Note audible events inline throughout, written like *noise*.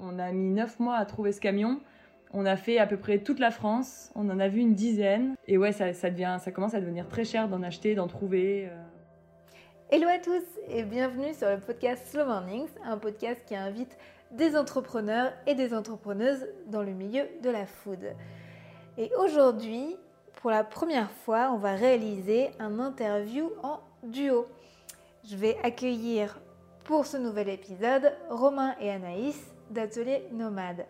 On a mis 9 mois à trouver ce camion. On a fait à peu près toute la France. On en a vu une dizaine. Et ouais, ça, ça devient, ça commence à devenir très cher d'en acheter, d'en trouver. euh. Hello à tous et bienvenue sur le podcast Slow Mornings, un podcast qui invite des entrepreneurs et des entrepreneuses dans le milieu de la food. Et aujourd'hui, pour la première fois, on va réaliser un interview en duo. Je vais accueillir pour ce nouvel épisode Romain et Anaïs d'Atelier Nomade.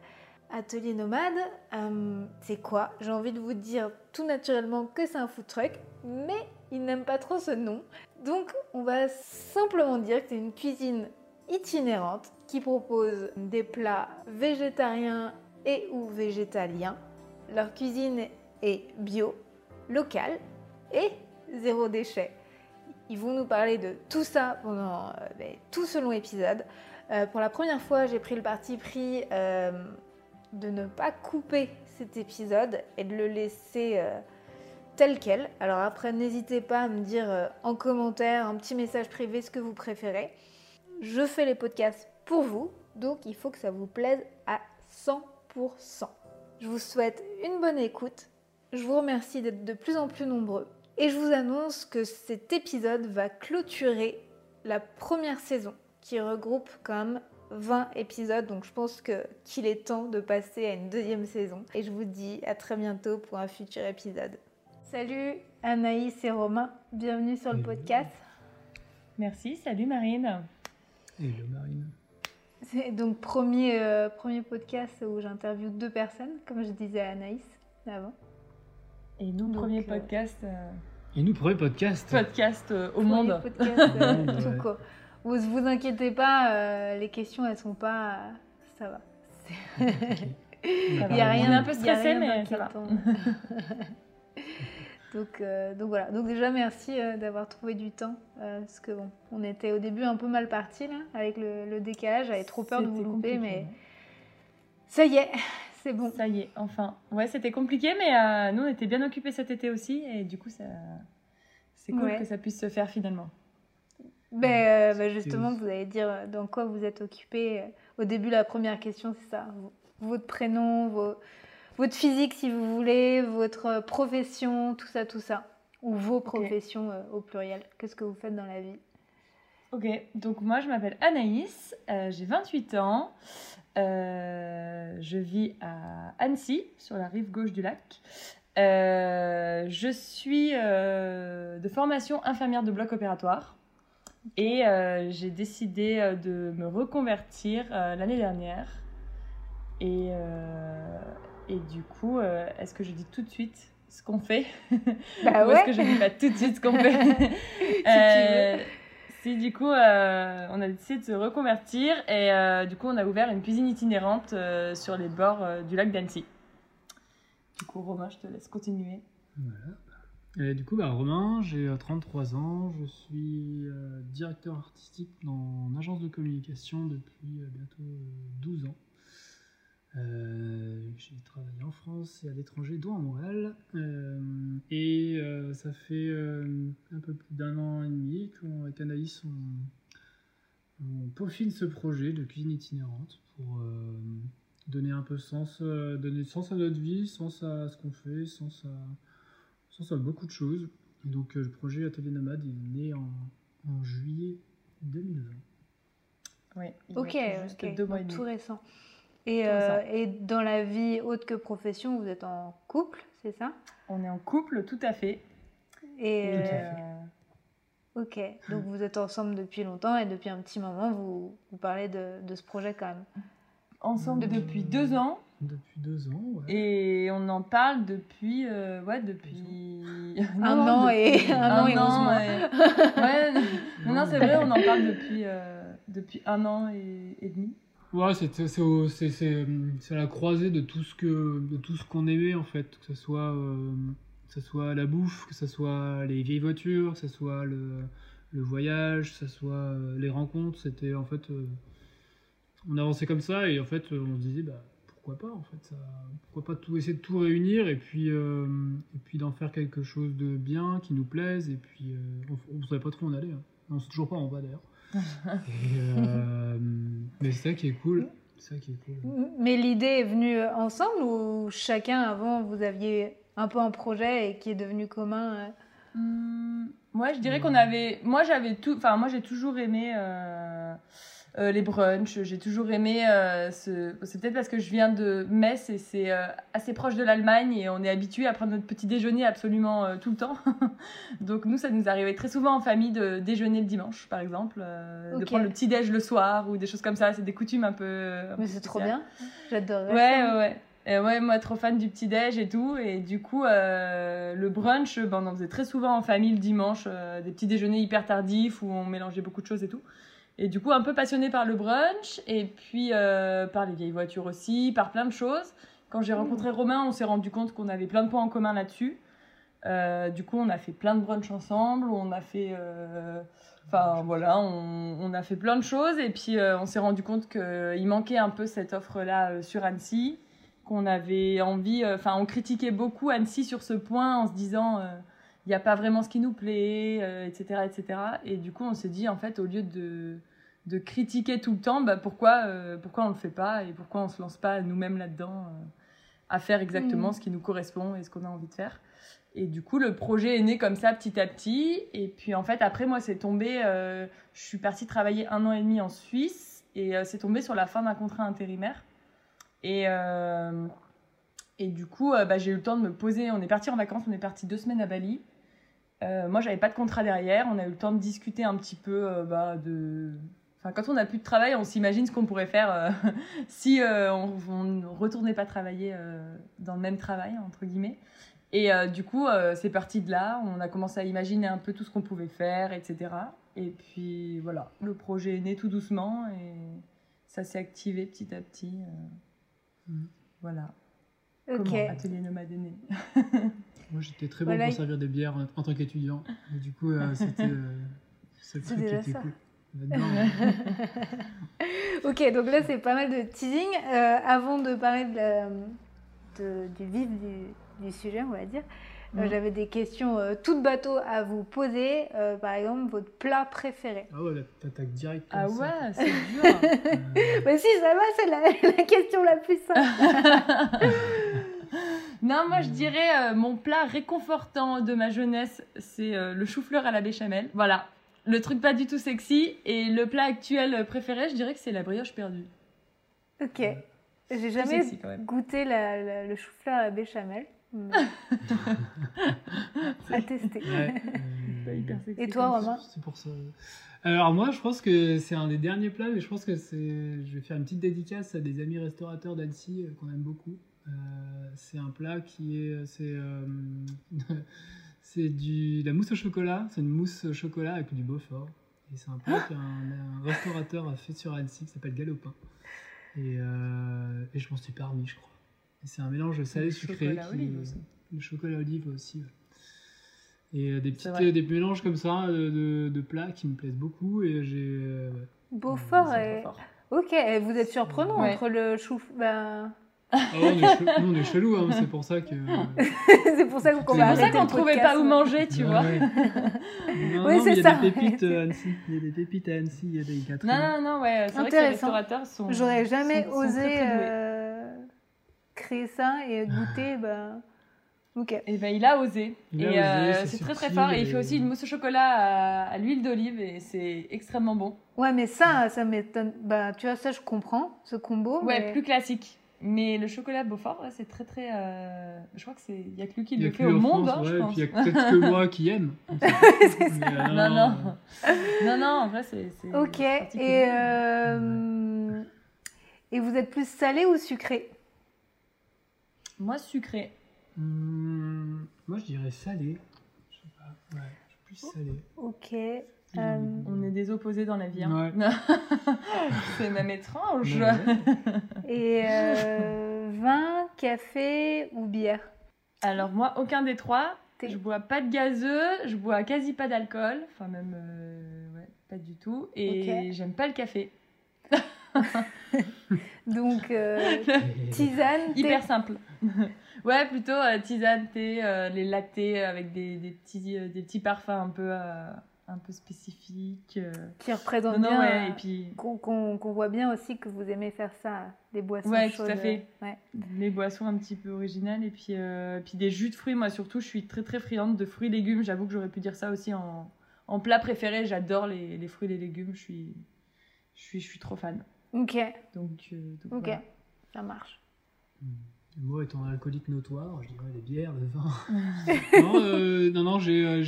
Atelier Nomade, euh, c'est quoi? J'ai envie de vous dire tout naturellement que c'est un food truck, mais ils n'aiment pas trop ce nom. Donc, on va simplement dire que c'est une cuisine itinérante qui propose des plats végétariens et ou végétaliens. Leur cuisine est bio, locale et zéro déchet. Ils vont nous parler de tout ça pendant euh, ben, tout ce long épisode. Euh, pour la première fois, j'ai pris le parti pris euh, de ne pas couper cet épisode et de le laisser euh, tel quel. Alors après, n'hésitez pas à me dire en commentaire, un petit message privé, ce que vous préférez. Je fais les podcasts pour vous, donc il faut que ça vous plaise à 100%. Je vous souhaite une bonne écoute. Je vous remercie d'être de plus en plus nombreux. Et je vous annonce que cet épisode va clôturer la première saison qui regroupe quand même 20 épisodes. Donc je pense que qu'il est temps de passer à une deuxième saison. Et je vous dis à très bientôt pour un futur épisode. Salut Anaïs et Romain, bienvenue sur le Hello. podcast. Merci, salut Marine. Hello Marine. C'est donc premier, euh, premier podcast où j'interviewe deux personnes, comme je disais à Anaïs avant. Et nous, Donc, premier euh, podcast, euh, Et nous, premier podcast. podcast euh, au Premier monde. podcast, euh, *laughs* tout court. Vous vous inquiétez pas, euh, les questions elles sont pas. Ça va. *laughs* Ça va. Il y a On est rien, un peu stressé, mais ça va. donc, euh, donc voilà. Donc déjà merci euh, d'avoir trouvé du temps euh, parce que bon, on était au début un peu mal parti là avec le, le décalage. J'avais trop peur de vous louper, mais ça y est, *laughs* c'est bon. Ça y est, enfin. Ouais, c'était compliqué, mais euh, nous, on était bien occupés cet été aussi, et du coup, ça... c'est cool Ouais. que ça puisse se faire finalement. Ben, euh, ben, justement, vous allez dire euh, dans quoi vous êtes occupé. Au début, la première question, c'est ça. Votre prénom, vos- votre physique, si vous voulez, votre euh, profession, tout ça, tout ça. Ou vos professions euh, au pluriel. Qu'est-ce que vous faites dans la vie? Ok, donc moi, je m'appelle Anaïs, euh, j'ai 28 ans, euh, je vis à Annecy, sur la rive gauche du lac. Euh, je suis euh, de formation infirmière de bloc opératoire et euh, j'ai décidé euh, de me reconvertir euh, l'année dernière. Et, euh, et du coup, euh, est-ce que je dis tout de suite ce qu'on fait? *laughs* Bah Ou est-ce que je dis pas tout de suite ce qu'on fait? *laughs* Euh, Si du coup, euh, on a décidé de se reconvertir et euh, du coup, on a ouvert une cuisine itinérante euh, sur les bords euh, du lac d'Annecy. Du coup, Romain, je te laisse continuer. Voilà. Du coup, bah, Romain, j'ai euh, 33 ans, je suis euh, directeur artistique dans agence de communication depuis euh, bientôt euh, 12 ans. Euh, j'ai travaillé en France et à l'étranger, dont à Montréal. Euh, et euh, ça fait euh, un peu plus d'un an et demi qu'avec Anaïs, on, on peaufine ce projet de cuisine itinérante pour euh, donner un peu sens, euh, donner sens à notre vie, sens à ce qu'on fait, sens à, sens à beaucoup de choses. Et donc euh, le projet Atelier Nomade il est né en, en juillet 2020. Oui, Ok, tout juste ok, deux mois et donc demi. tout récent. Et, euh, et dans la vie autre que profession, vous êtes en couple, c'est ça? On est en couple, tout à fait. Et euh, euh, ok, donc vous êtes ensemble depuis longtemps et depuis un petit moment, vous, vous parlez de, de ce projet quand même. ensemble Depuis- depuis deux ans Depuis deux ans, ouais. et on en parle depuis, euh, ouais, depuis *laughs* Un Non, an depuis et- un an et mois. et- Ouais, *laughs* non, non, c'est vrai, on en parle depuis, euh, depuis un an et, et demi. Ouais, c'est c'est au- c'est- c'est, c'est à la croisée de tout ce que de tout ce qu'on aimait en fait, que ce soit euh, que ce soit la bouffe, que ce soit les vieilles voitures, que ce soit le, le voyage, que ce soit euh, les rencontres. C'était en fait euh, on avançait comme ça et en fait on se disait bah pourquoi pas en fait ça, pourquoi pas tout essayer de tout réunir et puis euh, et puis d'en faire quelque chose de bien qui nous plaise et puis euh, on, on savait pas trop où on allait. hein. On sait toujours pas où on va d'ailleurs. *laughs* Euh, mais c'est ça qui est cool. C'est ça qui est cool. M- Mais l'idée est venue ensemble ou chacun avant vous aviez un peu un projet et qui est devenu commun Hum, Moi, je dirais Hmm. qu'on avait. Moi, j'avais tout. Enfin, moi, j'ai toujours aimé euh, les brunchs. J'ai toujours aimé. euh, ce... C'est peut-être parce que je viens de Metz et c'est euh, assez proche de l'Allemagne et on est habitué à prendre notre petit déjeuner absolument tout le temps. *laughs* Donc, nous, ça nous arrivait très souvent en famille de déjeuner le dimanche, par exemple, de prendre le petit déj le soir ou des choses comme ça. C'est des coutumes un peu. un Mais c'est trop bien. J'adorerais. Ouais, ça. ouais, ouais. Et ouais, moi, trop fan du petit-déj et tout. Et du coup, euh, le brunch, ben, on en faisait très souvent en famille le dimanche. euh, des petits déjeuners hyper tardifs où on mélangeait beaucoup de choses et tout. Et du coup, un peu passionné par le brunch et puis euh, par les vieilles voitures aussi, par plein de choses. Quand j'ai rencontré Romain, on s'est rendu compte qu'on avait plein de points en commun là-dessus. Euh, du coup, on a fait plein de brunchs ensemble. On a fait. euh, Enfin voilà, on, on a fait plein de choses et puis on s'est rendu compte qu'il manquait un peu cette offre-là sur Annecy, qu'on avait envie, enfin on critiquait beaucoup Annecy sur ce point en se disant il n'y a pas vraiment ce qui nous plaît, euh, etc., etc. Et du coup on s'est dit en fait au lieu de, de critiquer tout le temps, bah, pourquoi, euh, pourquoi on le fait pas et pourquoi on se lance pas nous-mêmes là-dedans euh, à faire exactement Mhm. ce qui nous correspond et ce qu'on a envie de faire. Et du coup, le projet est né comme ça petit à petit. Et puis en fait, après, moi, c'est tombé. euh, je suis partie travailler un an et demi en Suisse et c'est tombé sur la fin d'un contrat intérimaire. Et, et du coup, bah, j'ai eu le temps de me poser. On est parti en vacances, on est parti deux semaines à Bali. Moi, j'avais pas de contrat derrière. On a eu le temps de discuter un petit peu bah, de. Enfin, quand on n'a plus de travail, on s'imagine ce qu'on pourrait faire euh, *laughs* si euh, on ne retournait pas travailler euh, dans le même travail, entre guillemets. Et euh, du coup, euh, c'est parti de là. On a commencé à imaginer un peu tout ce qu'on pouvait faire, etc. Et puis voilà, le projet est né tout doucement et ça s'est activé petit à petit. euh, Mhm. Voilà Ok. comment Atelier Nomade est né. *laughs* Moi, j'étais très bon Voilà, pour servir des bières en, en tant qu'étudiant. Du coup, euh, c'était euh, c'est le truc qui déjà était ça. cool. *laughs* Ok, donc là c'est pas mal de teasing. Euh, avant de parler de la- de- du vif du, du sujet, on va dire, euh, Mhm. j'avais des questions euh, toutes bateau à vous poser. Euh, par exemple, votre plat préféré. Ah ouais, là, t'attaques direct. comme Ah ça. ouais, *laughs* c'est dur. Euh, Bah si, ça va, c'est la, *laughs* la question la plus simple. non, moi je dirais euh, mon plat réconfortant de ma jeunesse, c'est euh, le chou-fleur à la béchamel. Voilà, le truc pas du tout sexy. Et le plat actuel préféré, je dirais que c'est la brioche perdue. ok. J'ai jamais sexy goûté la- la- le chou-fleur à la béchamel. mais *laughs* à tester. ouais, Pas *laughs* hyper sexy. Et toi, Romain C'est pour ça. Alors moi, je pense que c'est un des derniers plats, mais je pense que c'est. Je vais faire une petite dédicace à des amis restaurateurs d'Annecy euh, qu'on aime beaucoup. Euh, c'est un plat qui est, c'est, euh, *laughs* c'est du la mousse au chocolat. C'est une mousse au chocolat avec du Beaufort. Et c'est un plat qu'un un restaurateur a fait sur Annecy qui s'appelle Galopin. Et, euh, et je m'en suis pas remis, je crois. Et c'est un mélange salé Le sucré. chocolat qui- olive aussi. Le chocolat olive aussi. ouais. Et euh, des, petites, vrai. des mélanges comme ça de, de- de plats qui me plaisent beaucoup. Et j'ai. euh, ouais. Beaufort et... Ok, vous êtes surprenant Ouais. entre le chou... Ben... Ah, on est chelou, nous, on est chelou, hein, c'est pour ça que. *laughs* c'est pour ça qu'on le trouvait podcast. pas où manger, tu vois. ouais. Non, Oui, c'est mais il y ça. a des pépites euh, à Annecy. Il y a des pépites à Annecy, il y a des Catherine. Non, non, non, ouais. C'est vrai que les Intéressant. restaurateurs sont. J'aurais jamais sont- sont osé très, très doués. euh, créer ça et goûter. ben... Ok. Et ben il a osé. Il et euh, c'est très très fort. Et il et- fait aussi une mousse au chocolat à, à l'huile d'olive et c'est extrêmement bon. Ouais, mais ça, ça m'étonne. Bah, tu vois, ça, je comprends, ce combo. Ouais, mais- plus classique. Mais le chocolat Beaufort, ouais, c'est très très. euh, Je crois que c'est. Il y a que lui qui le fait au monde, France, hein, je pense. Il y a peut-être que moi qui aime. *laughs* *laughs* C'est ça. Mais, euh, Non, non. non, non, en vrai, c'est. Ok. Et, euh, et vous êtes plus salé ou sucré? Moi, sucré. Hum, moi, je dirais salé. Je sais pas. Ouais, je suis plus salé. Ok. Plus Euh. On est des opposés dans la vie. hein. Ouais. *laughs* c'est même étrange. Ouais. *laughs* Et euh, vin, café ou bière? Alors, moi, aucun des trois. Je bois pas de gazeux, je bois quasi pas d'alcool. Enfin, même. euh, ouais, pas du tout. Et j'aime pas le café. *laughs* Donc, euh, tisane, thé. Hyper simple. ouais, plutôt euh, tisane, thé, euh, les lattés avec des, des petits, euh, des petits parfums un peu, euh, un peu spécifiques. euh. Qui représente Non, non, bien. ouais, euh, et puis Qu'on qu'on- qu'on voit bien aussi que vous aimez faire ça, des boissons Ouais, tout chaudes. à fait. euh, Ouais. les boissons un petit peu originales et puis, euh, puis des jus de fruits. Moi, surtout, je suis très très friande de fruits et légumes. J'avoue que j'aurais pu dire ça aussi en, en plat préféré. J'adore les, les fruits et les légumes. Je suis, je suis, je suis trop fan. Ok, Donc, euh, donc ok, voilà. ça marche. Et Moi, étant un alcoolique notoire, je dirais les bières, le vin. *laughs* non, euh, non, non, j'ai,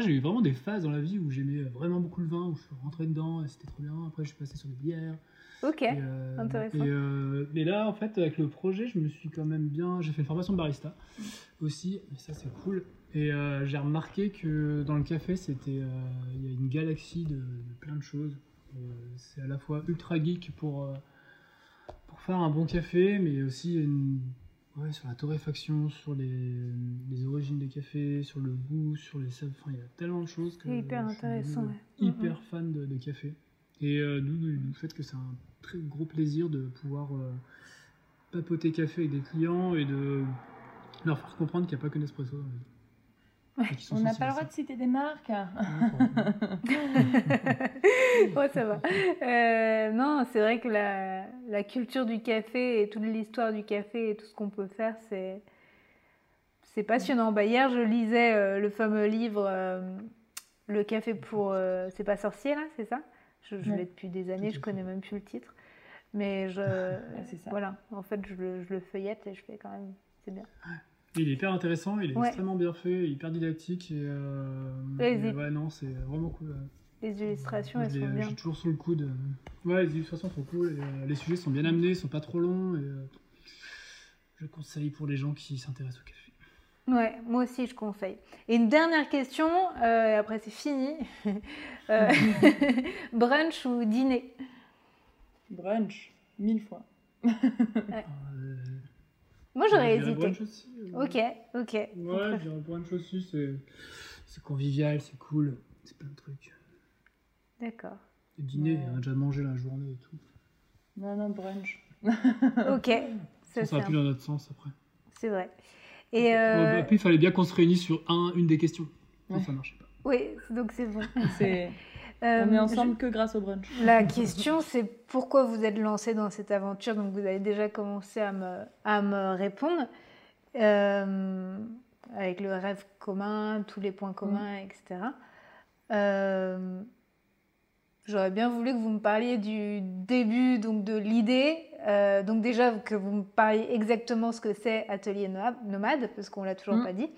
j'ai, eu vraiment des phases dans la vie où j'aimais vraiment beaucoup le vin, où je suis rentré dedans et c'était trop bien. Après, je suis passé sur des bières. Ok, Et, euh, intéressant. Et, euh, mais là, en fait, avec le projet, je me suis quand même bien. J'ai fait une formation de barista aussi, et ça c'est cool. Et euh, j'ai remarqué que dans le café, c'était, euh, il y a une galaxie de, de plein de choses. Et, c'est à la fois ultra geek pour pour faire un bon café, mais aussi une, ouais, sur la torréfaction, sur les, les origines des cafés, sur le goût, sur les saveurs. Enfin, il y a tellement de choses que C'est hyper je suis intéressant, devenu ouais. hyper fan de, de café. Et euh, d'où le fait que c'est un très gros plaisir de pouvoir euh, papoter café avec des clients et de leur faire comprendre qu'il n'y a pas que Nespresso. On n'a pas le droit de citer des marques. *laughs* ouais, ça va. Euh, non, c'est vrai que la, la culture du café et toute l'histoire du café et tout ce qu'on peut faire, c'est c'est passionnant. Bah, hier, je lisais euh, le fameux livre euh, Le café pour. euh, c'est pas sorcier, là, c'est ça? Je, je Ouais. l'ai depuis des années, je connais même plus le titre. Mais je. c'est ça. Voilà, en fait, je le, je le feuillette et je fais quand même. C'est bien. Et il est hyper intéressant, il est Ouais. extrêmement bien fait, hyper didactique. Et, euh, et ouais, non, c'est vraiment cool. Les illustrations, Moi, elles sont l'ai- bien. J'ai toujours sous le coude. Ouais, les illustrations sont cool. et, euh, les sujets sont bien amenés, ils sont pas trop longs. Et, euh, je conseille pour les gens qui s'intéressent au café. Ouais, moi aussi je conseille. Et une dernière question, euh, et après c'est fini. *laughs* Euh, *laughs* brunch ou dîner? Brunch, mille fois. Euh, *laughs* Moi j'aurais hésité. brunch aussi, euh. Ok, ok. Ouais, je dirais brunch aussi, c'est, c'est convivial, c'est cool, c'est plein de trucs. D'accord. Le dîner, Ouais. on a déjà mangé la journée et tout. Non, non, brunch. *laughs* Ok, ça, Ça, ça va plus dans notre sens après. c'est vrai. Et euh, bah, puis il fallait bien qu'on se réunisse sur un, une des questions. Non, Ouais. ça marchait pas. oui, donc c'est bon. *laughs* C'est... Euh, On est ensemble que grâce au brunch. La *laughs* question c'est pourquoi vous êtes lancé dans cette aventure? Donc vous avez déjà commencé à me, à me répondre. Euh, avec le rêve commun, tous les points communs, etc. Euh, J'aurais bien voulu que vous me parliez du début donc de l'idée. Euh, donc déjà que vous me parliez exactement ce que c'est Atelier Nomade, parce qu'on l'a toujours Mm. pas dit.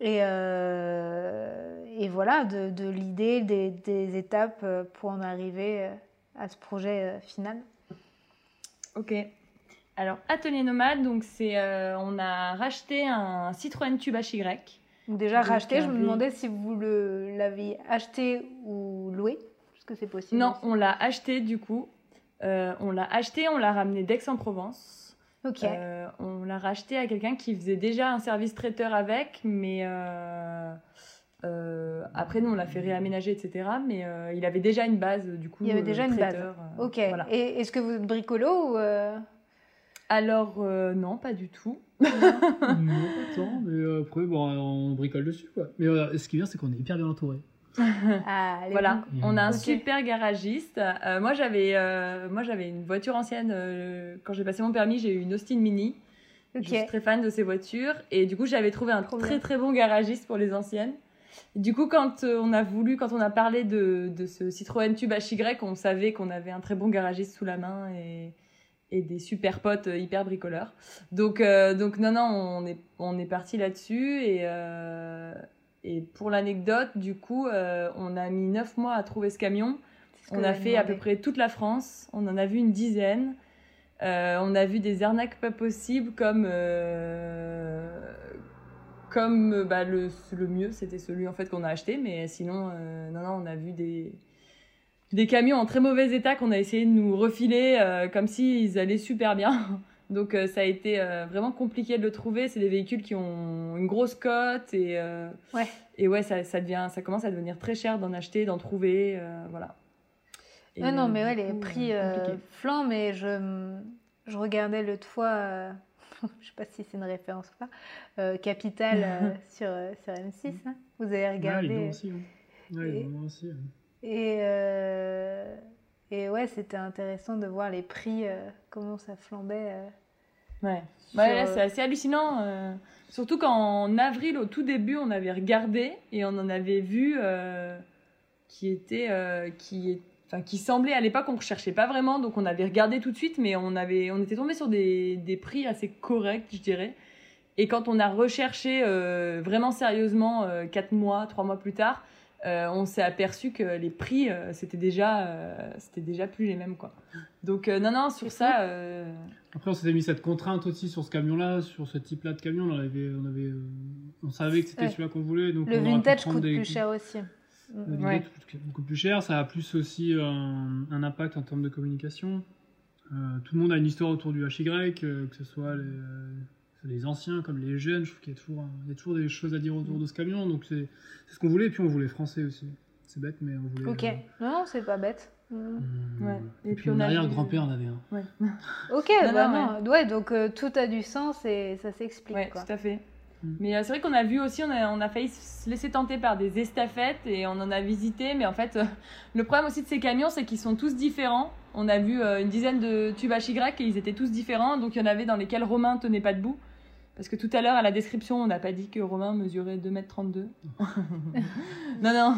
Et, euh, et voilà, de, de l'idée, des, des étapes euh, pour en arriver euh, à ce projet final. Ok. Alors, Atelier Nomade, donc c'est, euh, on a racheté un Citroën Tube HY. Donc déjà Donc, racheté, je me demandais si vous le- l'aviez acheté ou loué, parce que c'est possible. Non, aussi. on l'a acheté du coup. Euh, on l'a acheté, on l'a ramené d'Aix-en-Provence. Euh, on l'a racheté à quelqu'un qui faisait déjà un service traiteur avec, mais euh, euh, après nous on l'a fait réaménager, etc. Mais euh, il avait déjà une base du coup. Il y avait euh, déjà une base. euh, Ok. voilà. Et est-ce que vous êtes bricolo ou euh, Alors euh, non, pas du tout. *laughs* non, pas tant, mais après, bon, on bricole dessus, quoi. Mais euh, ce qui est bien, c'est qu'on est hyper bien entouré. *laughs* Ah, Voilà, on a un super garagiste. Euh, moi, j'avais, euh, moi, j'avais une voiture ancienne. euh, quand j'ai passé mon permis, j'ai eu une Austin Mini. Ok. Je suis très fan de ces voitures. Et du coup, j'avais trouvé un Trop très bien. très bon garagiste pour les anciennes. Du coup, quand on a voulu, quand on a parlé de, de ce Citroën Tube HY, on savait qu'on avait un très bon garagiste sous la main et, et des super potes hyper bricoleurs. Donc, donc non, non, on est, on est parti là-dessus. Et, et pour l'anecdote, du coup, euh, on a mis 9 mois à trouver ce camion. Ce On a fait à peu près toute la France. On en a vu une dizaine. Euh, on a vu des arnaques pas possibles comme euh, comme bah, le, le mieux, c'était celui en fait qu'on a acheté. Mais sinon, non, non, on a vu des des camions en très mauvais état qu'on a essayé de nous refiler comme s'ils allaient super bien. *laughs* Donc euh, ça a été euh, vraiment compliqué de le trouver. C'est des véhicules qui ont une grosse cote et euh, Ouais. et ouais ça, ça devient ça commence à devenir très cher d'en acheter, d'en trouver, euh, voilà. Et, non, mais ouais, les coup, prix flambent et je, je regardais l'autre fois, euh, *laughs* je sais pas si c'est une référence ou pas, euh, Capital euh, *laughs* sur, euh, sur M6. hein. Vous avez Ouais, les regardé. aussi. hein. Ouais, Et- bons aussi. ouais. Et, euh, et ouais, c'était intéressant de voir les prix, euh, comment ça flambait. euh, Ouais. sur, Ouais, là, euh, c'est assez hallucinant. euh, surtout qu'en avril, au tout début, on avait regardé et on en avait vu qui était, qui est, enfin, qui semblait à l'époque on recherchait pas vraiment, donc on avait regardé tout de suite, mais on avait, on était tombé sur des, des prix assez corrects, je dirais. Et quand on a recherché vraiment sérieusement, euh, quatre mois, trois mois plus tard, euh, on s'est aperçu que les prix, euh, c'était déjà, euh, c'était déjà plus les mêmes, quoi. Donc euh, non, non, sur ça. euh, Après, on s'était mis cette contrainte aussi sur ce camion-là, sur ce type-là de camion. On, avait, on, avait, euh, on savait que c'était Ouais. celui-là qu'on voulait. Donc Le on vintage coûte des- plus cher aussi. Le vintage Ouais. coûte beaucoup plus cher. Ça a plus aussi un, un impact en termes de communication. Euh, tout le monde a une histoire autour du HY, euh, que ce soit les, euh, les anciens comme les jeunes. Je trouve qu'il y a toujours, un- il y a toujours des choses à dire autour de ce camion. Donc c'est c'est ce qu'on voulait. Et puis on voulait français aussi. C'est bête, mais on voulait. Ok, euh, non, c'est pas bête. Mm. hum, Ouais. Et, Et puis, puis on mon arrière-grand-père en avait un. ouais. *laughs* Ok, Non, bah non, non. Ouais, donc euh, tout a du sens et ça s'explique. Ouais, quoi. tout à fait. Mm. Mais euh, c'est vrai qu'on a vu aussi, on a, on a failli se laisser tenter par des estafettes et on en a visité. Mais en fait, euh, *laughs* le problème aussi de ces camions, c'est qu'ils sont tous différents. On a vu une dizaine de tubes HY et ils étaient tous différents. Donc il y en avait dans lesquels Romain tenait pas debout. Parce que tout à l'heure, à la description, on n'a pas dit que Romain mesurait 2m32. *laughs* non, non.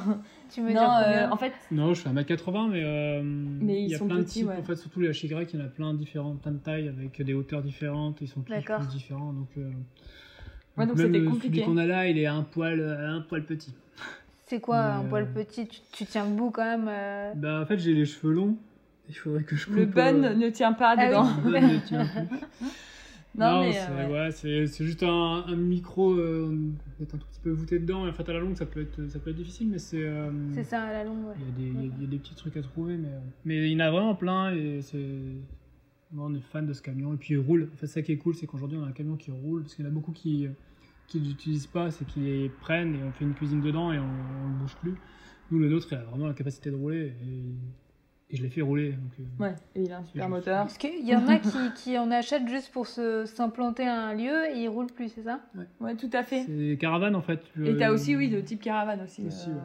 Tu me dis non euh, en fait, Non, je fais 1m80, mais, euh, Mais il ils y a sont plein de petits, types. ouais. En fait, surtout les HY, il y en a plein de différentes, plein de tailles avec des hauteurs différentes. Ils sont tous différents. Donc, euh, Ouais, donc même c'était le- compliqué. Celui qu'on a là, il est un poil, euh, un poil petit. C'est quoi un poil euh, petit? Tu, tu tiens debout quand même euh, Bah, en fait, j'ai les cheveux longs. Il faudrait que je coupe. le bun euh, ne tient pas Ah oui. dedans. le bun ne tient plus. *laughs* Non, mais, c'est euh, ouais. ouais, juste un, un micro, euh, d'être un tout petit peu voûté dedans. Et en fait, à la longue, ça peut être, ça peut être difficile, mais c'est. euh, C'est ça à la longue, ouais. Il y, a des, il y a- y a des petits trucs à trouver, mais, euh, mais il y en a vraiment plein et c'est. Moi, on est fan de ce camion et puis il roule. En fait, ça qui est cool, c'est qu'aujourd'hui on a un camion qui roule parce qu'il y en a beaucoup qui qui l'utilisent pas, c'est qu'ils les prennent et on fait une cuisine dedans et on, on le bouge plus. Nous, le nôtre, il a vraiment la capacité de rouler et, et je l'ai fait rouler. Donc, euh, Ouais, et il a un super moteur. Parce qu'il y en a qui, qui en achètent juste pour s'implanter à un lieu et ils roulent plus, c'est ça? Ouais, tout à fait. C'est caravane en fait. Et t'as Euh, aussi, oui, de type caravane aussi. aussi, euh. ouais.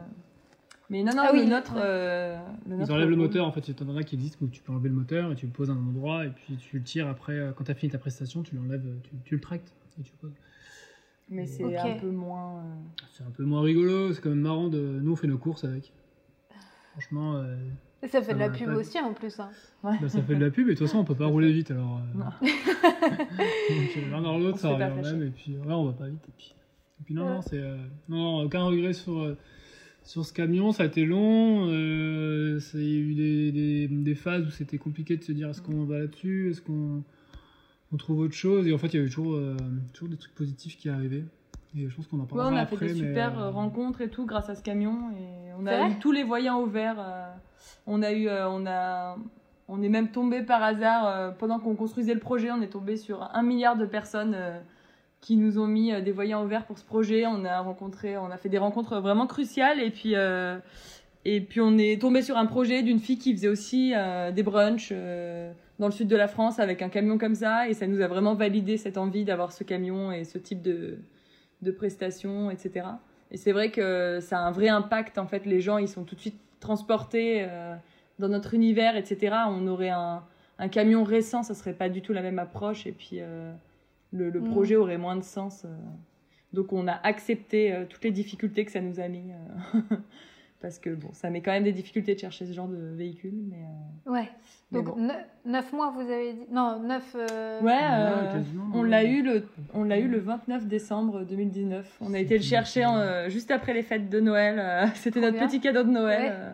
Mais non, non, Ah le oui, nôtre. ouais. euh, le Ils enlèvent le moteur en fait, il y en a qui existent où tu peux enlever le moteur et tu le poses à un endroit et puis tu le tires après, quand tu as fini ta prestation, tu l'enlèves, tu, tu le tractes et tu le poses. Mais c'est un peu moins. euh, C'est un peu moins rigolo, c'est quand même marrant de. Nous on fait nos courses avec. Franchement, euh, Et ça fait de la pub pas. aussi en plus. hein. Ouais. bah, ça fait de la pub et de toute façon on peut pas rouler vite alors. euh, Non. *laughs* donc euh, l'un dans l'autre ça revient au même et puis ouais, on va pas vite. Et puis, et puis non, Ouais. non, c'est. euh, non, non, aucun regret sur. euh, sur ce camion, ça a été long. euh, il y a eu des, des, des phases où c'était compliqué de se dire est-ce qu'on va là-dessus, est-ce qu'on on trouve autre chose. Et en fait, il y avait toujours, euh, toujours des trucs positifs qui arrivaient. Et je pense qu'on en Ouais, parlera on a après. fait des mais, super rencontres et tout grâce à ce camion. Et on C'est a eu tous les voyants au vert. On a eu. euh, on a. On est même tombé par hasard, euh, pendant qu'on construisait le projet, on est tombé sur un milliard de personnes euh, qui nous ont mis des voyants au vert pour ce projet. On a rencontré, on a fait des rencontres vraiment cruciales et puis, et puis on est tombé sur un projet d'une fille qui faisait aussi des brunchs dans le sud de la France avec un camion comme ça et ça nous a vraiment validé cette envie d'avoir ce camion et ce type de, de prestations, etc. Et c'est vrai que ça a un vrai impact. En fait, les gens, ils sont tout de suite transportés euh, dans notre univers, etc. On aurait un, un camion récent, ça serait pas du tout la même approche. Et puis, euh, le, le Mm. projet aurait moins de sens. euh. Donc, on a accepté toutes les difficultés que ça nous a mis. *laughs* euh, Parce que, bon, ça met quand même des difficultés de chercher ce genre de véhicule. Mais, euh, Ouais. mais Donc bon. 9 mois, vous avez dit Non, 9. Ouais, Ouais, euh, quasiment, on l'a eu le on l'a eu le 29 décembre 2019. On a été le chercher en, euh, juste après les fêtes de Noël. euh, *laughs* C'était notre bien. petit cadeau de Noël. Ouais. euh.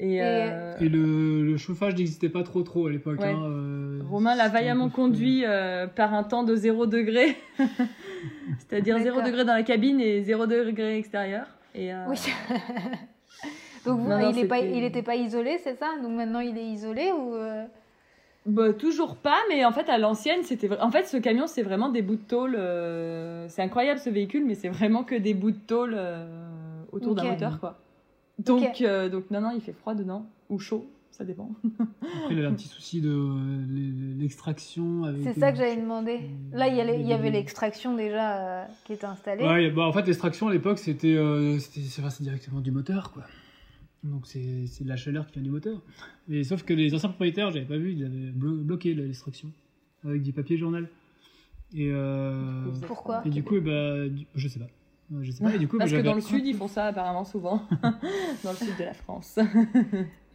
Et, Et- euh, Et le, le chauffage n'existait pas trop trop à l'époque. Ouais. hein, euh, Romain l'a vaillamment conduit euh, par un temps de 0 degré. *laughs* C'est-à-dire 0 D'accord. degré dans la cabine et 0 degré extérieur. Et, euh, Oui. *laughs* Donc vous, Non, non, il n'était pas, isolé, c'est ça? Donc maintenant il est isolé ou euh, Bah, toujours pas, mais en fait, à l'ancienne, c'était. En fait, ce camion, c'est vraiment des bouts de tôle. euh, C'est incroyable ce véhicule, mais c'est vraiment que des bouts de tôle euh, autour d'un Ok. moteur, quoi. Donc, donc, non, non, il fait froid dedans, ou chaud. Ça dépend. Après, il avait un petit souci de euh, l'extraction. C'est ça que j'avais demandé. Là, il y, il y avait l'extraction déjà euh, qui était installée. Ouais, bah, en fait, l'extraction à l'époque, c'était euh, directement du moteur, quoi. Donc, c'est c'est de la chaleur qui vient du moteur. Mais sauf que les anciens propriétaires, j'avais pas vu, ils avaient blo- bloqué l'extraction avec du papier journal. Et, euh, Pourquoi et du coup, bah, du- je sais pas. Je sais pas. Et du coup, bah, Parce que dans le sud, ils font ça apparemment souvent. *laughs* dans le sud de la France. *laughs*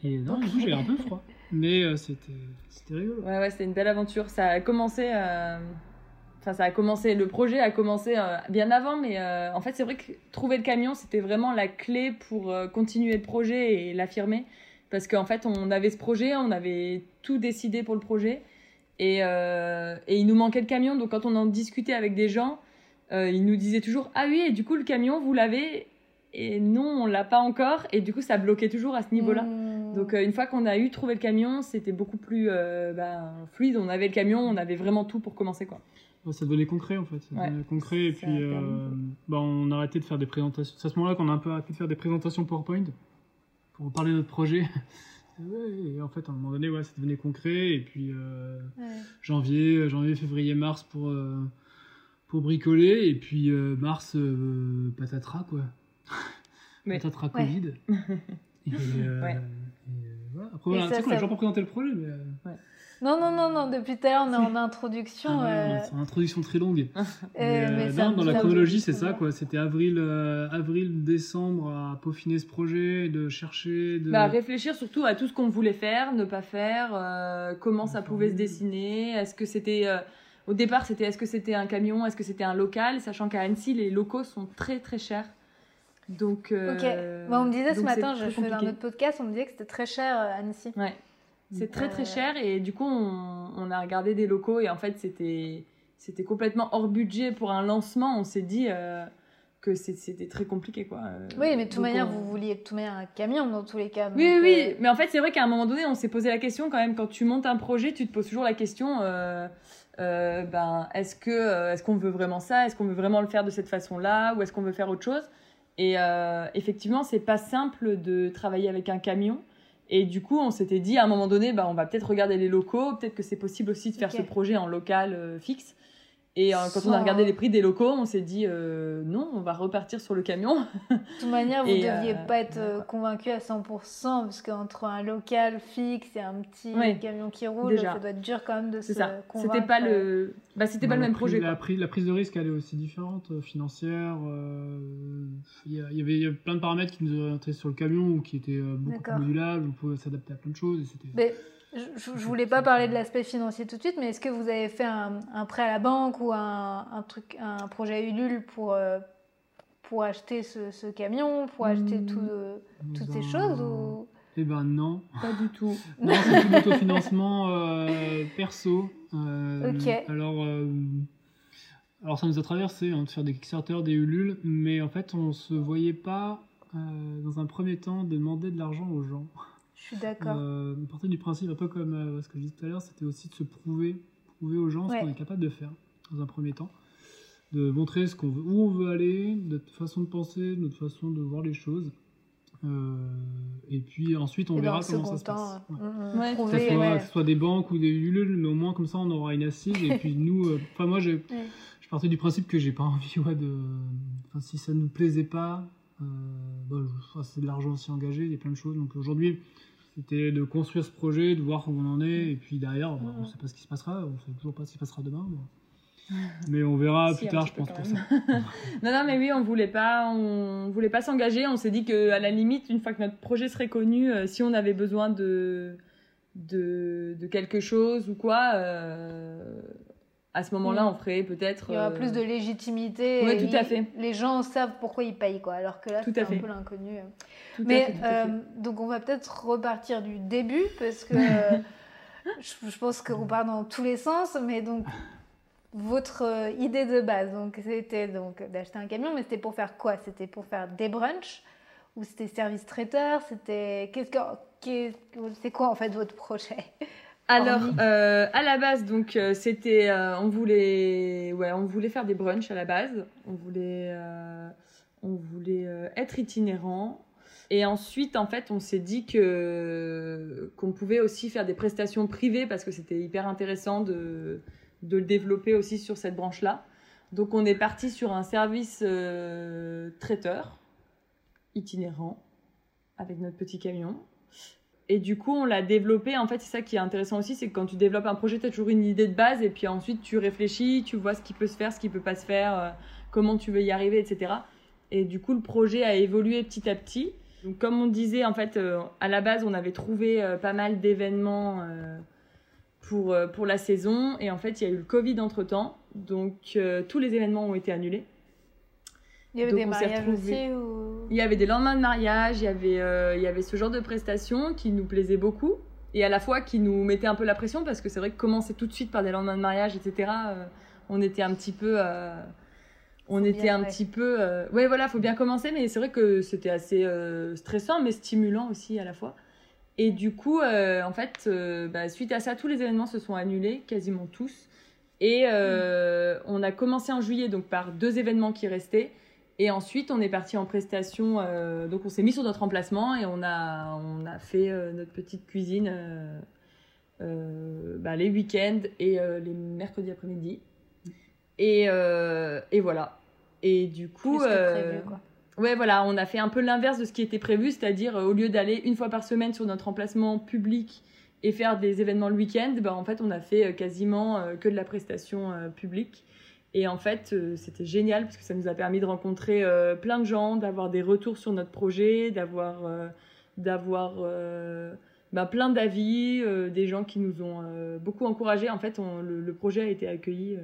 Et non, du coup, j'avais un peu froid. Mais euh, c'était c'était rigolo. Ouais, ouais, c'était une belle aventure. Ça a commencé. euh, Enfin, ça a commencé. Le projet a commencé euh, bien avant, mais en fait, c'est vrai que trouver le camion, c'était vraiment la clé pour continuer le projet et l'affirmer. Parce qu'en fait, on avait ce projet, on avait tout décidé pour le projet. Et, et il nous manquait le camion. Donc, quand on en discutait avec des gens, ils nous disaient toujours Ah oui, et du coup, le camion, vous l'avez Et non, on l'a pas encore. Et du coup, ça bloquait toujours à ce niveau-là. Mmh. Donc euh, une fois qu'on a eu trouvé le camion, c'était beaucoup plus euh, ben, fluide. On avait le camion, on avait vraiment tout pour commencer quoi. Ça devenait concret en fait. Ça Ouais. devenait concret et Ça puis euh, bah, on a arrêté de faire des présentations. C'est à ce moment-là qu'on a un peu arrêté de faire des présentations PowerPoint pour parler de notre projet. *laughs* Ouais, et en fait, à un moment donné, ouais, ça devenait concret. Et puis euh, Ouais. janvier, janvier, février, mars pour, euh, pour bricoler. Et puis euh, mars, euh, patatras quoi. Mais- Patatras Ouais. Covid. *laughs* et, euh, Ouais. et, euh, voilà. Après, voilà, ça, tu sais qu'on a ça- toujours pas présenté le projet, mais euh, Non, non, non, non, depuis tout à l'heure, on est en *laughs* introduction. ah ouais, euh, c'est une introduction très longue. *laughs* Mais, euh, non, dans la chronologie, c'est ça, quoi. C'était avril, euh, avril, décembre à peaufiner ce projet, de chercher, de. Bah, réfléchir surtout à tout ce qu'on voulait faire, ne pas faire, euh, comment ça pouvait se dessiner. Est-ce que c'était euh, au départ c'était est-ce que c'était un camion, est-ce que c'était un local, sachant qu'à Annecy les locaux sont très très chers. Donc euh, Ok. On me disait ce matin, je très faisais un autre podcast, on me disait que c'était très cher euh, Annecy. Ouais. C'est très très Euh, cher et du coup on, on a regardé des locaux et en fait c'était c'était complètement hors budget pour un lancement. On s'est dit euh, que c'était très compliqué quoi. Oui, mais de toute donc manière, on- vous vouliez de toute manière un camion dans tous les cas. Oui, oui, oui. mais en fait c'est vrai qu'à un moment donné on s'est posé la question quand même quand tu montes un projet tu te poses toujours la question euh, euh, ben est-ce que est-ce qu'on veut vraiment ça? Est-ce qu'on veut vraiment le faire de cette façon-là? Ou est-ce qu'on veut faire autre chose? Et euh, effectivement c'est pas simple de travailler avec un camion. Et du coup on s'était dit à un moment donné bah, on va peut-être regarder les locaux. Peut-être que c'est possible aussi de faire ce projet en local euh, fixe et euh, quand on a regardé les prix des locaux on s'est dit euh, non on va repartir sur le camion De toute manière, vous ne deviez euh, pas être voilà. convaincu à 100%, parce qu'entre un local fixe et un petit Ouais. camion qui roule, Déjà. ça doit être dur quand même de se ça convaincre. c'était pas le bah, c'était Bah, pas le même projet La, prise, la prise de risque, elle est aussi différente, financière. euh, Il y, avait il y avait plein de paramètres qui nous orientaient sur le camion ou qui étaient beaucoup plus modulables, on pouvait s'adapter à plein de choses. Et c'était... Mais je, je, je voulais pas parler de l'aspect financier tout de suite, mais est-ce que vous avez fait un, un prêt à la banque ou un, un truc, un projet Ulule pour, euh, pour acheter ce, ce camion, pour acheter tout, euh, toutes Ben, ces choses ou... Eh ben non. Pas du tout. *laughs* Non, c'est tout l'autofinancement euh, perso. Euh, Ok. Alors, euh, alors ça nous a traversé hein, de faire des Kickstarter, des Ulule, mais en fait on se voyait pas euh, dans un premier temps demander de l'argent aux gens. Je suis d'accord. Euh, du principe, un peu comme euh, ce que je disais tout à l'heure, c'était aussi de se prouver, prouver aux gens Ouais. ce qu'on est capable de faire dans un premier temps, de montrer ce qu'on veut, où on veut aller, notre façon de penser, notre façon de voir les choses. Euh, et puis ensuite on Et dans verra comment ça se passe. Ouais. mm, Ouais, Que ça prouver, soit, ouais. que ce soit des banques ou des Ulule, mais au moins comme ça on aura une assise. et puis nous, euh, enfin moi Ouais. je partais du principe que j'ai pas envie ouais, de. Enfin si ça nous plaisait pas, euh, bah, je- c'est de l'argent aussi engagé, il y a plein de choses. Donc aujourd'hui c'était de construire ce projet, de voir où on en est, et puis derrière bah, on Mhm. sait pas ce qui se passera, on sait toujours pas ce qui se passera demain. Mais, *laughs* mais on verra Si, plus tard je pense pour ça. *laughs* *laughs* Non, non, mais oui, on voulait pas, on voulait pas s'engager. On s'est dit que, à la limite, une fois que notre projet serait connu, euh, si on avait besoin de, de, de quelque chose ou quoi, euh, à ce moment-là, Mm. on ferait peut-être. Il y aura euh, plus de légitimité. Et tout à fait. Les gens savent pourquoi ils payent, quoi. Alors que là, c'est un peu l'inconnu. tout à Mais fait, tout euh, donc on va peut-être repartir du début parce que *laughs* je, je pense qu'on part dans tous les sens. Mais donc votre euh, idée de base, donc c'était donc d'acheter un camion, mais c'était pour faire quoi? C'était pour faire des brunchs? Ou c'était service traiteur? C'était qu'est-ce que c'est quoi en fait votre projet? Alors, euh, à la base, donc, euh, c'était, euh, on voulait, ouais, on voulait faire des brunchs à la base. On voulait, on voulait être itinérant. Et ensuite, en fait, on s'est dit que qu'on pouvait aussi faire des prestations privées parce que c'était hyper intéressant de, de le développer aussi sur cette branche-là. Donc, on est parti sur un service traiteur itinérant avec notre petit camion. Et du coup, on l'a développé. En fait, c'est ça qui est intéressant aussi, c'est que quand tu développes un projet, tu as toujours une idée de base et puis ensuite tu réfléchis, tu vois ce qui peut se faire, ce qui peut pas se faire, euh, comment tu veux y arriver, etc. Et du coup, le projet a évolué petit à petit. Donc, comme on disait, en fait, euh, à la base, on avait trouvé euh, pas mal d'événements pour, pour la saison. Et en fait, il y a eu le Covid entre temps. Donc, tous les événements ont été annulés. Il y avait Donc, des mariages aussi ou... Il y avait des lendemains de mariage, il y avait, euh, il y avait ce genre de prestations qui nous plaisaient beaucoup. Et à la fois qui nous mettait un peu la pression parce que c'est vrai que commencer tout de suite par des lendemains de mariage, etc., euh, on était un petit peu. euh, on Faut était un petit peu. Ouais, voilà, faut bien commencer, mais c'est vrai que c'était assez stressant, mais stimulant aussi à la fois. Et du coup, en fait, bah, suite à ça, tous les événements se sont annulés, quasiment tous. Et euh, on a commencé en juillet, donc par deux événements qui restaient. Et ensuite, on est parti en prestation. euh, donc, on s'est mis sur notre emplacement et on a, on a fait euh, notre petite cuisine euh, bah, les week-ends et les mercredis après-midi. Et, et voilà. Et du coup, Plus que prévu, quoi. ouais, voilà, on a fait un peu l'inverse de ce qui était prévu, c'est-à-dire au lieu d'aller une fois par semaine sur notre emplacement public et faire des événements le week-end, bah, en fait, on a fait quasiment que de la prestation publique. Et en fait, euh, c'était génial parce que ça nous a permis de rencontrer euh, plein de gens, d'avoir des retours sur notre projet, d'avoir euh, d'avoir bah, plein d'avis, des gens qui nous ont beaucoup encouragés. En fait, le, projet a été accueilli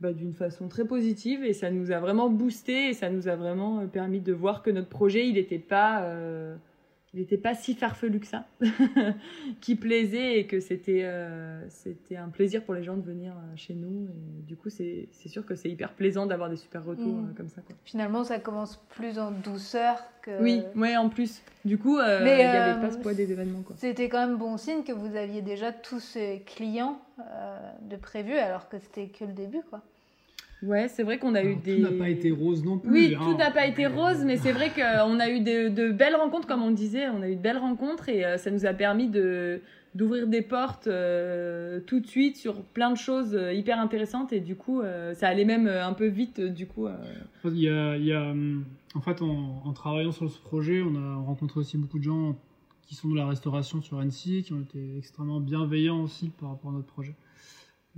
bah, d'une façon très positive et ça nous a vraiment boosté et ça nous a vraiment permis de voir que notre projet, il n'était pas, il était pas si farfelu que ça, *laughs* qui plaisait et que c'était euh, c'était un plaisir pour les gens de venir euh, chez nous. Et du coup, c'est sûr que c'est hyper plaisant d'avoir des super retours Mm. euh, comme ça. Quoi. Finalement, ça commence plus en douceur que... Oui, ouais, en plus. Du coup, euh, il n'y avait euh, pas ce poids des événements. C'était quand même bon signe que vous aviez déjà tous ces clients de prévu alors que c'était que le début, quoi. Ouais, c'est vrai qu'on a eu des. Tout n'a pas été rose non plus. Oui, hein. tout n'a pas été rose, mais c'est vrai qu'on a eu de, de belles rencontres, comme on disait, on a eu de belles rencontres et euh, ça nous a permis de d'ouvrir des portes euh, tout de suite sur plein de choses euh, hyper intéressantes et du coup euh, ça allait même euh, un peu vite euh, du coup euh, Il y a, il y a, en fait, en, en travaillant sur ce projet, on a rencontré aussi beaucoup de gens qui sont de la restauration sur Annecy, qui ont été extrêmement bienveillants aussi par rapport à notre projet.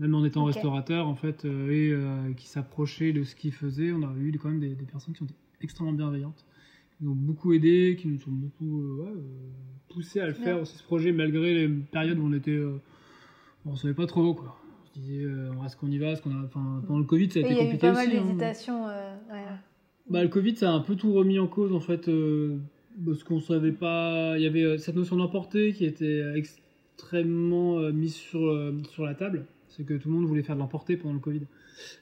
Même en étant restaurateur, en fait, euh, et euh, qui s'approchaient de ce qu'ils faisaient, on a eu quand même des, des personnes qui ont été extrêmement bienveillantes, qui nous ont beaucoup aidés, qui nous ont beaucoup euh, ouais, euh, poussés à le faire aussi ce projet, malgré les périodes où on était, on savait pas trop quoi. On se disait, est-ce qu'on y va, qu'on a, enfin, pendant le Covid, ça a Oui, été il y a eu compliqué pas mal aussi. hein. d'hésitations. ouais. Bah, le Covid, ça a un peu tout remis en cause, en fait, parce qu'on savait pas. Il y avait cette notion d'emporter qui était extrêmement mise sur, sur la table. C'est que tout le monde voulait faire de l'emporter pendant le Covid.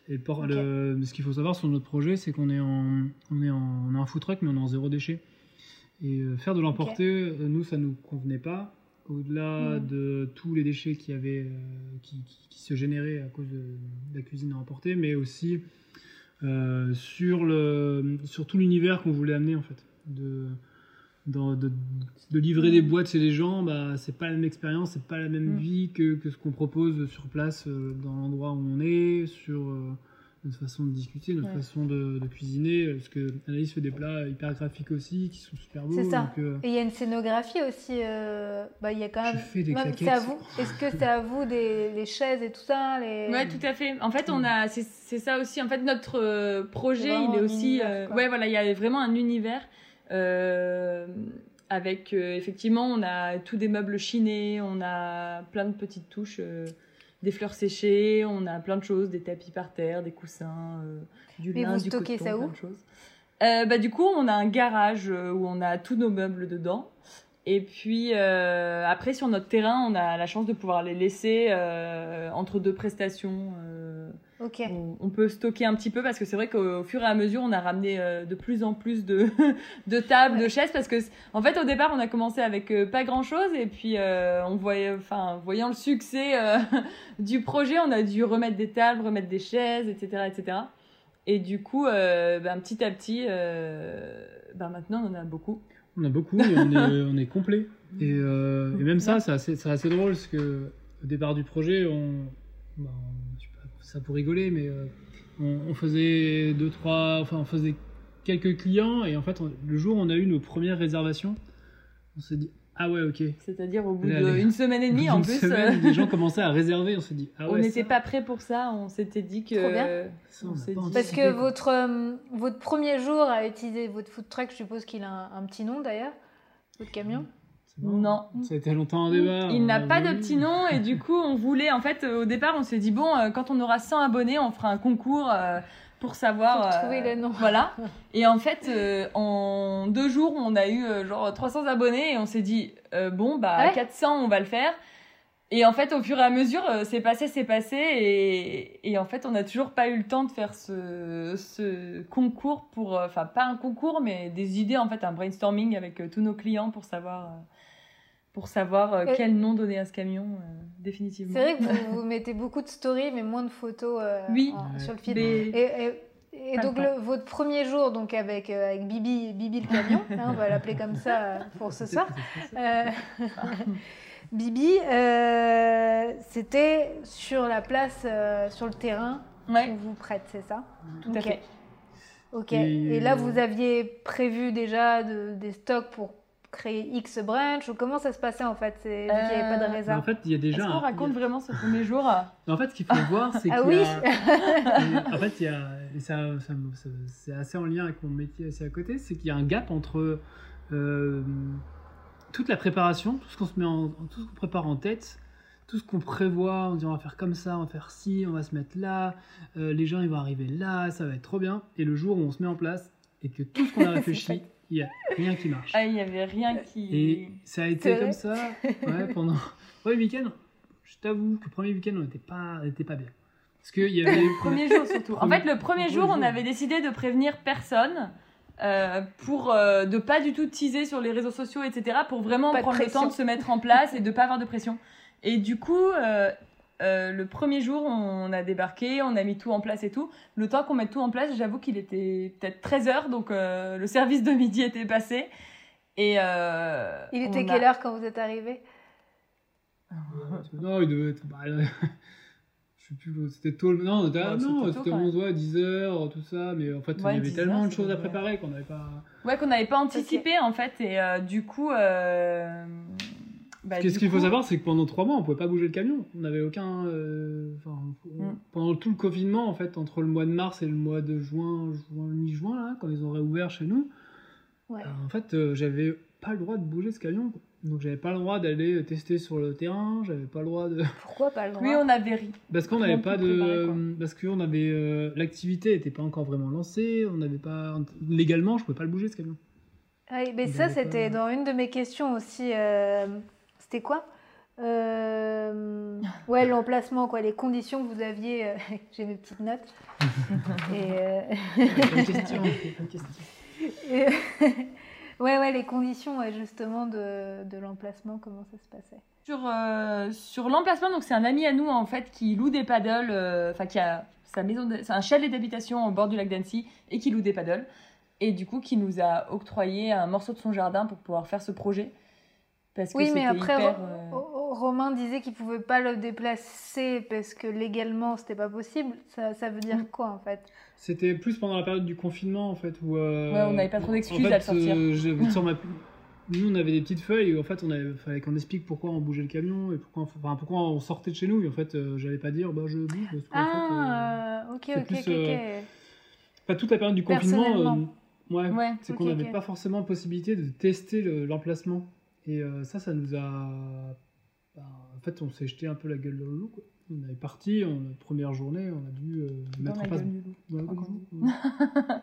Et le- ce qu'il faut savoir sur notre projet, c'est qu'on est en, on est en, on a un food truck, mais on est en zéro déchet. Et euh, faire de l'emporter, euh, nous, ça nous convenait pas. Au-delà Mm. de tous les déchets qui, avaient, euh, qui, qui- qui se généraient à cause de, de la cuisine à emporter, mais aussi euh, sur, le, sur tout l'univers qu'on voulait amener en fait. De, dans- de, de livrer des boîtes chez les gens, bah, c'est pas la même expérience, c'est pas la même Mm. vie que, que ce qu'on propose sur place euh, dans l'endroit où on est, sur euh, notre façon de discuter, notre Ouais. façon de, de cuisiner. Parce que Anaïs fait des plats hyper graphiques aussi qui sont super beaux. C'est ça. donc, euh, Et il y a une scénographie aussi. euh, bah, il y a quand Je même. fais des Même, claquettes. c'est à vous. Est-ce que c'est à vous des les chaises et tout ça les... Ouais, tout à fait. En fait, on a, c'est ça aussi. En fait, notre euh, projet, il est aussi, univers, euh, ouais, voilà, il y a vraiment un univers euh, avec euh, effectivement, on a tous des meubles chinés, on a plein de petites touches, euh, des fleurs séchées, on a plein de choses, des tapis par terre, des coussins, euh, du Mais lin, vous du coton, ça où plein de choses. Euh, bah, du coup, on a un garage euh, où on a tous nos meubles dedans. Et puis euh, après, sur notre terrain, on a la chance de pouvoir les laisser euh, entre deux prestations. Euh, Ok. on, on peut stocker un petit peu parce que c'est vrai qu'au au fur et à mesure, on a ramené euh, de plus en plus de, *laughs* de tables, de chaises parce que, en fait, au départ, on a commencé avec euh, pas grand chose et puis euh, on voyait, enfin, voyant le succès euh, *laughs* du projet, on a dû remettre des tables, remettre des chaises, etc., etc. Et du coup, euh, ben, petit à petit, euh, ben, maintenant, on en a beaucoup. On a beaucoup et on est, on est complet. *laughs* Et, euh, et même ça, c'est assez, c'est assez drôle parce que au départ du projet, on, pas, ça pour rigoler, mais euh, on, on faisait deux, trois, enfin, on faisait quelques clients et en fait, on- le jour où on a eu nos premières réservations, on s'est dit ah ouais, ok. C'est-à-dire au bout d'une les- semaine et demie, en plus. semaine, euh, des gens commençaient à réserver, on s'est dit ah on ouais. n'était ça, pas prêt pour ça. On s'était dit que. Trop bien. ça, on on dit- Parce que votre, euh, votre premier jour à utiliser votre food truck, je suppose qu'il a un, un petit nom d'ailleurs, votre camion? Non. Ça a été longtemps un débat. Il n'a a pas de petit nom et du coup on voulait en fait euh, au départ on s'est dit bon euh, quand on aura 100 abonnés on fera un concours euh, pour savoir Pour euh, trouver le nom. voilà et en fait euh, en deux jours on a eu euh, genre 300 abonnés et on s'est dit euh, bon bah Ouais. 400 on va le faire et en fait au fur et à mesure euh, c'est passé c'est passé et, et en fait on n'a toujours pas eu le temps de faire ce, ce concours pour euh, enfin pas un concours mais des idées en fait un brainstorming avec euh, tous nos clients pour savoir euh, pour savoir euh, Et- quel nom donner à ce camion euh, définitivement. C'est vrai que vous, *laughs* vous mettez beaucoup de stories, mais moins de photos euh, Oui. en- Ouais. sur le feed. Mais- Et, et- et Pas donc le votre premier jour donc avec, euh, avec Bibi, Bibi le camion, *laughs* hein, on va l'appeler comme ça euh, pour ce soir. Euh, *laughs* Bibi, euh, c'était sur la place, euh, sur le terrain Ouais, qu'on vous prête, c'est ça? Tout à Ok. fait. Ok. Et- Et, là, vous aviez prévu déjà de- des stocks pour créer X brunch ou comment ça se passait en fait qu'il n'y avait pas de Euh, réserve. en fait, il y a déjà. Est-ce qu'on raconte il a- vraiment ce premier jour En fait, ce qu'il faut voir, c'est Ah qu'il y oui a. en fait, il y a. et ça, ça ça- c'est assez en lien avec mon métier assez à côté, c'est qu'il y a un gap entre euh, toute la préparation, tout ce qu'on se met en, tout ce qu'on prépare en tête, tout ce qu'on prévoit, on dit on va faire comme ça, on va faire ci, on va se mettre là, euh, les gens ils vont arriver là, ça va être trop bien. Et le jour où on se met en place et que tout ce qu'on a *laughs* réfléchi, il y a rien qui marche. Ah, il n'y avait rien qui. Et ça a été comme ça ouais, pendant. Ouais, le week-end, je t'avoue que le premier week-end, on n'était pas, on était pas bien. Parce qu'il y avait. Le premier jour surtout. En fait, le premier premier jour, on avait décidé de prévenir personne. euh, pour euh, de pas du tout teaser sur les réseaux sociaux, etc. Pour vraiment Pas prendre le temps de se mettre en place et de pas avoir de pression. Et du coup, euh, euh, le premier jour, on a débarqué, on a mis tout en place et tout. Le temps qu'on mette tout en place, j'avoue qu'il était peut-être 13h, donc euh, le service de midi était passé. Et euh, Il était a- quelle heure quand vous êtes arrivé? Non, il devait être. Bah, là, je sais plus, c'était tôt. le- Non, c'était- Ouais, non, c'était tôt, c'était quand même. 11, ouais, 10 heures, tout ça. Mais en fait, Ouais, il y avait 10 tellement heures, de choses à préparer qu'on n'avait pas. Ouais, qu'on n'avait pas anticipé en fait. Et euh, du coup. Bah, Parce que du ce qu'il faut savoir, c'est que pendant 3 mois, on pouvait pas bouger le camion. On n'avait aucun. euh, on- Mm. Pendant tout le confinement, en fait, entre le mois de mars et le mois de juin, juin mi-juin, là, quand ils ont réouvert chez nous, Ouais. Euh, En fait, euh, j'avais pas le droit de bouger ce camion. quoi. Donc, j'avais pas le droit d'aller tester sur le terrain. J'avais pas le droit de. *laughs* Pourquoi pas le droit Oui, on avait ri. Parce qu'on n'avait pas de. Parce qu'on avait. euh, L'activité n'était pas encore vraiment lancée. On n'avait pas. Légalement, je pouvais pas le bouger ce camion. Ah oui, mais ça, pas- c'était dans une de mes questions aussi. C'était quoi Euh, Ouais, l'emplacement, quoi, les conditions que vous aviez. euh, *laughs* J'ai mes petites notes. *laughs* Et, euh, Bonne question. *laughs* bonne question. et- ouais, ouais, les conditions, ouais, justement, de, de l'emplacement, comment ça se passait Sur, euh, sur l'emplacement, donc c'est un ami à nous en fait qui loue des paddles, euh, enfin qui a sa maison, de- c'est un chalet d'habitation au bord du lac d'Annecy et qui loue des paddles. Et du coup, qui nous a octroyé un morceau de son jardin pour pouvoir faire ce projet. Parce que Oui, mais après, hyper, euh, Ro- Romain disait qu'il pouvait pas le déplacer parce que légalement, c'était pas possible. Ça, ça veut dire Mm. quoi, en fait? C'était plus pendant la période du confinement, en fait. Où, euh, Ouais, on n'avait pas trop d'excuses en fait, à le sortir. euh, j'avais *laughs* sur ma- Nous, on avait des petites feuilles où en fait, on avait... fallait qu'on explique pourquoi on bougeait le camion et pourquoi, enfin, pourquoi on sortait de chez nous. Et en fait, euh, j'allais pas dire, bah, je bouge. Parce qu'en fait, euh, Ah, ok, ok, plus, ok, euh. Pas toute la période du confinement. Euh, ouais, Ouais, c'est qu'on n'avait pas forcément possibilité de tester le- l'emplacement. Et euh, ça, ça nous a. bah, en fait, on s'est jeté un peu la gueule dans le loup. Quoi. On est parti, en première journée, on a dû euh, mettre en place. Dans la. *laughs*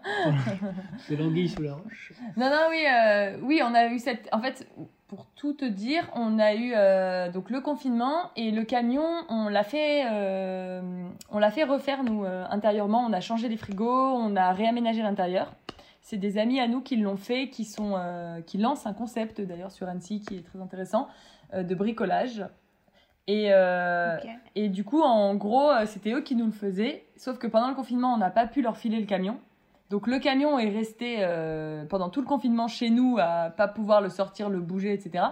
C'est l'anguille sous la roche. Non, non, oui, euh, oui, on a eu cette. En fait, pour tout te dire, on a eu euh, donc le confinement et le camion, on l'a fait, on l'a fait refaire nous intérieurement. On a changé les frigos, on a réaménagé l'intérieur. C'est des amis à nous qui l'ont fait, qui sont, euh, qui lancent un concept d'ailleurs sur Annecy qui est très intéressant euh, de bricolage. Et, euh. Et du coup, en gros, c'était eux qui nous le faisaient. Sauf que pendant le confinement, on n'a pas pu leur filer le camion. Donc le camion est resté pendant tout le confinement chez nous à pas pouvoir le sortir, le bouger, etc.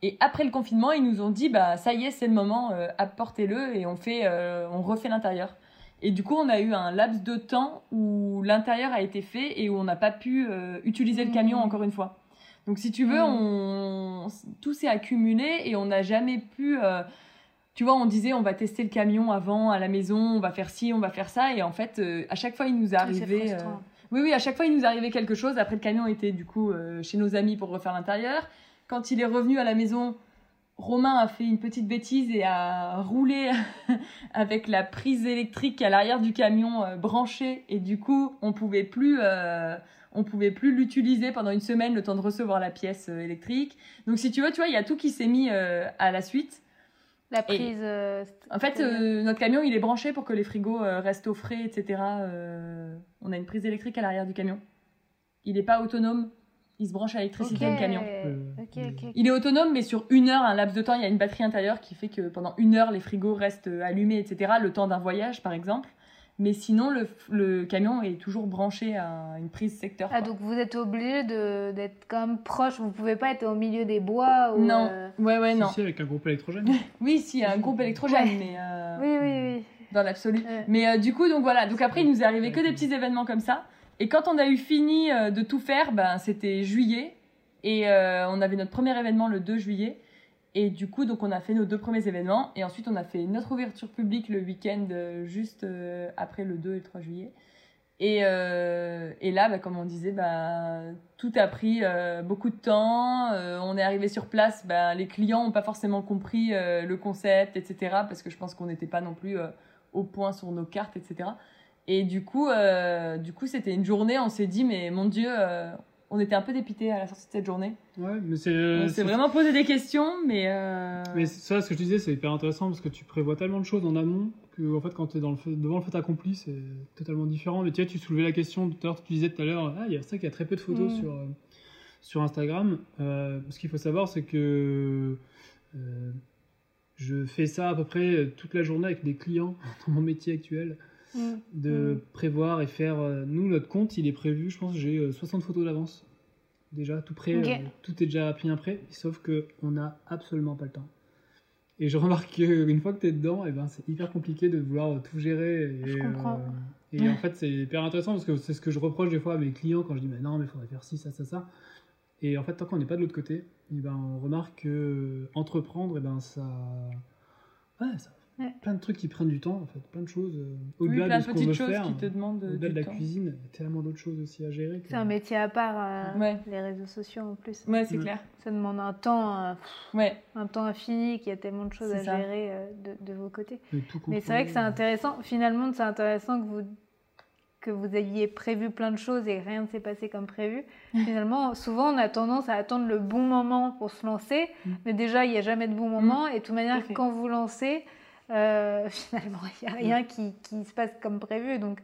Et après le confinement, ils nous ont dit bah ça y est, c'est le moment, apportez-le et on fait, on refait l'intérieur. Et du coup, on a eu un laps de temps où l'intérieur a été fait et où on n'a pas pu euh, utiliser le camion Mhm. encore une fois. Donc si tu veux, Mhm. on tout s'est accumulé et on n'a jamais pu. euh, tu vois, on disait on va tester le camion avant à la maison, on va faire ci, on va faire ça, et en fait, euh, à chaque fois, il nous frustrant. oui, oui, à chaque fois, il nous arrivait quelque chose. Après, le camion était du coup chez nos amis pour refaire l'intérieur. Quand il est revenu à la maison, Romain a fait une petite bêtise et a roulé *laughs* avec la prise électrique à l'arrière du camion euh, branchée. Et du coup, on pouvait plus, euh, on pouvait plus l'utiliser pendant une semaine, le temps de recevoir la pièce euh, électrique. Donc, si tu veux, tu vois, il y a tout qui s'est mis euh, à la suite. La prise. En fait, notre camion, il est branché pour que les frigos restent au frais, etc. On a une prise électrique à l'arrière du camion. Il n'est pas autonome. Il se branche à l'électricité, Ok. le camion. Il est autonome, mais sur une heure, un laps de temps, il y a une batterie intérieure qui fait que pendant une heure, les frigos restent euh, allumés, etc. Le temps d'un voyage, par exemple. Mais sinon, le, le camion est toujours branché à une prise secteur. Ah, quoi. donc vous êtes obligé de- d'être quand même proche, vous pouvez pas être au milieu des bois ou. Non. euh, Ouais, ouais, si, non. si, avec un groupe électrogène. *laughs* Oui, si, il y a un groupe électrogène, Ouais. mais euh, Oui, oui, oui. dans l'absolu. Ouais. Mais euh, du coup, donc voilà. Donc après, il nous est arrivé que des petits événements comme ça. Et quand on a eu fini euh, de tout faire, ben, c'était juillet. Et euh, on avait notre premier événement le 2 juillet. Et du coup, donc on a fait nos deux premiers événements. Et ensuite, on a fait notre ouverture publique le week-end euh, juste après le 2 et le 3 juillet. Et, là, bah, comme on disait, bah, tout a pris beaucoup de temps. On est arrivé sur place, bah, les clients n'ont pas forcément compris le concept, etc. Parce que je pense qu'on n'était pas non plus au point sur nos cartes, etc. Et du coup, euh, du coup, c'était une journée. On s'est dit, mais mon Dieu, euh, on était un peu dépité à la sortie de cette journée. Ouais, mais c'est. euh, on s'est c'est- vraiment posé des questions, mais. euh, Mais ça, ce que je disais, c'est hyper intéressant parce que tu prévois tellement de choses en amont que, en fait, quand tu es dans le fait- devant le fait accompli, c'est totalement différent. Mais tu vois, tu soulevais la question tout à l'heure, tu disais tout à l'heure, ah, il y a ça qu'il y a très peu de photos Mm. sur, euh, sur Instagram. Euh, ce qu'il faut savoir, c'est que euh, je fais ça à peu près toute la journée avec des clients *laughs* dans mon métier actuel, Mm. de Mm. prévoir et faire. euh, nous, notre compte, il est prévu, je pense, j'ai euh, 60 photos d'avance. Déjà, tout prêt, euh, tout est déjà bien prêt, sauf que on n'a absolument pas le temps. Et je remarque qu'une *laughs* fois que tu es dedans, eh ben, c'est hyper compliqué de vouloir tout gérer. Et, Je comprends. euh, et en fait, c'est hyper intéressant parce que c'est ce que je reproche des fois à mes clients quand je dis mais non, mais il faudrait faire ci, ça, ça, ça. Et en fait, tant qu'on n'est pas de l'autre côté, eh ben, on remarque que euh, entreprendre, eh ben, ça. Ouais, ça. Ouais. Plein de trucs qui prennent du temps, en fait, plein de choses. euh, oui, Au-delà plein de de ce qu'on petites veut choses faire, qui te demandent euh, au-delà du de la temps. cuisine, il y a tellement d'autres choses aussi à gérer. que- C'est un métier à part, euh, Ouais. les réseaux sociaux en plus. Ouais, c'est Mm. clair. Ça demande un temps, euh, Ouais. un temps infini, qu'il y a tellement de choses C'est à ça. gérer euh, de, de vos côtés. Mais c'est vrai que c'est intéressant, finalement, c'est intéressant que vous, que vous ayez prévu plein de choses et rien ne s'est passé comme prévu. *laughs* Finalement, souvent, on a tendance à attendre le bon moment pour se lancer, Mm. mais déjà, il n'y a jamais de bon moment. Et de toute manière, quand vous lancez, euh, *laughs* finalement, il n'y a rien qui, qui se passe comme prévu. Donc,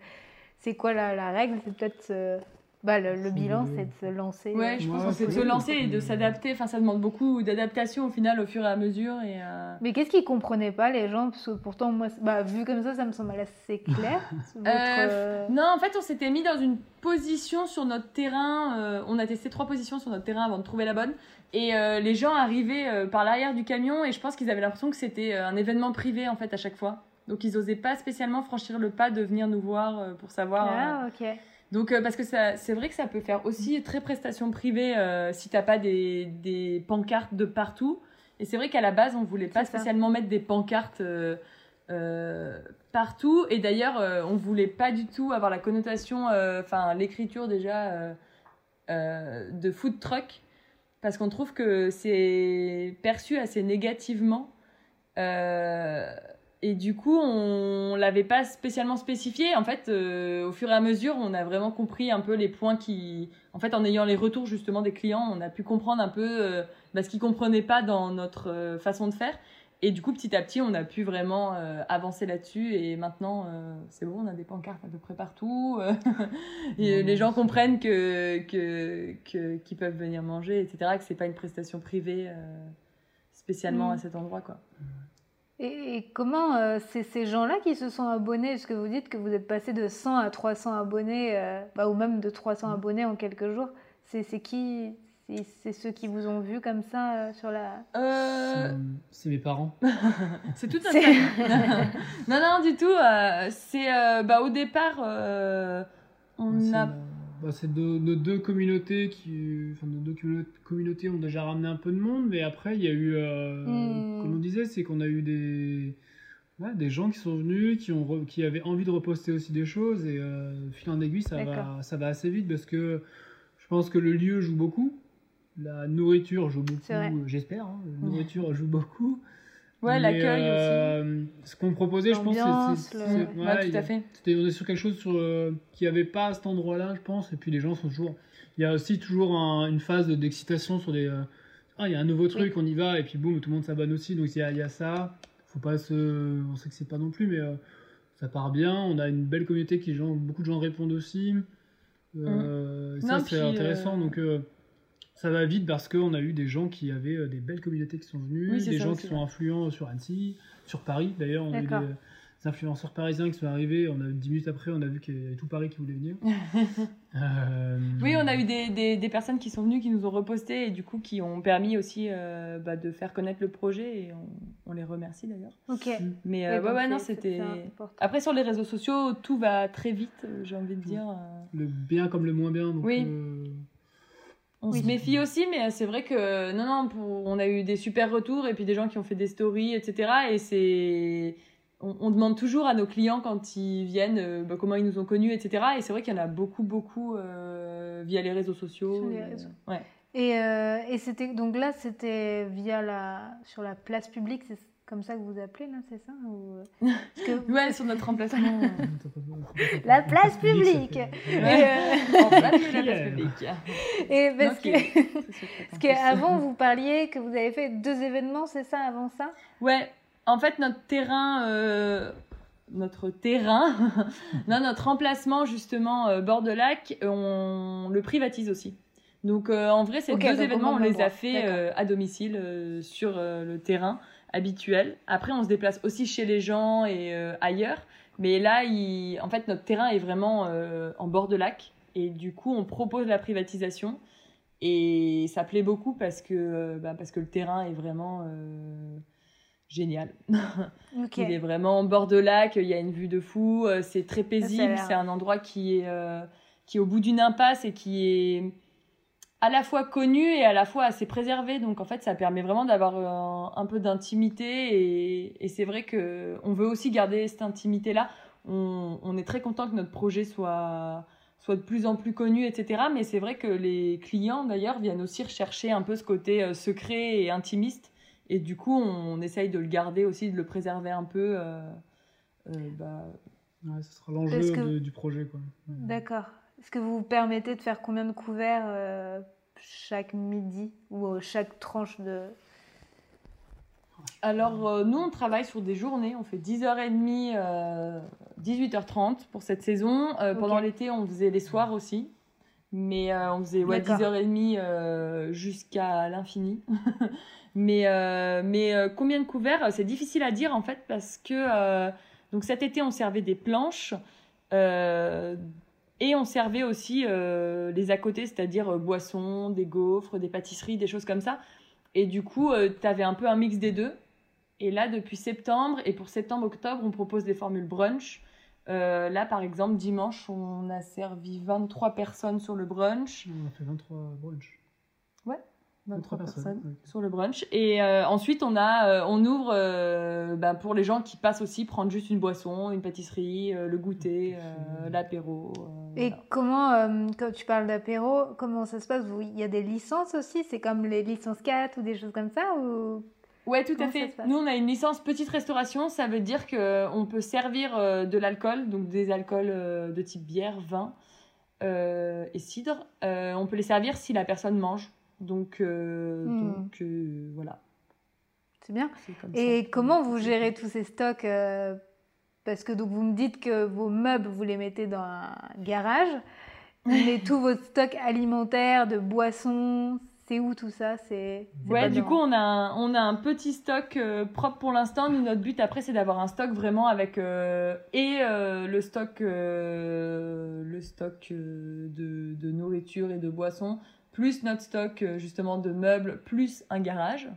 c'est quoi la, la règle? C'est peut-être euh, bah, le, le bilan, de- c'est de se lancer. Ouais, euh, je Ouais, pense que c'est de se lancer et de s'adapter. Enfin, ça demande beaucoup d'adaptation au final, au fur et à mesure. Et, euh, Mais qu'est-ce qu'ils comprenaient pas, les gens? Parce que pourtant, moi, bah, vu comme ça, ça me semble assez *laughs* clair. Votre, euh, Non, en fait, on s'était mis dans une position sur notre terrain. euh, on a testé trois positions sur notre terrain avant de trouver la bonne. Et euh, les gens arrivaient euh, par l'arrière du camion et je pense qu'ils avaient l'impression que c'était un événement privé en fait à chaque fois. Donc ils osaient pas spécialement franchir le pas de venir nous voir euh, pour savoir. euh, Ah, ok. Donc, euh, parce que c'est vrai que ça peut faire aussi très prestation privée euh, si t'as pas des, des pancartes de partout. Et c'est vrai qu'à la base, on voulait pas ça. spécialement mettre des pancartes euh, euh, partout. Et d'ailleurs, on voulait pas du tout avoir la connotation, enfin, l'écriture déjà de food truck. Parce qu'on trouve que c'est perçu assez négativement. Et du coup, on l'avait pas spécialement spécifié. En fait, euh, au fur et à mesure, on a vraiment compris un peu les points qui. En fait, en ayant les retours justement des clients, on a pu comprendre un peu euh, bah, ce qu'ils comprenaient pas dans notre euh, façon de faire. Et du coup, petit à petit, on a pu vraiment euh, avancer là-dessus. Et maintenant, euh, c'est bon, on a des pancartes à peu près partout. *laughs* et les gens comprennent que qu'ils peuvent venir manger, etc. Que c'est pas une prestation privée euh, spécialement Mm. à cet endroit, quoi. Et, comment euh, c'est ces gens-là qui se sont abonnés? Est-ce que vous dites que vous êtes passé de 100 à 300 abonnés, euh, bah, ou même de 300 Mm. abonnés en quelques jours? C'est qui C'est- ceux qui vous ont vu comme ça euh, sur la. Euh, C'est- mes parents. *laughs* c'est tout un *laughs* non, non, du tout. euh, c'est euh, bah, au départ, euh, on a. bah, c'est de- nos deux communautés qui, enfin, deux communau- communautés ont déjà ramené un peu de monde, mais après il y a eu, euh, Hmm. comme on disait, c'est qu'on a eu des, ouais, des gens qui sont venus, qui ont, re- qui avaient envie de reposter aussi des choses et euh, fil en aiguille ça va, ça va assez vite parce que je pense que le lieu joue beaucoup, la nourriture joue beaucoup, j'espère, hein, la nourriture joue beaucoup. Ouais, l'accueil aussi. euh, Ce qu'on proposait, je pense, c'est- Ouais, tout à fait. c'était on est sur quelque chose sur, euh, qui avait pas à cet endroit-là, je pense. Et puis les gens sont toujours. Il y a aussi toujours un- une phase de- d'excitation sur des. euh, Ah, il y a un nouveau truc, on y va, et puis boum, tout le monde s'abonne aussi. Donc il y a, y a ça. Faut pas se. On sait que c'est pas non plus, mais ça part bien. On a une belle communauté qui gens, beaucoup de gens répondent aussi. Euh, Ça Mmh. C'est intéressant. euh, Donc euh, ça va vite parce qu'on a eu des gens qui avaient euh, des belles communautés qui sont venus, Oui, c'est des ça gens aussi, qui sont influents sur Annecy, sur Paris. D'ailleurs, on a eu des, des influenceurs parisiens qui sont arrivés. On a 10 minutes après, on a vu qu'il y avait tout Paris qui voulait venir. *laughs* Euh, Oui, on a eu des, des, des personnes qui sont venues, qui nous ont reposté et du coup qui ont permis aussi euh, bah, de faire connaître le projet et on, on les remercie d'ailleurs. Ok. Mais Oui, euh, ouais, non, c'était. Après, sur les réseaux sociaux, tout va très vite, j'ai envie de dire. Le bien comme le moins bien. Donc, Oui. Euh, On Oui. se méfie aussi, mais c'est vrai que non, non, pour- on a eu des super retours et puis des gens qui ont fait des stories, etc. Et c'est. On, on demande toujours à nos clients quand ils viennent euh, bah, comment ils nous ont connus, etc. Et c'est vrai qu'il y en a beaucoup, beaucoup euh, via les réseaux sociaux. Sur les réseaux. euh, ouais. Et, euh, et c'était donc là, c'était via la sur la place publique, c'est comme ça que vous appelez là, c'est ça ou... *laughs* Que- Ouais, sur notre emplacement. euh, *laughs* *laughs* La place publique. fait- Et, Ouais. euh, en place de la place Yeah. publique. et parce que parce qu'avant vous parliez que vous avez fait deux événements, c'est ça avant ça? Ouais, en fait, notre terrain, euh, notre terrain, non, notre emplacement justement euh, bord de lac, euh, on le privatise aussi. Donc euh, en vrai, ces deux événements, on les a fait euh, à domicile euh, sur euh, le terrain habituel. Après, on se déplace aussi chez les gens et euh, ailleurs. Mais là, il... en fait, notre terrain est vraiment euh, en bord de lac. Et du coup, on propose la privatisation. Et ça plaît beaucoup parce que, euh, bah, parce que le terrain est vraiment euh, génial. *laughs* Il est vraiment en bord de lac, il y a une vue de fou, c'est très paisible, c'est un endroit qui est, qui est au bout d'une impasse et qui est à la fois connu et à la fois assez préservé. Donc en fait, ça permet vraiment d'avoir un, un peu d'intimité et, et c'est vrai que on veut aussi garder cette intimité-là. On, on est très content que notre projet soit soit de plus en plus connu, etc. Mais c'est vrai que les clients, d'ailleurs, viennent aussi rechercher un peu ce côté euh, secret et intimiste. Et du coup, on, essaye de le garder aussi, de le préserver un peu. euh, euh, bah, Ouais, ce sera l'enjeu que- du projet. D'accord. Est-ce que vous vous permettez de faire combien de couverts euh, chaque midi ou euh, chaque tranche de Alors, euh, nous, on travaille sur des journées. On fait 10h30, euh, 18h30 pour cette saison. Euh, Pendant l'été, on faisait les soirs aussi. Mais on faisait ouais, D'accord. 10h30 euh, jusqu'à l'infini. *laughs* mais mais combien de couverts? C'est difficile à dire en fait parce que donc cet été, on servait des planches. Euh, et on servait aussi euh, les à côté, c'est-à-dire euh, boissons, des gaufres, des pâtisseries, des choses comme ça. Et du coup, tu avais un peu un mix des deux. Et là, depuis septembre, et pour septembre-octobre, on propose des formules brunch. Euh, là, par exemple, dimanche, on a servi 23 personnes sur le brunch. On a fait 23 brunchs. 23 personnes, personnes sur le brunch. Et euh, ensuite, on, a, euh, on ouvre euh, bah, pour les gens qui passent aussi prendre juste une boisson, une pâtisserie, euh, le goûter, l'apéro. euh, Et voilà. comment, euh, quand tu parles d'apéro, comment ça se passe? Vous- Il y a des licences aussi? C'est comme les licences 4 ou des choses comme ça ou... Ouais, tout Comment à fait. Nous, on a une licence petite restauration. Ça veut dire qu'on peut servir euh, de l'alcool, donc des alcools euh, de type bière, vin euh, et cidre. Euh, on peut les servir si la personne mange. Donc, euh, Hmm. donc euh, voilà. C'est bien. Comme Et ça comment vous gérez tous ces stocks euh, Parce que donc vous me dites que vos meubles, vous les mettez dans un garage, *laughs* mais tous vos stocks alimentaires, de boissons, c'est où tout ça? C'est Ouais, du coup, on a un, on a un petit stock euh, propre pour l'instant. Nous, notre but après, c'est d'avoir un stock vraiment avec euh, et euh, le stock, euh, le stock euh, de, de nourriture et de boissons, plus notre stock euh, justement de meubles, plus un garage.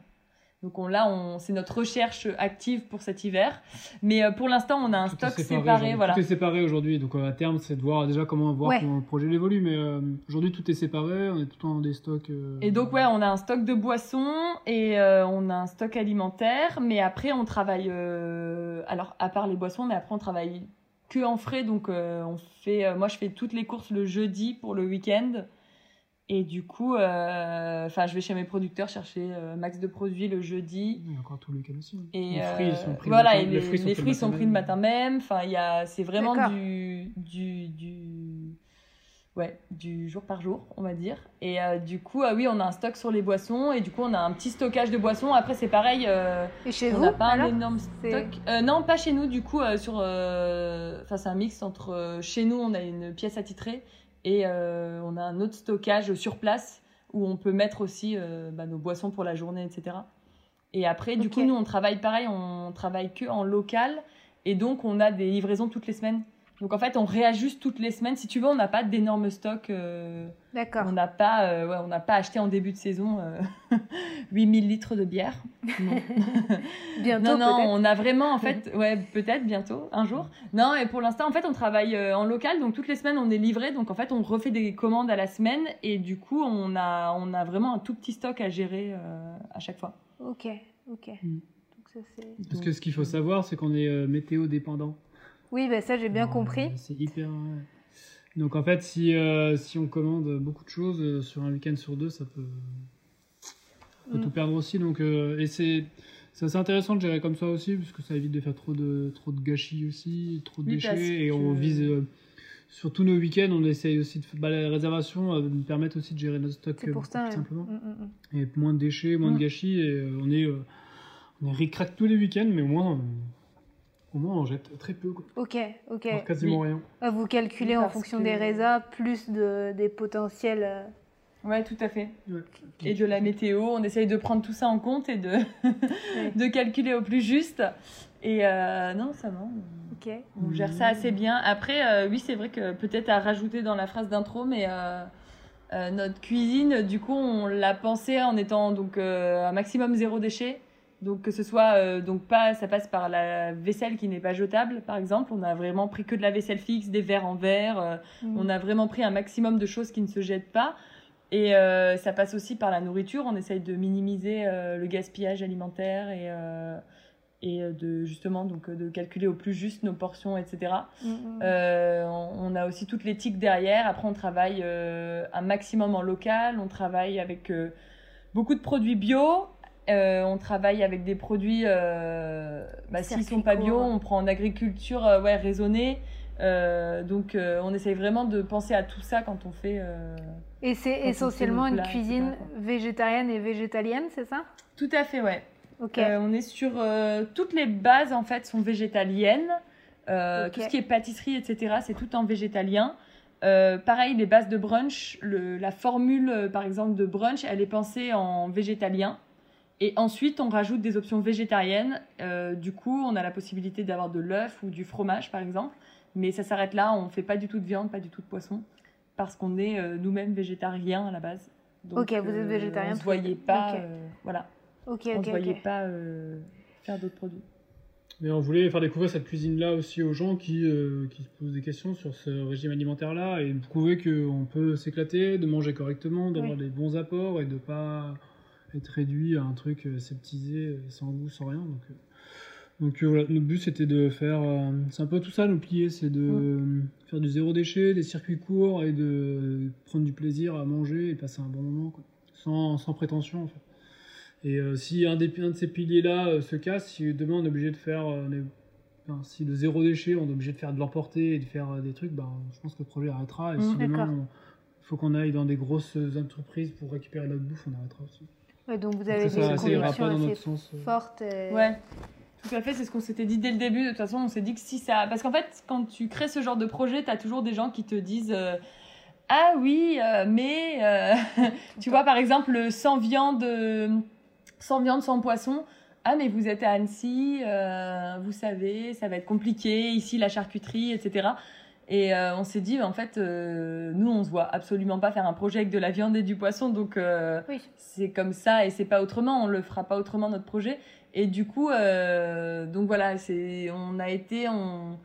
Donc on, là, on, c'est notre recherche active pour cet hiver. Mais euh, pour l'instant, on a un Tout stock séparé, séparé. aujourd'hui. voilà. Tout est séparé aujourd'hui, donc euh, à terme, c'est de voir déjà comment voir Ouais. comment le projet évolue. Mais euh, aujourd'hui, tout est séparé, on est tout le temps dans des stocks. euh, Et donc, ouais, on a un stock de boissons et euh, on a un stock alimentaire. Mais après, on travaille. euh, alors, à part les boissons, mais après, on travaille que en frais. Donc, euh, on fait, euh, moi, je fais toutes les courses le jeudi pour le week-end. Et du coup, euh, enfin, je vais chez mes producteurs chercher euh, max de produits le jeudi. Il y a encore tout le week-end aussi. Et les euh, fruits sont pris voilà, le et matin- les, fruits sont les pris fruits sont pris le matin même. Enfin, il y a, c'est vraiment du, du, du, ouais, du jour par jour, on va dire. Et euh, du coup, ah oui, on a un stock sur les boissons et du coup, on a un petit stockage de boissons. Après, c'est pareil, euh, Et chez on vous n'a pas alors un énorme stock. Euh, non, pas chez nous. Du coup, euh, sur, euh, enfin, c'est un mix entre euh, chez nous, on a une pièce attitrée et euh, on a un autre stockage sur place où on peut mettre aussi euh, bah, nos boissons pour la journée, etc. Et après, du coup, nous, on travaille pareil, on travaille que en local et donc on a des livraisons toutes les semaines. Donc en fait, on réajuste toutes les semaines. Si tu veux, on n'a pas d'énormes stocks. euh, D'accord. on n'a pas, euh, ouais, on n'a pas acheté en début de saison euh, *laughs* 8000 litres de bière. Non. *laughs* Bientôt Non, non, on a vraiment, en fait, ouais, peut-être bientôt, un jour. Non, et pour l'instant, en fait, on travaille euh, en local, donc toutes les semaines, on est livré. Donc, en fait, on refait des commandes à la semaine, et du coup, on a, on a vraiment un tout petit stock à gérer euh, à chaque fois. Ok, ok. Mm. Donc ça c'est. Parce que ce qu'il faut savoir, c'est qu'on est euh, météo dépendant. Oui, bah ça j'ai bien Alors, compris. euh, C'est hyper. ouais. Donc en fait, si, euh, si on commande beaucoup de choses euh, sur un week-end sur deux, ça peut, ça peut Mm. tout perdre aussi. Donc, euh, et c'est assez intéressant de gérer comme ça aussi, parce que ça évite de faire trop de, trop de gâchis aussi, trop de Oui, déchets. Et on vise. euh, sur tous nos week-ends, on essaye aussi de. Bah, les réservations euh, nous permettent aussi de gérer notre stock euh, pour ça. plus simplement. Mm, mm. Et moins de déchets, moins de gâchis. Et euh, on est. euh, on est ric-rac tous les week-ends, mais au moins. Au moins, on jette très peu, quoi. Ok, ok. Quasiment Oui. rien. Ah, Vous calculez en fonction que- des résas plus de, des potentiels. euh, Ouais, tout à fait. Ouais. Et de la météo, on essaye de prendre tout ça en compte et de, *laughs* de calculer au plus juste. Et euh, non, ça va. on- Ok. On gère ça assez bien. Après, euh, oui, c'est vrai que peut-être à rajouter dans la phrase d'intro, mais euh, euh, notre cuisine, du coup, on l'a pensé en étant donc euh, un maximum zéro déchet. Donc que ce soit euh, donc pas, ça passe par la vaisselle qui n'est pas jetable, par exemple. On a vraiment pris que de la vaisselle fixe, des verres en verre. euh, Mm. on a vraiment pris un maximum de choses qui ne se jettent pas. Et euh, ça passe aussi par la nourriture. On essaye de minimiser le gaspillage alimentaire et, et de justement donc de calculer au plus juste nos portions, etc. Mm, mm. Euh, on, on a aussi toute l'éthique derrière. Après, on travaille euh, un maximum en local. On travaille avec euh, beaucoup de produits bio. Euh, on travaille avec des produits, euh, bah, s'ils Circuit sont pas bio, on prend en agriculture euh, ouais, raisonnée. Euh, donc, on essaye vraiment de penser à tout ça quand on fait. Et c'est essentiellement une cuisine etc., végétarienne et végétalienne, c'est ça? Tout à fait, ouais. On est sur toutes les bases en fait sont végétaliennes. Tout ce qui est pâtisserie, etc. C'est tout en végétalien. Euh, pareil, les bases de brunch, le- la formule par exemple de brunch, elle est pensée en végétalien. Et ensuite, on rajoute des options végétariennes. Euh, du coup, on a la possibilité d'avoir de l'œuf ou du fromage, par exemple. Mais ça s'arrête là. On fait pas du tout de viande, pas du tout de poisson, parce qu'on est euh, nous-mêmes végétariens à la base. Ok, vous êtes végétariens On se tous les voyait pas, euh, voilà, ok, on ok, se voyait pas euh, faire d'autres produits. Mais on voulait faire découvrir cette cuisine-là aussi aux gens qui, euh, qui se posent des questions sur ce régime alimentaire-là et prouver qu'on peut s'éclater, de manger correctement, d'avoir Oui. des bons apports et de pas être réduit à un truc euh, sceptisé, euh, sans goût, sans rien. Donc, euh, donc voilà, notre but c'était de faire. c'est un peu tout ça, nous plier, c'est de faire du zéro déchet, des circuits courts et de prendre du plaisir à manger et passer un bon moment, quoi. Sans, sans prétention en fait. Et euh, si un, des, un de ces piliers-là euh, se casse, si demain on est obligé de faire. euh, enfin, si le zéro déchet, on est obligé de faire de l'emporter et de faire des trucs, ben, je pense que le projet arrêtera. Et Mm, si demain il faut qu'on aille dans des grosses entreprises pour récupérer notre bouffe, on arrêtera aussi. Ouais, donc vous avez ça, des ça ira convictions assez sens. euh. fortes. et- Ouais, tout à fait, c'est ce qu'on s'était dit dès le début. De toute façon, on s'est dit que si ça. Parce qu'en fait, quand tu crées ce genre de projet, tu as toujours des gens qui te disent. euh, ah oui, euh, mais euh, *laughs* tu vois par exemple sans viande, sans viande, sans poisson. Ah mais vous êtes à Annecy, euh, vous savez, ça va être compliqué ici la charcuterie, etc. Et euh, on s'est dit en fait, euh, nous on se voit absolument pas faire un projet avec de la viande et du poisson, donc euh, Oui. c'est comme ça et c'est pas autrement. On le fera pas autrement notre projet. Et du coup, donc voilà, on a été, on,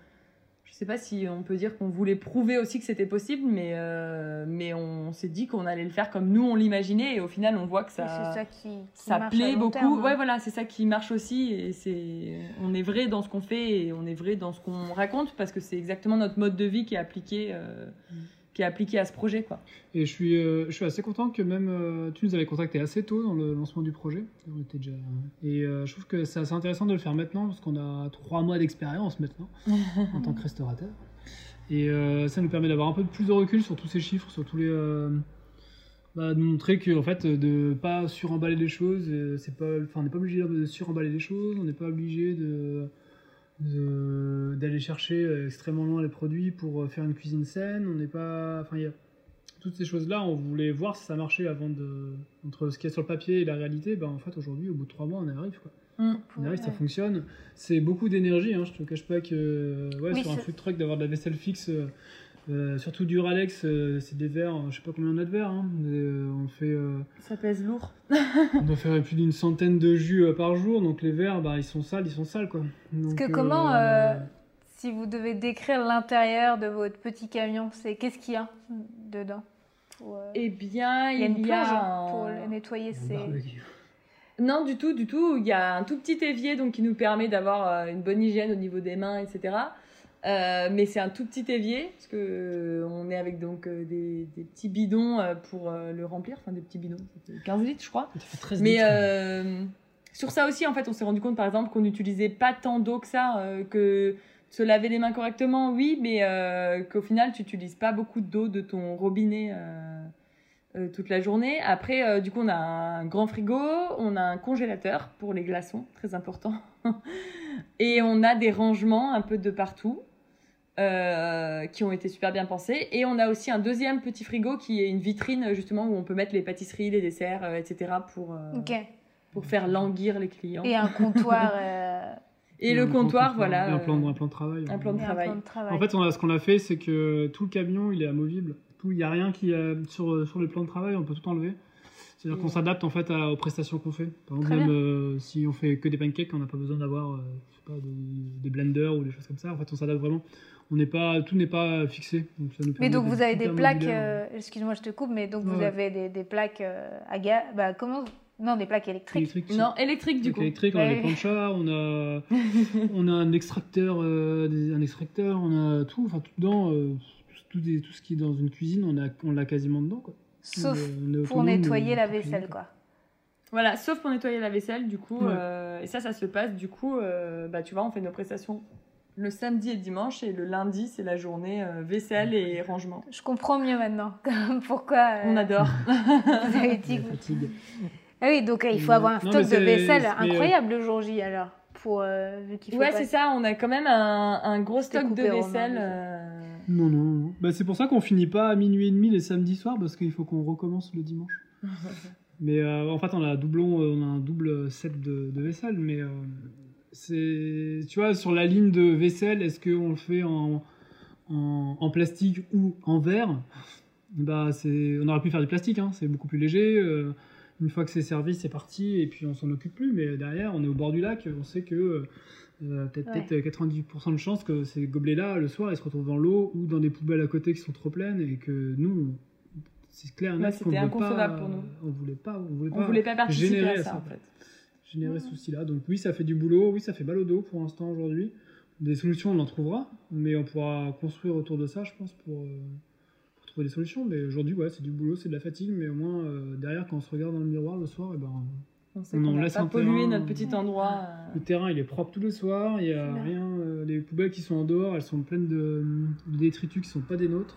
sais pas si on peut dire qu'on voulait prouver aussi que c'était possible, mais euh, mais on s'est dit qu'on allait le faire comme nous on l'imaginait et au final on voit que ça ça qui, qui ça marche à plaît beaucoup. terme, hein. ouais, voilà, c'est ça qui marche aussi. Et c'est, on est vrai dans ce qu'on fait et on est vrai dans ce qu'on raconte parce que c'est exactement notre mode de vie qui est appliqué, euh, Mm. Qui est appliqué à ce projet, quoi. Et je suis, euh, je suis assez content que même euh, tu nous avais contacté assez tôt dans le lancement du projet. On était déjà... Et euh, je trouve que c'est assez intéressant de le faire maintenant parce qu'on a trois mois d'expérience maintenant *laughs* en tant que restaurateur. Et ça nous permet d'avoir un peu plus de recul sur tous ces chiffres, sur tous les. bah, de montrer que en fait de pas suremballer les choses, c'est pas, enfin on n'est pas obligé de suremballer les choses, on n'est pas obligé de- d'aller chercher euh, extrêmement loin les produits pour euh, faire une cuisine saine. On n'est pas, enfin il y a toutes ces choses-là. On voulait voir si ça marchait avant de entre ce qu'il y a sur le papier et la réalité. Ben en fait aujourd'hui au bout de trois mois on y arrive quoi. Mm. On y arrive, ça fonctionne. C'est beaucoup d'énergie, hein, je te cache pas que euh, ouais, Oui, sur un food truck d'avoir de la vaisselle fixe, euh, surtout du Ralex, euh, c'est des verres, euh, je sais pas combien on a de verres, hein, mais, euh, on fait, euh, Ça pèse lourd. *laughs* on doit faire plus d'une centaine de jus euh, par jour, donc les verres, bah, ils sont sales, ils sont sales quoi. Donc, que comment, euh, Si vous devez décrire l'intérieur de votre petit camion, c'est qu'est-ce qu'il y a dedans? Pour, Eh bien, Il y a une plonge un- pour le nettoyer. C'est. Non, du tout, du tout. Il y a un tout petit évier donc qui nous permet d'avoir euh, une bonne hygiène au niveau des mains, etc. Euh, mais c'est un tout petit évier parce que euh, on est avec donc euh, des, des petits bidons pour le remplir, enfin des petits bidons, c'était 15 litres je crois. Ça fait 13 Mais litres. sur ça aussi, en fait, on s'est rendu compte, par exemple, qu'on n'utilisait pas tant d'eau que ça, que se laver les mains correctement, oui, mais qu'au final, tu n'utilises pas beaucoup d'eau de ton robinet toute la journée. Après, du coup, on a un grand frigo, on a un congélateur pour les glaçons, très important, *laughs* et on a des rangements un peu de partout. Euh, qui ont été super bien pensés et on a aussi un deuxième petit frigo qui est une vitrine justement où on peut mettre les pâtisseries, les desserts, euh, etc. pour euh, pour faire languir les clients. Et un comptoir. *laughs* euh, Et le comptoir, voilà. Et un plan, un plan de travail. un plan de un travail. plan de travail. En fait, on a, ce qu'on a fait, c'est que tout le camion, il est amovible. Tout, il n'y a rien qui est sur, sur le plan de travail, on peut tout enlever. C'est-à-dire Mm. qu'on s'adapte en fait à- aux prestations qu'on fait. Par exemple, même euh, si on fait que des pancakes, on n'a pas besoin d'avoir, euh, des, des blenders ou des choses comme ça. En fait, on s'adapte vraiment. On n'est pas, tout n'est pas fixé. Donc ça nous mais permet donc vous avez des plaques. euh, Excuse-moi, je te coupe, mais donc vous Ouais. avez des, des plaques euh, à gaz. Bah comment Non, des plaques électriques. Électrique, Non, électrique du Donc coup. électrique, on a des planchas, on a, *laughs* on a un extracteur, euh, des- un extracteur, on a tout, enfin tout dedans, euh, tout, des- tout ce qui est dans une cuisine, on a, on l'a quasiment dedans quoi. Sauf On est- on est pour nettoyer la vaisselle, quoi. Voilà, sauf pour nettoyer la vaisselle, du coup. Ouais. euh, et ça, ça se passe, du coup, euh, bah, tu vois, on fait nos prestations le samedi et le dimanche, et le lundi, c'est la journée euh, vaisselle et rangement. Je comprends mieux maintenant *laughs* pourquoi euh, On adore. *laughs* vous avez dit. La fatigue. Ah oui, donc euh, il faut avoir un stock de vaisselle incroyable le jour J alors. Pour, euh, vu Ouais, pas- c'est ça, on a quand même un, un gros stock de vaisselle. Non, non, non. Bah, c'est pour ça qu'on finit pas à minuit et demi les samedis soirs parce qu'il faut qu'on recommence le dimanche. *laughs* Mais euh, en fait, on a un doublon, euh, on a un double set de, de vaisselle, mais euh, c'est, tu vois, sur la ligne de vaisselle, est-ce qu'on le fait en, en, en plastique ou en verre? Bah, on aurait pu faire du plastique, hein, c'est beaucoup plus léger. euh, une fois que c'est servi, c'est parti, et puis on s'en occupe plus. Mais derrière, on est au bord du lac, on sait que euh, peut-être Ouais. peut-être 90% de chances que ces gobelets-là, le soir, ils se retrouvent dans l'eau ou dans des poubelles à côté qui sont trop pleines, et que nous, on- c'est clair, et Ouais, c'était inconcevable pas- pour nous. On voulait pas, on voulait on pas voulait pas participer générer à ça, ça. en fait. générer Mhm. ce souci-là. Donc oui, ça fait du boulot, oui, ça fait mal au dos pour l'instant aujourd'hui. Des solutions, on en trouvera, mais on pourra construire autour de ça, je pense, pour, euh, pour trouver des solutions. Mais aujourd'hui, ouais, c'est du boulot, c'est de la fatigue, mais au moins, euh, derrière, quand on se regarde dans le miroir le soir, eh ben, On sait qu'on laisse pas polluer terrain. notre petit endroit. euh. le terrain, il est propre tous les soirs, il y a rien, euh, les poubelles qui sont en dehors, elles sont pleines de, de détritus qui sont pas des nôtres.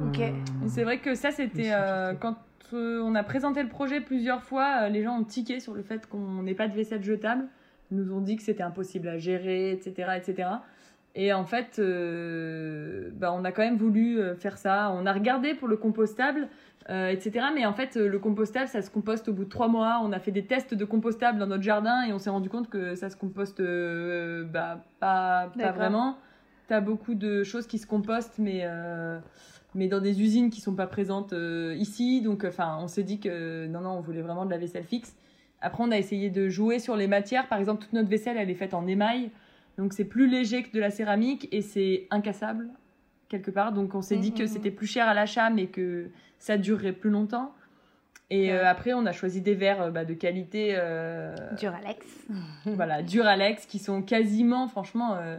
Ok. Euh, C'est vrai que ça, c'était euh, quand euh, on a présenté le projet plusieurs fois, euh, les gens ont tiqué sur le fait qu'on n'ait pas de vaisselle jetable. Ils nous ont dit que c'était impossible à gérer, etc., etc. Et en fait, euh, bah, on a quand même voulu euh, faire ça. On a regardé pour le compostable, euh, etc. Mais en fait, euh, le compostable, ça se composte au bout de trois mois. On a fait des tests de compostable dans notre jardin et on s'est rendu compte que ça se composte euh, bah, pas, vraiment. T'as beaucoup de choses qui se compostent, mais, euh, mais dans des usines qui sont pas présentes ici. Donc, enfin, on s'est dit que non, non, on voulait vraiment de la vaisselle fixe. Après, on a essayé de jouer sur les matières. Par exemple, toute notre vaisselle, elle est faite en émail. Donc, c'est plus léger que de la céramique et c'est incassable, quelque part. Donc, on s'est dit que mhm. c'était plus cher à l'achat, mais que ça durerait plus longtemps. Et Ouais. euh, après, on a choisi des verres euh, bah, de qualité. euh, Duralex. *laughs* voilà, Duralex, qui sont quasiment, franchement, euh,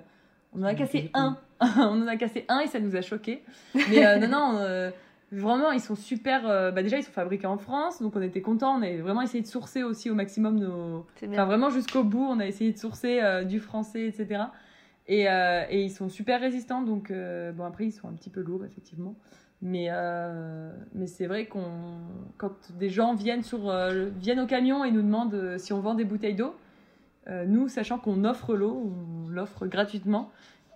on en a cassé un. *laughs* on en a cassé un et ça nous a choqué. *laughs* Mais non, non, vraiment, ils sont super. bah, déjà, ils sont fabriqués en France, donc on était contents. On a vraiment essayé de sourcer aussi au maximum nos. Enfin, vraiment jusqu'au bout, on a essayé de sourcer du français, etc. Et, euh, et ils sont super résistants, donc euh, bon, après, ils sont un petit peu lourds, effectivement. Mais, euh, mais c'est vrai qu'on quand des gens viennent, sur, viennent au camion et nous demandent si on vend des bouteilles d'eau, nous, sachant qu'on offre l'eau, on l'offre gratuitement,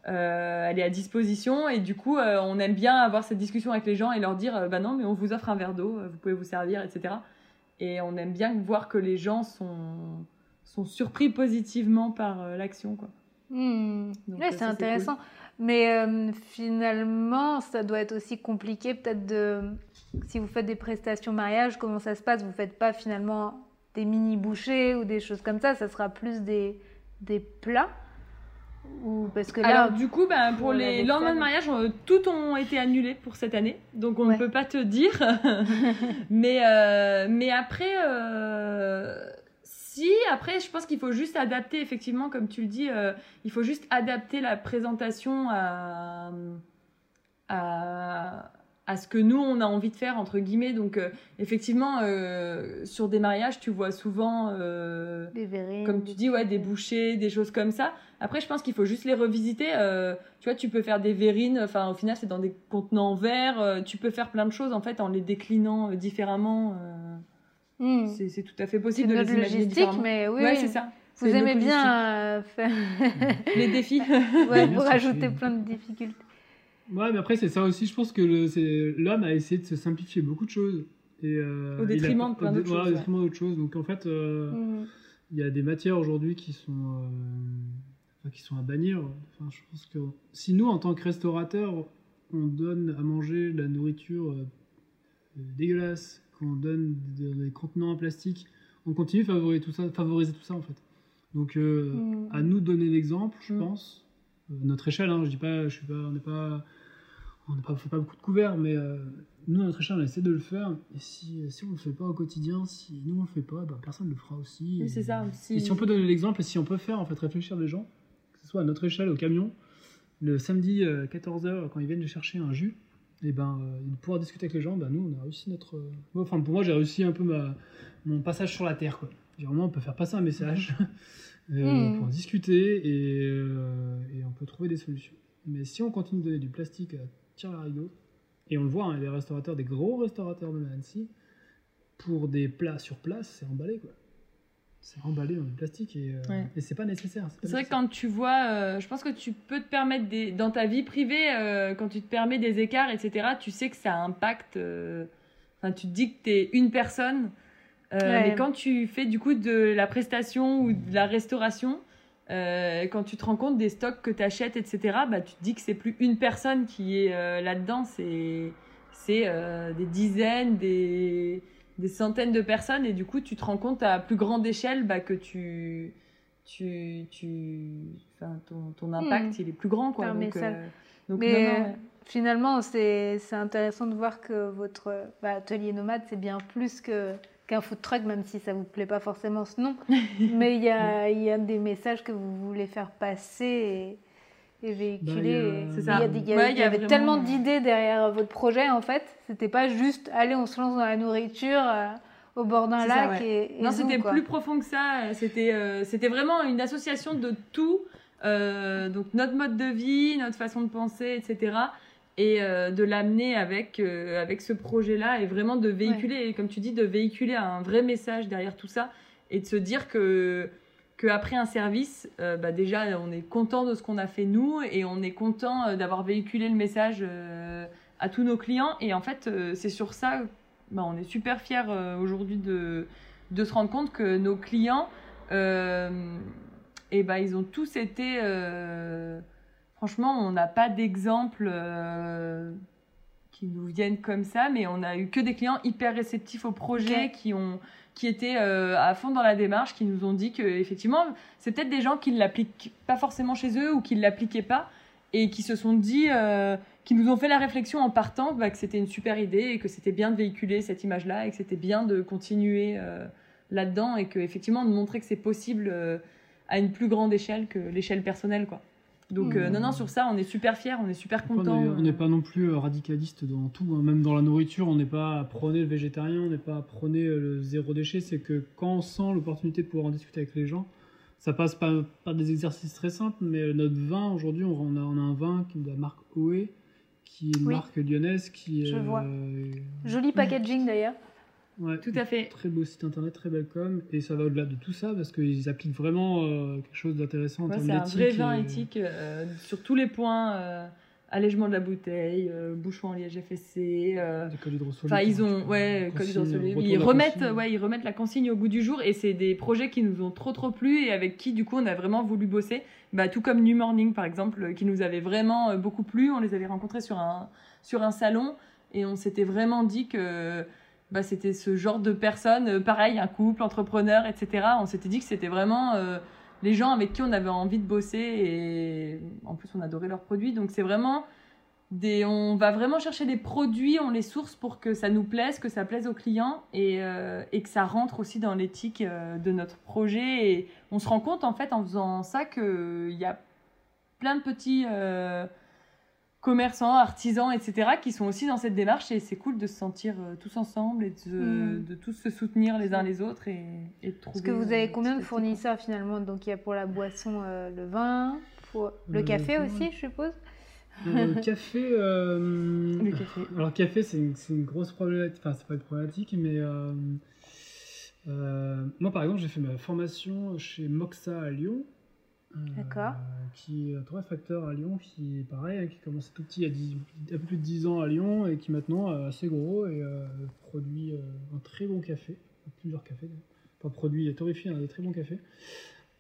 elle est à disposition et du coup, on aime bien avoir cette discussion avec les gens et leur dire bah non, mais on vous offre un verre d'eau, vous pouvez vous servir, etc. Et on aime bien voir que les gens sont, sont surpris positivement par l'action. quoi. Donc, Ouais, c'est intéressant. Mais euh, finalement, ça doit être aussi compliqué peut-être de... Si vous faites des prestations mariage, comment ça se passe? Vous faites pas finalement des mini bouchées ou des choses comme ça, ça sera plus des, des plats? Ou parce que là Alors du coup, ben, pour les lendemains de mariage, tout ont été annulés pour cette année, donc on Ouais. ne peut pas te dire. *laughs* *laughs* mais euh, mais après, euh, si après, je pense qu'il faut juste adapter effectivement, comme tu le dis, euh, il faut juste adapter la présentation à à à ce que nous on a envie de faire entre guillemets. Donc euh, effectivement, euh, sur des mariages, tu vois souvent. des verrines, comme tu dis, ouais, des bouchées, des choses comme ça. Après, je pense qu'il faut juste les revisiter. tu vois, tu peux faire des verrines, enfin, au final, c'est dans des contenants euh, tu peux faire plein de choses, en fait, en les déclinant différemment. Hmm. c'est tout à fait possible de notre les imaginer logistique, différemment. mais oui, ouais, oui. c'est ça. vous aimez bien euh, faire... *laughs* Les défis. *laughs* ouais, rajoutez c'est- plein de difficultés. Ouais, mais après, c'est ça aussi. Je pense que l'homme a essayé de se simplifier beaucoup de choses. Et, euh, Au a- détriment de plein d'autres voilà, choses, Au ouais. détriment d'autres choses. Donc, en fait, euh, Hmm. il y a des matières aujourd'hui qui sont, euh, enfin, qui sont à bannir. Enfin, je pense que si nous, en tant que restaurateurs, on donne à manger de la nourriture dégueulasse, qu'on donne des, des contenants en plastique, on continue de favoriser tout ça, favoriser tout ça en fait. Donc, euh, Hmm. à nous de donner l'exemple, je Mm. pense. Euh, notre échelle, hein, je dis pas, je suis pas, on n'est pas, on pas, fait pas beaucoup de couverts, mais euh, nous, à notre échelle, on essaie de le faire. Et si, si on le fait pas au quotidien, si nous on le fait pas, bah, personne le fera aussi. Oui, c'est ça. Et si on peut donner l'exemple et si on peut faire, en fait, réfléchir les gens, que ce soit à notre échelle, au camion, le samedi 14h, quand ils viennent chercher un jus, et ben, euh, de pouvoir discuter avec les gens, ben, nous, on a réussi notre. euh, Enfin, pour moi, j'ai réussi un peu ma, mon passage sur la terre, quoi. Vraiment, on peut faire passer un message, on peut en discuter et, et on peut trouver des solutions. Mais si on continue de donner du plastique à tir larigot, et on le voit, hein, les restaurateurs, des gros restaurateurs de Annecy, pour des plats sur place, c'est emballé, quoi. C'est emballé dans du plastique et, euh, Ouais. et c'est pas nécessaire. C'est vrai que quand tu vois, euh, je pense que tu peux te permettre des, dans ta vie privée, euh, quand tu te permets des écarts, etc., tu sais que ça impacte. euh, Enfin, tu te dis que tu es une personne. euh, Ouais. Mais quand tu fais du coup de la prestation ou de la restauration, euh, quand tu te rends compte des stocks que tu achètes, etc., bah, tu te dis que c'est plus une personne qui est euh, là-dedans, c'est c'est euh, des dizaines, des, des centaines de personnes, et du coup, tu te rends compte à plus grande échelle bah, que tu, tu, tu, ton, ton impact, il est plus grand, quoi. Donc, euh, donc, Mais non, non, ouais. finalement, c'est c'est intéressant de voir que votre bah, atelier nomade, c'est bien plus que qu'un food truck, même si ça vous plaît pas forcément ce nom. *laughs* Mais il y a, il y a des messages que vous voulez faire passer et, et véhiculer. Bah, il y a- y y, Ouais, y avait vraiment- tellement d'idées derrière votre projet, en fait. C'était pas juste, allez, on se lance dans la nourriture euh, au bord d'un C'est ça, lac ouais. et, et Non, c'était plus profond que ça. C'était euh, c'était vraiment une association de tout. Euh, donc notre mode de vie, notre façon de penser, etc. Et euh, de l'amener avec, euh, avec ce projet-là et vraiment de véhiculer, et comme tu dis, de véhiculer un vrai message derrière tout ça et de se dire que qu'après un service, euh, bah, déjà, on est content de ce qu'on a fait nous et on est content euh, d'avoir véhiculé le message euh, à tous nos clients. Et en fait, euh, c'est sur ça, bah, on est super fiers aujourd'hui de, de se rendre compte que nos clients, et ben ils ont tous été... franchement, on n'a pas d'exemple qui nous viennent comme ça, mais on a eu que des clients hyper réceptifs au projet, qui ont qui étaient euh, à fond dans la démarche, qui nous ont dit que effectivement, c'est peut-être des gens qui ne l'appliquent pas forcément chez eux ou qui ne l'appliquaient pas et qui se sont dit, euh, qui nous ont fait la réflexion en partant bah, que c'était une super idée et que c'était bien de véhiculer cette image-là et que c'était bien de continuer euh, là-dedans et que effectivement de montrer que c'est possible à une plus grande échelle que l'échelle personnelle, quoi. Donc euh, Mmh. non, non, sur ça, on est super fiers, on est super contents. on est- on n'est pas non plus euh, radicaliste dans tout, hein. même dans la nourriture, on n'est pas à prôner le végétarien, on n'est pas à prôner euh, le zéro déchet. C'est que quand on sent l'opportunité de pouvoir en discuter avec les gens, ça passe pas par des exercices très simples, mais notre vin aujourd'hui, on, on a, on a un vin qui est de la marque OE, qui est une Oui. marque lyonnaise, qui est Je vois. euh, Joli packaging d'ailleurs. Ouais, Tout à fait. Très beau site internet, très belle com, et ça va au-delà de tout ça parce qu'ils appliquent vraiment euh, quelque chose d'intéressant en Ouais, termes c'est un d'éthique. vrai vin et- éthique euh, sur tous les points. euh, allègement de la bouteille, euh, bouchon en liège FSC. euh, Enfin, ils ont, ouais, consigne, Ils remettent, ouais, ils remettent la consigne au goût du jour et c'est des projets qui nous ont trop trop plu et avec qui du coup on a vraiment voulu bosser. Bah, tout comme New Morning par exemple, qui nous avait vraiment beaucoup plu. On les avait rencontrés sur un sur un salon et on s'était vraiment dit que bah, c'était ce genre de personnes, euh, pareil, un couple, entrepreneur, etc. On s'était dit que c'était vraiment euh, les gens avec qui on avait envie de bosser et en plus on adorait leurs produits. Donc c'est vraiment des, on va vraiment chercher des produits, on les source pour que ça nous plaise, que ça plaise aux clients et, euh, et que ça rentre aussi dans l'éthique de notre projet. Et on se rend compte en fait en faisant ça qu'il y a plein de petits commerçants, artisans, etc. qui sont aussi dans cette démarche et c'est cool de se sentir euh, tous ensemble et de, Mm. de tous se soutenir les uns les autres et, et de trouver. Parce que vous avez combien de fournisseurs finalement? Donc il y a pour la boisson euh, le vin, pour le Le café vin. aussi, je suppose? Euh, café. euh, quoi. Le café. Alors café, c'est une, c'est une grosse problématique. Enfin, c'est pas une problématique, mais euh, euh, moi, par exemple, j'ai fait ma formation chez Moxa à Lyon. Euh. Qui est un torréfacteur à Lyon, qui est pareil, hein, qui commençait tout petit, a 10 un peu plus de 10 ans à Lyon, et qui maintenant est assez gros et euh, produit euh, un très bon café. Plusieurs cafés, pas produit, torréfie, un des très bons cafés.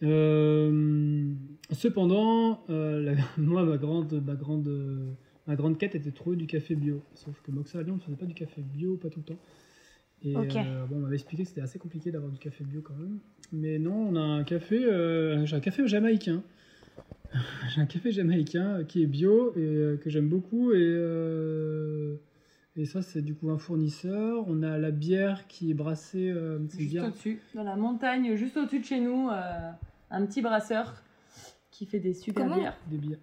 Euh, cependant, euh, *laughs* moi, ma grande, ma, grande, euh, ma grande quête était de trouver du café bio. Sauf que Moxa à Lyon ne faisait pas du café bio, pas tout le temps. Et euh, bon, on m'avait expliqué que c'était assez compliqué d'avoir du café bio quand même. Mais non, on a un café, euh, j'ai un café jamaïcain. *laughs* j'ai un café jamaïcain qui est bio et euh, que j'aime beaucoup. Et, euh, et ça, c'est du coup un fournisseur. On a la bière qui est brassée. euh, c'est Juste au-dessus, dans la montagne, juste au-dessus de chez nous, euh, un petit brasseur qui fait des super Comment bières. des bières.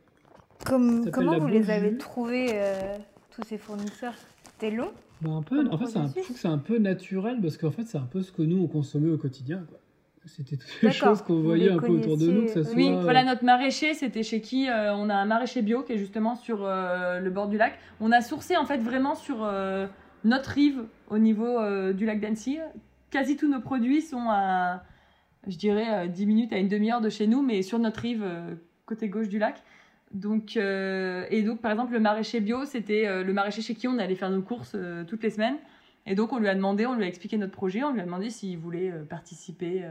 Comme, comment vous les avez trouvés, euh, tous ces fournisseurs? C'était long? Bah, un peu, en fait, c'est un, je trouve que c'est un peu naturel parce qu'en fait, c'est un peu ce que nous on consommait au quotidien. quoi. C'était toutes les choses qu'on voyait un peu autour de nous, que ça soit. Oui, voilà notre maraîcher, c'était chez qui euh, on a un maraîcher bio qui est justement sur euh, le bord du lac. On a sourcé en fait vraiment sur euh, notre rive au niveau du lac d'Annecy. Quasi tous nos produits sont à, je dirais, euh, 10 minutes à une demi-heure de chez nous, mais sur notre rive côté gauche du lac. Donc, euh, et donc, par exemple, le maraîcher bio, c'était euh, le maraîcher chez qui on allait faire nos courses euh, toutes les semaines. Et donc, on lui a demandé, on lui a expliqué notre projet, on lui a demandé s'il voulait participer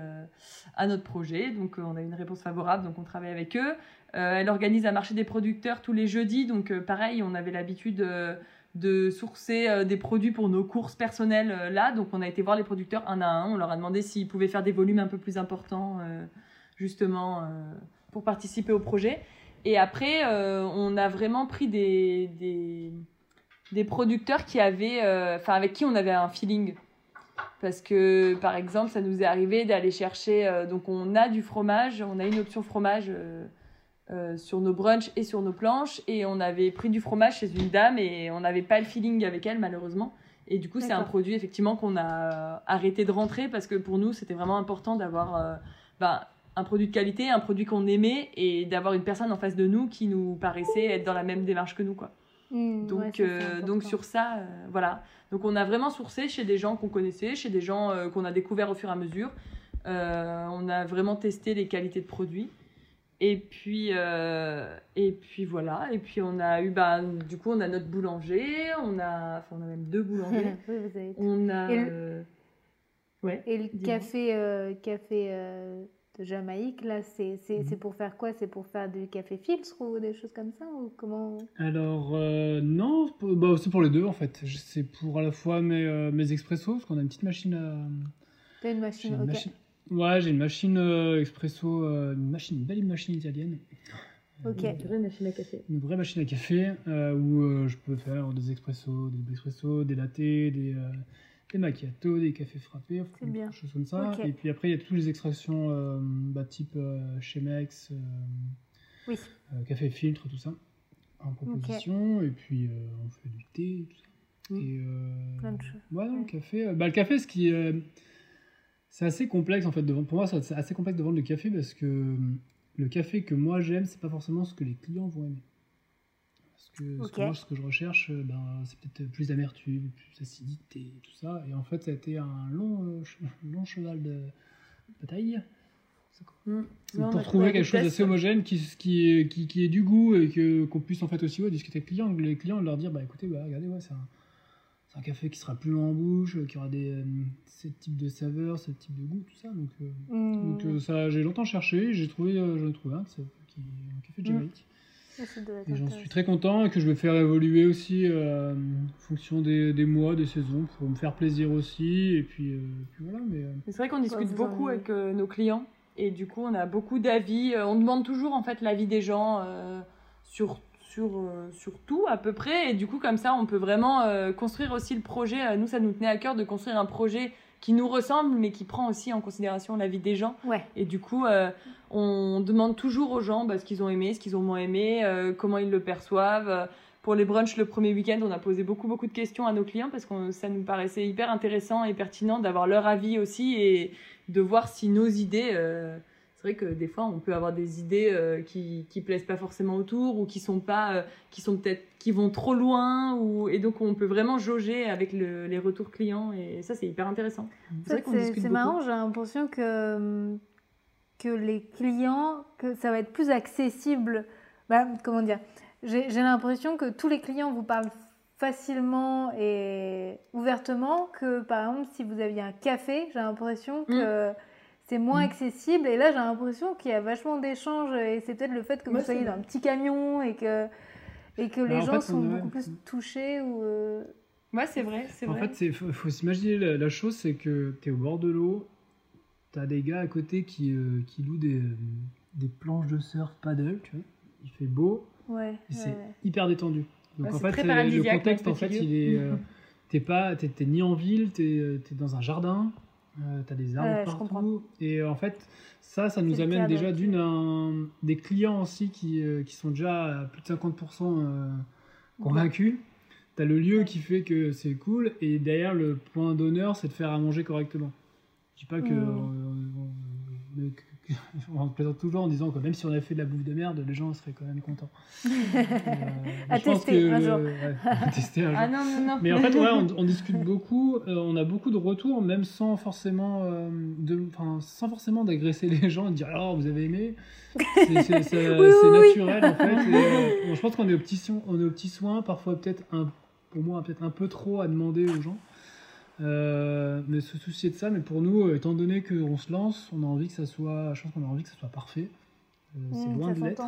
à notre projet. Donc, on a eu une réponse favorable, donc on travaille avec eux. Elle organise un marché des producteurs tous les jeudis. Donc, pareil, on avait l'habitude de sourcer des produits pour nos courses personnelles là. Donc, on a été voir les producteurs un à un. On leur a demandé s'ils pouvaient faire des volumes un peu plus importants, justement, pour participer au projet. Et après, euh, on a vraiment pris des, des, des producteurs qui avaient, euh, avec qui on avait un feeling. Parce que, par exemple, ça nous est arrivé d'aller chercher. euh, donc, on a du fromage, on a une option fromage sur nos brunchs et sur nos planches. Et on avait pris du fromage chez une dame et on n'avait pas le feeling avec elle, malheureusement. Et du coup, c'est un produit, effectivement, qu'on a arrêté de rentrer parce que pour nous, c'était vraiment important d'avoir ben, un produit de qualité, un produit qu'on aimait et d'avoir une personne en face de nous qui nous paraissait être dans la même démarche que nous, quoi. Mmh, Donc, ouais, ça, c'est euh, donc sur ça, euh, voilà. Donc on a vraiment sourcé chez des gens qu'on connaissait, chez des gens euh, qu'on a découverts au fur et à mesure. On a vraiment testé les qualités de produits. Et puis, et puis voilà. Et puis on a eu, bah, du coup, on a notre boulanger. On a, enfin, on a même deux boulangers. *laughs* Oui, vous avez tout. on a. Et le- Ouais. Et le café, café de Jamaïque, là, c'est c'est- c'est pour faire quoi? C'est pour faire du café filtre ou des choses comme ça ou comment? Alors, euh, non, c'est pour- bah, c'est pour les deux en fait. Je- C'est pour à la fois mes, euh, mes expressos, parce qu'on a une petite machine à. T'as une J'ai machine, une ok. Ouais, j'ai une machine euh, expresso, euh, une, machine, une belle machine italienne. Ok. Une vraie machine à café. Une vraie machine à café euh, où euh, je peux faire des expressos, des expressos, des lattés, des, euh, des macchiatos, des cafés frappés, enfin, des choses comme ça. Et puis après, il y a toutes les extractions euh, bah, type euh, Chemex, euh, Oui. café filtre, tout ça, en proposition. Et puis on fait du thé, tout ça. Et, Plein de choses. Ouais, non, Ouais. le café. bah, le café, ce qui est. C'est assez complexe en fait. De, vendre- pour moi, c'est assez complexe de vendre le café parce que le café que moi j'aime, c'est pas forcément ce que les clients vont aimer. Que, ce que Ok. moi, ce que je recherche, euh, ben, c'est peut-être plus d'amertume, plus d'acidité, tout ça. Et en fait, ça a été un long, euh, *laughs* long cheval de bataille. Mm. Pour trouver quelque chose d'assez homogène qui, qui, est- qui, qui ait du goût et que qu'on puisse en fait aussi ouais, discuter avec les clients, les clients leur dire bah écoutez bah regardez ouais c'est un, café qui sera plus long en bouche, qui aura des euh, ce type de saveurs, ce type de goût, tout ça donc, euh, donc euh, ça j'ai longtemps cherché, j'ai trouvé j'en ai trouvé un qui, est un café de Mm. Jamaïque et j'en suis très content et que je vais faire évoluer aussi euh, en fonction des, des mois, des saisons pour me faire plaisir aussi et puis, euh, puis voilà mais euh, Mais C'est vrai qu'on discute beaucoup en- avec euh, nos clients et du coup on a beaucoup d'avis. On demande toujours en fait l'avis des gens euh, sur sur euh, sur tout à peu près et du coup comme ça on peut vraiment euh, construire aussi le projet. Nous ça nous tenait à cœur de construire un projet qui nous ressemble mais qui prend aussi en considération l'avis des gens. Ouais. Et du coup, euh, on demande toujours aux gens bah, ce qu'ils ont aimé, ce qu'ils ont moins aimé, euh, comment ils le perçoivent. Euh, Pour les brunchs le premier week-end, on a posé beaucoup, beaucoup de questions à nos clients parce que ça nous paraissait hyper intéressant et pertinent d'avoir leur avis aussi et de voir si nos idées. euh, vrai que des fois, on peut avoir des idées euh, qui qui plaisent pas forcément autour ou qui sont pas, euh, qui sont peut-être, qui vont trop loin ou et donc on peut vraiment jauger avec le- les retours clients et ça c'est hyper intéressant. En fait, C'est c'est marrant, j'ai l'impression que, hum, que les clients, que ça va être plus accessible. Bah, comment dire J'ai j'ai l'impression que tous les clients vous parlent facilement et ouvertement que, par exemple, si vous aviez un café, j'ai l'impression que c'est moins Mm. accessible. Et là, j'ai l'impression qu'il y a vachement d'échanges et c'est peut-être le fait que Ouais, vous soyez dans un petit camion et que, et que les en gens fait, sont beaucoup plus touchés ou... euh, Ouais, c'est vrai, c'est En vrai. fait, il faut, faut s'imaginer la, la chose, c'est que tu es au bord de l'eau, tu as des gars à côté qui, euh, qui louent des, euh, des planches de surf paddle, tu vois. Il fait beau Ouais, et c'est ouais. hyper détendu. Donc en c'est fait, le contexte, en fait, il est. euh, *laughs* t'es pas, t'es, t'es ni en ville, t'es, euh, t'es dans un jardin, euh, t'as des arbres Ouais, partout. Et euh, en fait, ça, ça nous amène déjà d'une un- des clients aussi qui, euh, qui sont déjà à plus de 50% euh, convaincus. T'as le lieu qui fait que c'est cool, et derrière, le point d'honneur, c'est de faire à manger correctement. Je dis pas que. Mm. On, plaisante toujours en disant que même si on avait fait de la bouffe de merde, les gens seraient quand même contents. *laughs* Euh, À tester un jour. ouais, à tester un *laughs* jour. Ah non, non, non. Mais en fait, ouais, on, on discute beaucoup, euh, on a beaucoup de retours, même sans forcément, euh, de, sans forcément d'agresser les gens et de dire alors vous avez aimé. C'est *laughs* Oui, oui, naturel en fait. et, euh, bon, je pense qu'on est au petit soin, on est au petit soin, parfois peut-être un, pour moi peut-être un peu trop à demander aux gens. Euh, mais se soucier de ça, mais pour nous, euh, étant donné qu'on se lance, on a envie que ça soit, je pense qu'on a envie que ça soit parfait. Euh, c'est Mm, loin de l'être.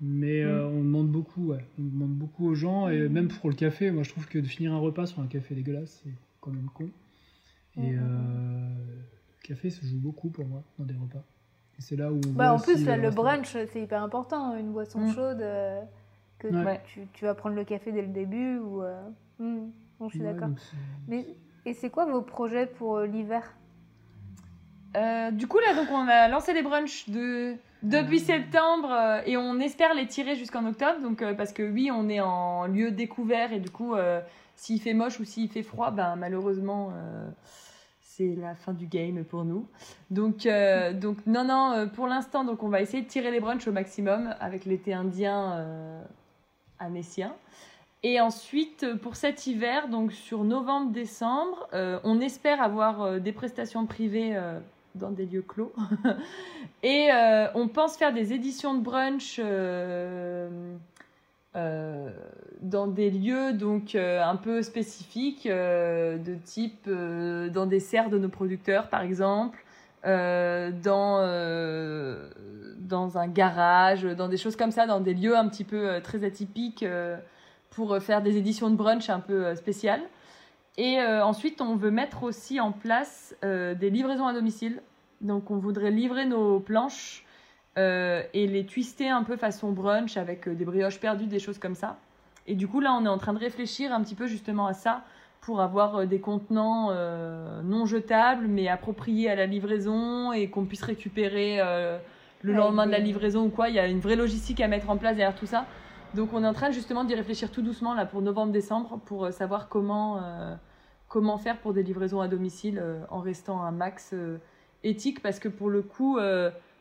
Mais euh, on demande beaucoup, ouais. On demande beaucoup aux gens, et Mm. même pour le café, moi je trouve que de finir un repas sur un café dégueulasse, c'est quand même con. Et le café se joue beaucoup pour moi dans des repas. Et c'est là où. on Bah, en plus, là, le brunch, c'est hyper important. Une boisson chaude, que Ouais. tu, tu vas prendre le café dès le début. Ou. Bon, je suis Ouais, d'accord. c'est- Mais, et c'est quoi vos projets pour euh, l'hiver? Euh, du coup, là, donc, on a lancé les brunchs de... depuis Euh. septembre euh, et on espère les tirer jusqu'en octobre. Donc, euh, parce que oui, on est en lieu découvert et du coup, euh, s'il fait moche ou s'il fait froid, ben, malheureusement, euh, c'est la fin du game pour nous. Donc, euh, *laughs* donc non, non, euh, pour l'instant, donc, on va essayer de tirer les brunchs au maximum avec l'été indien euh, annécien. Et ensuite, euh, pour cet hiver, donc sur novembre-décembre, euh, on espère avoir euh, des prestations privées dans des lieux clos. *laughs* Et on pense faire des éditions de brunch dans des lieux donc un peu spécifiques, de type dans des serres de nos producteurs par exemple, dans, dans un garage, dans des choses comme ça, dans des lieux un petit peu très atypiques pour euh, faire des éditions de brunch un peu euh, spéciales. Et euh, ensuite, on veut mettre aussi en place euh, des livraisons à domicile. Donc, on voudrait livrer nos planches euh, et les twister un peu façon brunch avec des brioches perdues, des choses comme ça. Et du coup, là, on est en train de réfléchir un petit peu justement à ça pour avoir des contenants non jetables mais appropriés à la livraison et qu'on puisse récupérer le lendemain de la livraison ou quoi. Il y a une vraie logistique à mettre en place derrière tout ça. Donc on est en train justement d'y réfléchir tout doucement là pour novembre-décembre pour euh, savoir comment, euh, comment faire pour des livraisons à domicile euh, en restant un max euh, éthique parce que pour le coup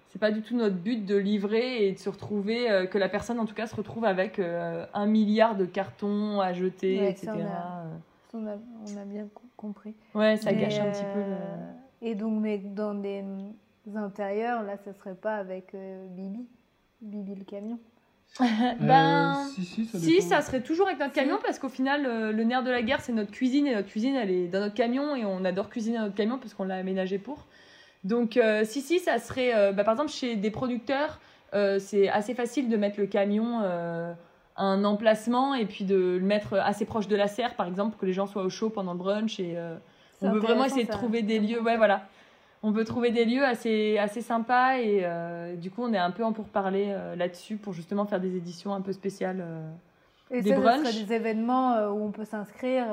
c'est pas du tout notre but de livrer et de se retrouver que la personne en tout cas se retrouve avec un milliard de cartons à jeter Ouais, etc. ça, on a- On bien co- compris. Ouais ça Mais, gâche un petit peu le... Et donc, mais dans des euh, intérieurs, là, ça serait pas avec Bibi Bibi le camion ben Euh, si, si, ça Si, ça serait toujours avec notre Si. camion parce qu'au final, euh, le nerf de la guerre, c'est notre cuisine et notre cuisine, elle est dans notre camion et on adore cuisiner dans notre camion parce qu'on l'a aménagé pour. Donc, euh, si, si, ça serait, euh, bah, par exemple, chez des producteurs, euh, c'est assez facile de mettre le camion euh, à un emplacement et puis de le mettre assez proche de la serre, par exemple, pour que les gens soient au chaud pendant le brunch et euh, on veut vraiment essayer de trouver des lieux, ouais, voilà. On veut trouver des lieux assez, assez sympas et euh, du coup, on est un peu en pourparler euh, là-dessus pour justement faire des éditions un peu spéciales. euh, Et Des ça, ce brunchs. serait des événements où on peut s'inscrire.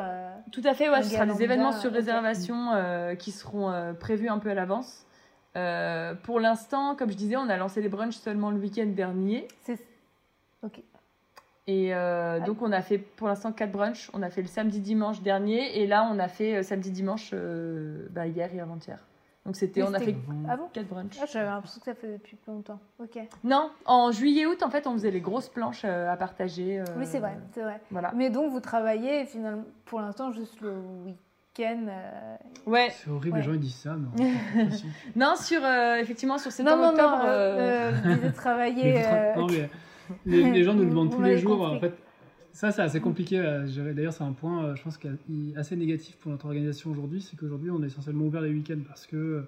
Tout à fait, ouais, ce sera des événements sur réservation qui seront prévus un peu à l'avance. Pour l'instant, comme je disais, on a lancé les brunchs seulement le week-end dernier. c'est... Ok. Et euh, donc, on a fait pour l'instant quatre brunchs. On a fait le samedi-dimanche dernier. Et là, on a fait samedi-dimanche euh, bah, hier et avant-hier. Donc, c'était, on a fait Ah bon quatre brunchs. Ah, J'avais l'impression que ça faisait depuis plus longtemps. Ok. Non, en juillet-août, en fait, on faisait les grosses planches euh, à partager. euh, Oui, c'est vrai, c'est vrai. Voilà. Mais donc, vous travaillez finalement pour l'instant juste le week-end. euh, Ouais. C'est horrible, Ouais. les gens ils disent ça. *laughs* Non, sur, euh, effectivement, sur Non, septembre-octobre. non, non, euh, euh, euh, disais Mais travailler. *laughs* vous tra- euh, non, mais les, les gens nous le *laughs* demandent tous les jours. compris. En fait, ça, c'est assez compliqué à gérer. D'ailleurs, c'est un point, euh, je pense, qui est assez négatif pour notre organisation aujourd'hui. C'est qu'aujourd'hui, on est essentiellement ouvert les week-ends parce que euh,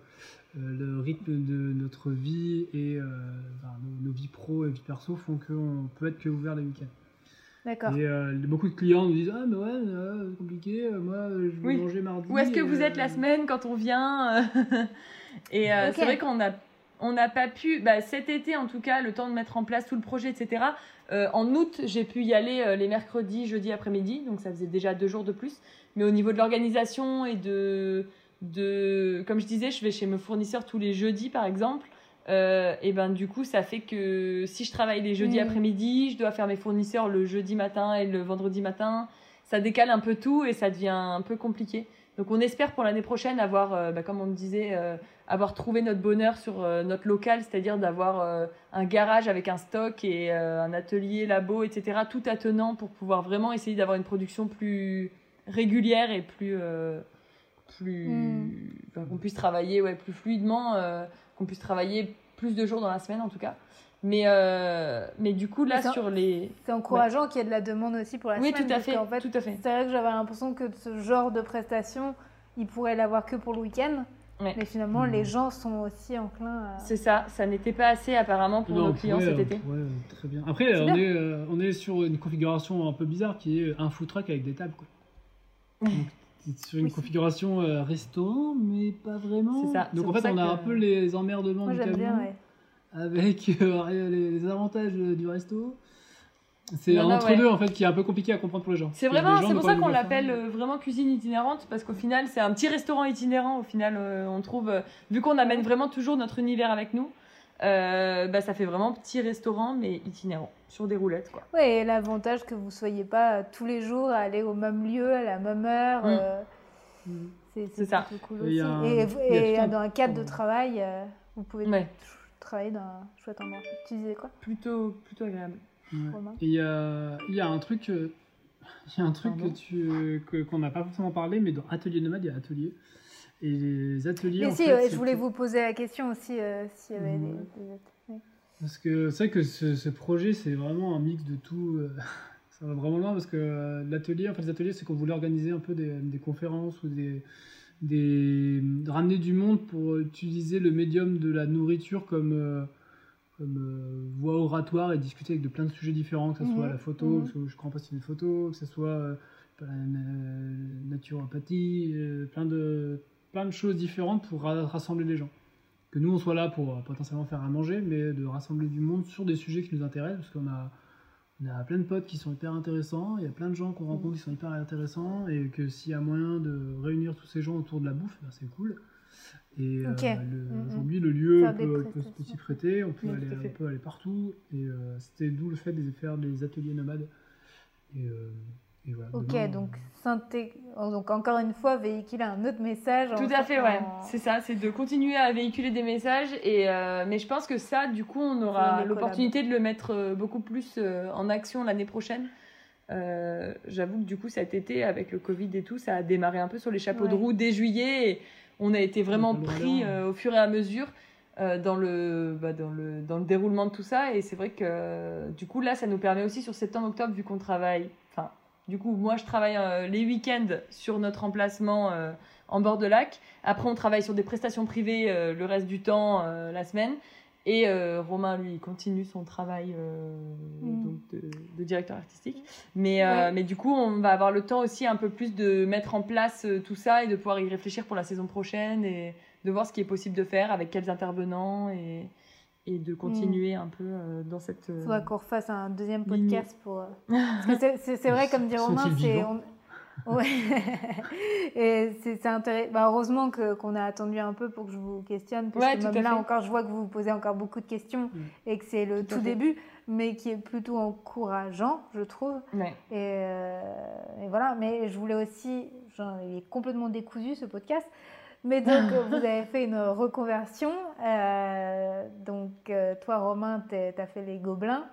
le rythme de notre vie et euh, enfin, nos, nos vies pro et vie perso font qu'on peut être que ouvert les week-ends. D'accord. Et euh, beaucoup de clients nous disent Ah, mais ouais, euh, c'est compliqué, moi, je vais Oui. manger mardi. Où est-ce que vous euh, êtes la semaine quand on vient *laughs* Et euh, c'est vrai qu'on a on n'a pas pu, bah, cet été en tout cas, le temps de mettre en place tout le projet, etc. Euh, en août, j'ai pu y aller euh, les mercredis, jeudi après-midi, donc ça faisait déjà deux jours de plus. Mais au niveau de l'organisation et de, de, comme je disais, je vais chez mes fournisseurs tous les jeudis par exemple. Euh, et ben du coup, ça fait que si je travaille les jeudis Mm. après-midi, je dois faire mes fournisseurs le jeudi matin et le vendredi matin. Ça décale un peu tout et ça devient un peu compliqué. Donc on espère pour l'année prochaine avoir, euh, bah, comme on le disait, euh, avoir trouvé notre bonheur sur euh, notre local, c'est-à-dire d'avoir un garage avec un stock et un atelier, labo, etc. Tout attenant pour pouvoir vraiment essayer d'avoir une production plus régulière et plus, plus, Mm. enfin, qu'on puisse travailler ouais, plus fluidement, qu'on puisse travailler plus de jours dans la semaine en tout cas. Mais, euh, mais du coup là sur les, C'est encourageant qu'il y ait de la demande aussi pour la oui semaine. tout à parce fait, qu'en fait, tout à fait. C'est vrai que j'avais l'impression que ce genre de prestation, il pourrait l'avoir que pour le week-end. Ouais. Mais finalement, les gens sont aussi enclins à. C'est ça, ça n'était pas assez apparemment pour Non, nos clients pourrait, cet été. euh, très bien. Après, on bien. est, euh, on est sur une configuration un peu bizarre qui est un food truck avec des tables. Quoi. Donc, sur une Oui. configuration euh, restaurant, mais pas vraiment. C'est ça, Donc en fait, on a que- un peu les emmerdements Moi, du j'aime camion bien, ouais. Avec *laughs* euh, les, avantages euh, du resto. C'est un entre ouais. deux en fait qui est un peu compliqué à comprendre pour les gens. C'est vraiment, c'est pour ça qu'on l'appelle euh, vraiment cuisine itinérante, parce qu'au final, c'est un petit restaurant itinérant. Au final, euh, on trouve, euh, vu qu'on amène vraiment toujours notre univers avec nous, euh, bah, ça fait vraiment petit restaurant, mais itinérant, sur des roulettes, quoi. Ouais, et l'avantage que vous soyez pas tous les jours à aller au même lieu, à la même heure. Mm. euh, Mm. c'est ça. cool Et aussi. un- Et, dans un cadre de travail, euh, vous pouvez Ouais. Travailler dans un chouette endroit. Tu disais quoi? Plutôt, plutôt agréable. Ouais. Et il y a, il y a un truc, euh, *laughs* il y a un truc Pardon? que tu, que- qu'on n'a pas forcément parlé, mais dans Atelier Nomade, il y a Atelier. Et les ateliers. Mais en si, fait, ouais, je voulais vous poser la question aussi euh, s'il y avait des- des, Parce que c'est vrai que ce, ce projet, c'est vraiment un mix de tout. euh, *laughs* ça va vraiment loin parce que euh, l'atelier, en fait, les ateliers, c'est qu'on voulait organiser un peu des, des conférences ou des, des de ramener du monde pour utiliser le médium de la nourriture comme euh, comme euh, voie oratoire et discuter avec de plein de sujets différents, que ce soit Mhm, la photo, parce que je crois pas c'est une photo, que ce soit euh, la na- naturopathie, plein de plein de choses différentes pour ra- rassembler les gens. Que nous on soit là pour potentiellement faire à manger, mais de rassembler du monde sur des sujets qui nous intéressent, parce qu'on a, on a plein de potes qui sont hyper intéressants, il y a plein de gens qu'on rencontre qui sont hyper intéressants, et que s'il y a moyen de réunir tous ces gens autour de la bouffe, ben, c'est cool. Et euh, le- Mhm. aujourd'hui, le lieu peut, peut s'y prêter, on peut, Oui, aller, on peut aller partout, et euh, c'était d'où le fait de faire des ateliers nomades. Et, euh, et voilà, Ok, demain, donc, synthé- oh, donc encore une fois, véhiculer un autre message. Tout à fait, ouais. en- C'est ça, c'est de continuer à véhiculer des messages. Et, euh, mais je pense que ça, du coup, on aura l'opportunité de le mettre euh, beaucoup plus euh, en action l'année prochaine. Euh, J'avoue que du coup, cet été, avec le Covid et tout, ça a démarré un peu sur les chapeaux de Ouais. roue dès juillet. Et on a été vraiment pris euh, au fur et à mesure euh, dans, le, bah, dans, le, dans le déroulement de tout ça. Et c'est vrai que euh, du coup, là, ça nous permet aussi sur septembre-octobre, vu qu'on travaille. Du coup, moi, je travaille euh, les week-ends sur notre emplacement euh, en bord de lac. Après, on travaille sur des prestations privées euh, le reste du temps, la semaine. Et Romain, lui, continue son travail Mm. donc de, de directeur artistique. Mais, Ouais. mais du coup, on va avoir le temps aussi un peu plus de mettre en place tout ça et de pouvoir y réfléchir pour la saison prochaine et de voir ce qui est possible de faire, avec quels intervenants et, et de continuer un peu euh, dans cette. euh, Faudra qu'on refasse un deuxième Ligne. podcast pour. euh, Parce que c'est- vrai, comme dit *laughs* Romain, c'est. on- *laughs* Ouais. Et c'est c'est intéressant. Bah, heureusement que- qu'on a attendu un peu pour que je vous questionne. Parce Ouais, que même là fait. encore, je vois que vous vous posez encore beaucoup de questions Mm. et que c'est le Tout début, mais qui est plutôt encourageant, je trouve. ouais. Et, euh, et voilà, mais je voulais aussi, genre, il est complètement décousu ce podcast, mais donc euh, vous avez fait une reconversion. euh, donc euh, toi Romain, tu as fait les gobelins.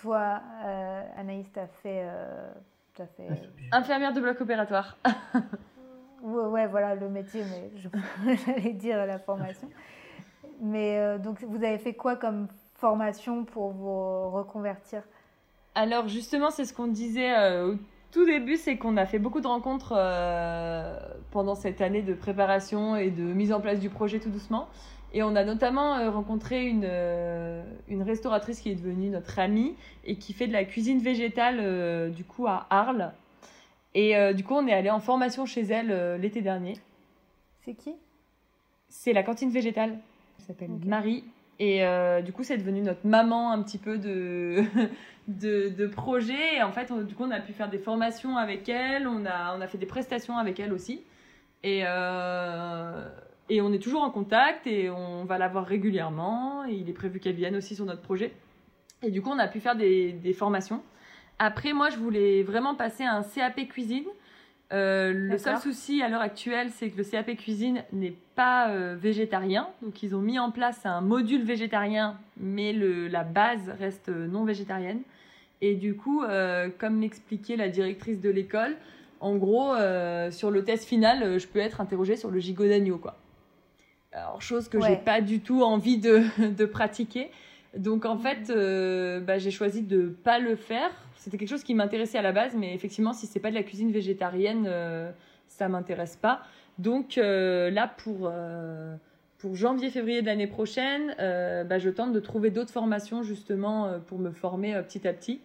Toi euh, Anaïs, tu as fait... euh, t'as fait Infirmière de bloc opératoire. *laughs* ouais, ouais, voilà le métier, mais je- *laughs* j'allais dire la formation. Mais euh, donc vous avez fait quoi comme formation pour vous reconvertir? Alors justement, c'est ce qu'on disait euh, au tout début, c'est qu'on a fait beaucoup de rencontres euh, pendant cette année de préparation et de mise en place du projet tout doucement. Et on a notamment euh, rencontré une, euh, une restauratrice qui est devenue notre amie et qui fait de la cuisine végétale du coup à Arles. Et du coup, on est allé en formation chez elle l'été dernier. C'est qui? C'est la cantine végétale. Elle s'appelle. Marie. Et euh, du coup, c'est devenu notre maman un petit peu *laughs* de, de, projet. Et en fait, on- du coup, on a pu faire des formations avec elle. On a, on a fait des prestations avec elle aussi. Et, euh, et on est toujours en contact et on va la voir régulièrement. Et il est prévu qu'elle vienne aussi sur notre projet. Et du coup, on a pu faire des, des formations. Après, moi, je voulais vraiment passer à un CAP cuisine. Euh, le seul souci à l'heure actuelle, c'est que le CAP cuisine n'est pas euh, végétarien. Donc, ils ont mis en place un module végétarien, mais le, la base reste euh, non végétarienne. Et du coup, euh, comme l'expliquait la directrice de l'école, en gros, sur le test final, je peux être interrogée sur le gigot d'agneau, quoi. Alors, chose que j'ai Ouais. pas du tout envie de, *laughs* de pratiquer. Donc, en fait, euh, bah, j'ai choisi de pas le faire. C'était quelque chose qui m'intéressait à la base, mais effectivement, si c'est pas de la cuisine végétarienne, euh, ça m'intéresse pas. Donc, euh, là, pour, euh, pour janvier-février de l'année prochaine, euh, bah, je tente de trouver d'autres formations, justement, pour me former petit à petit.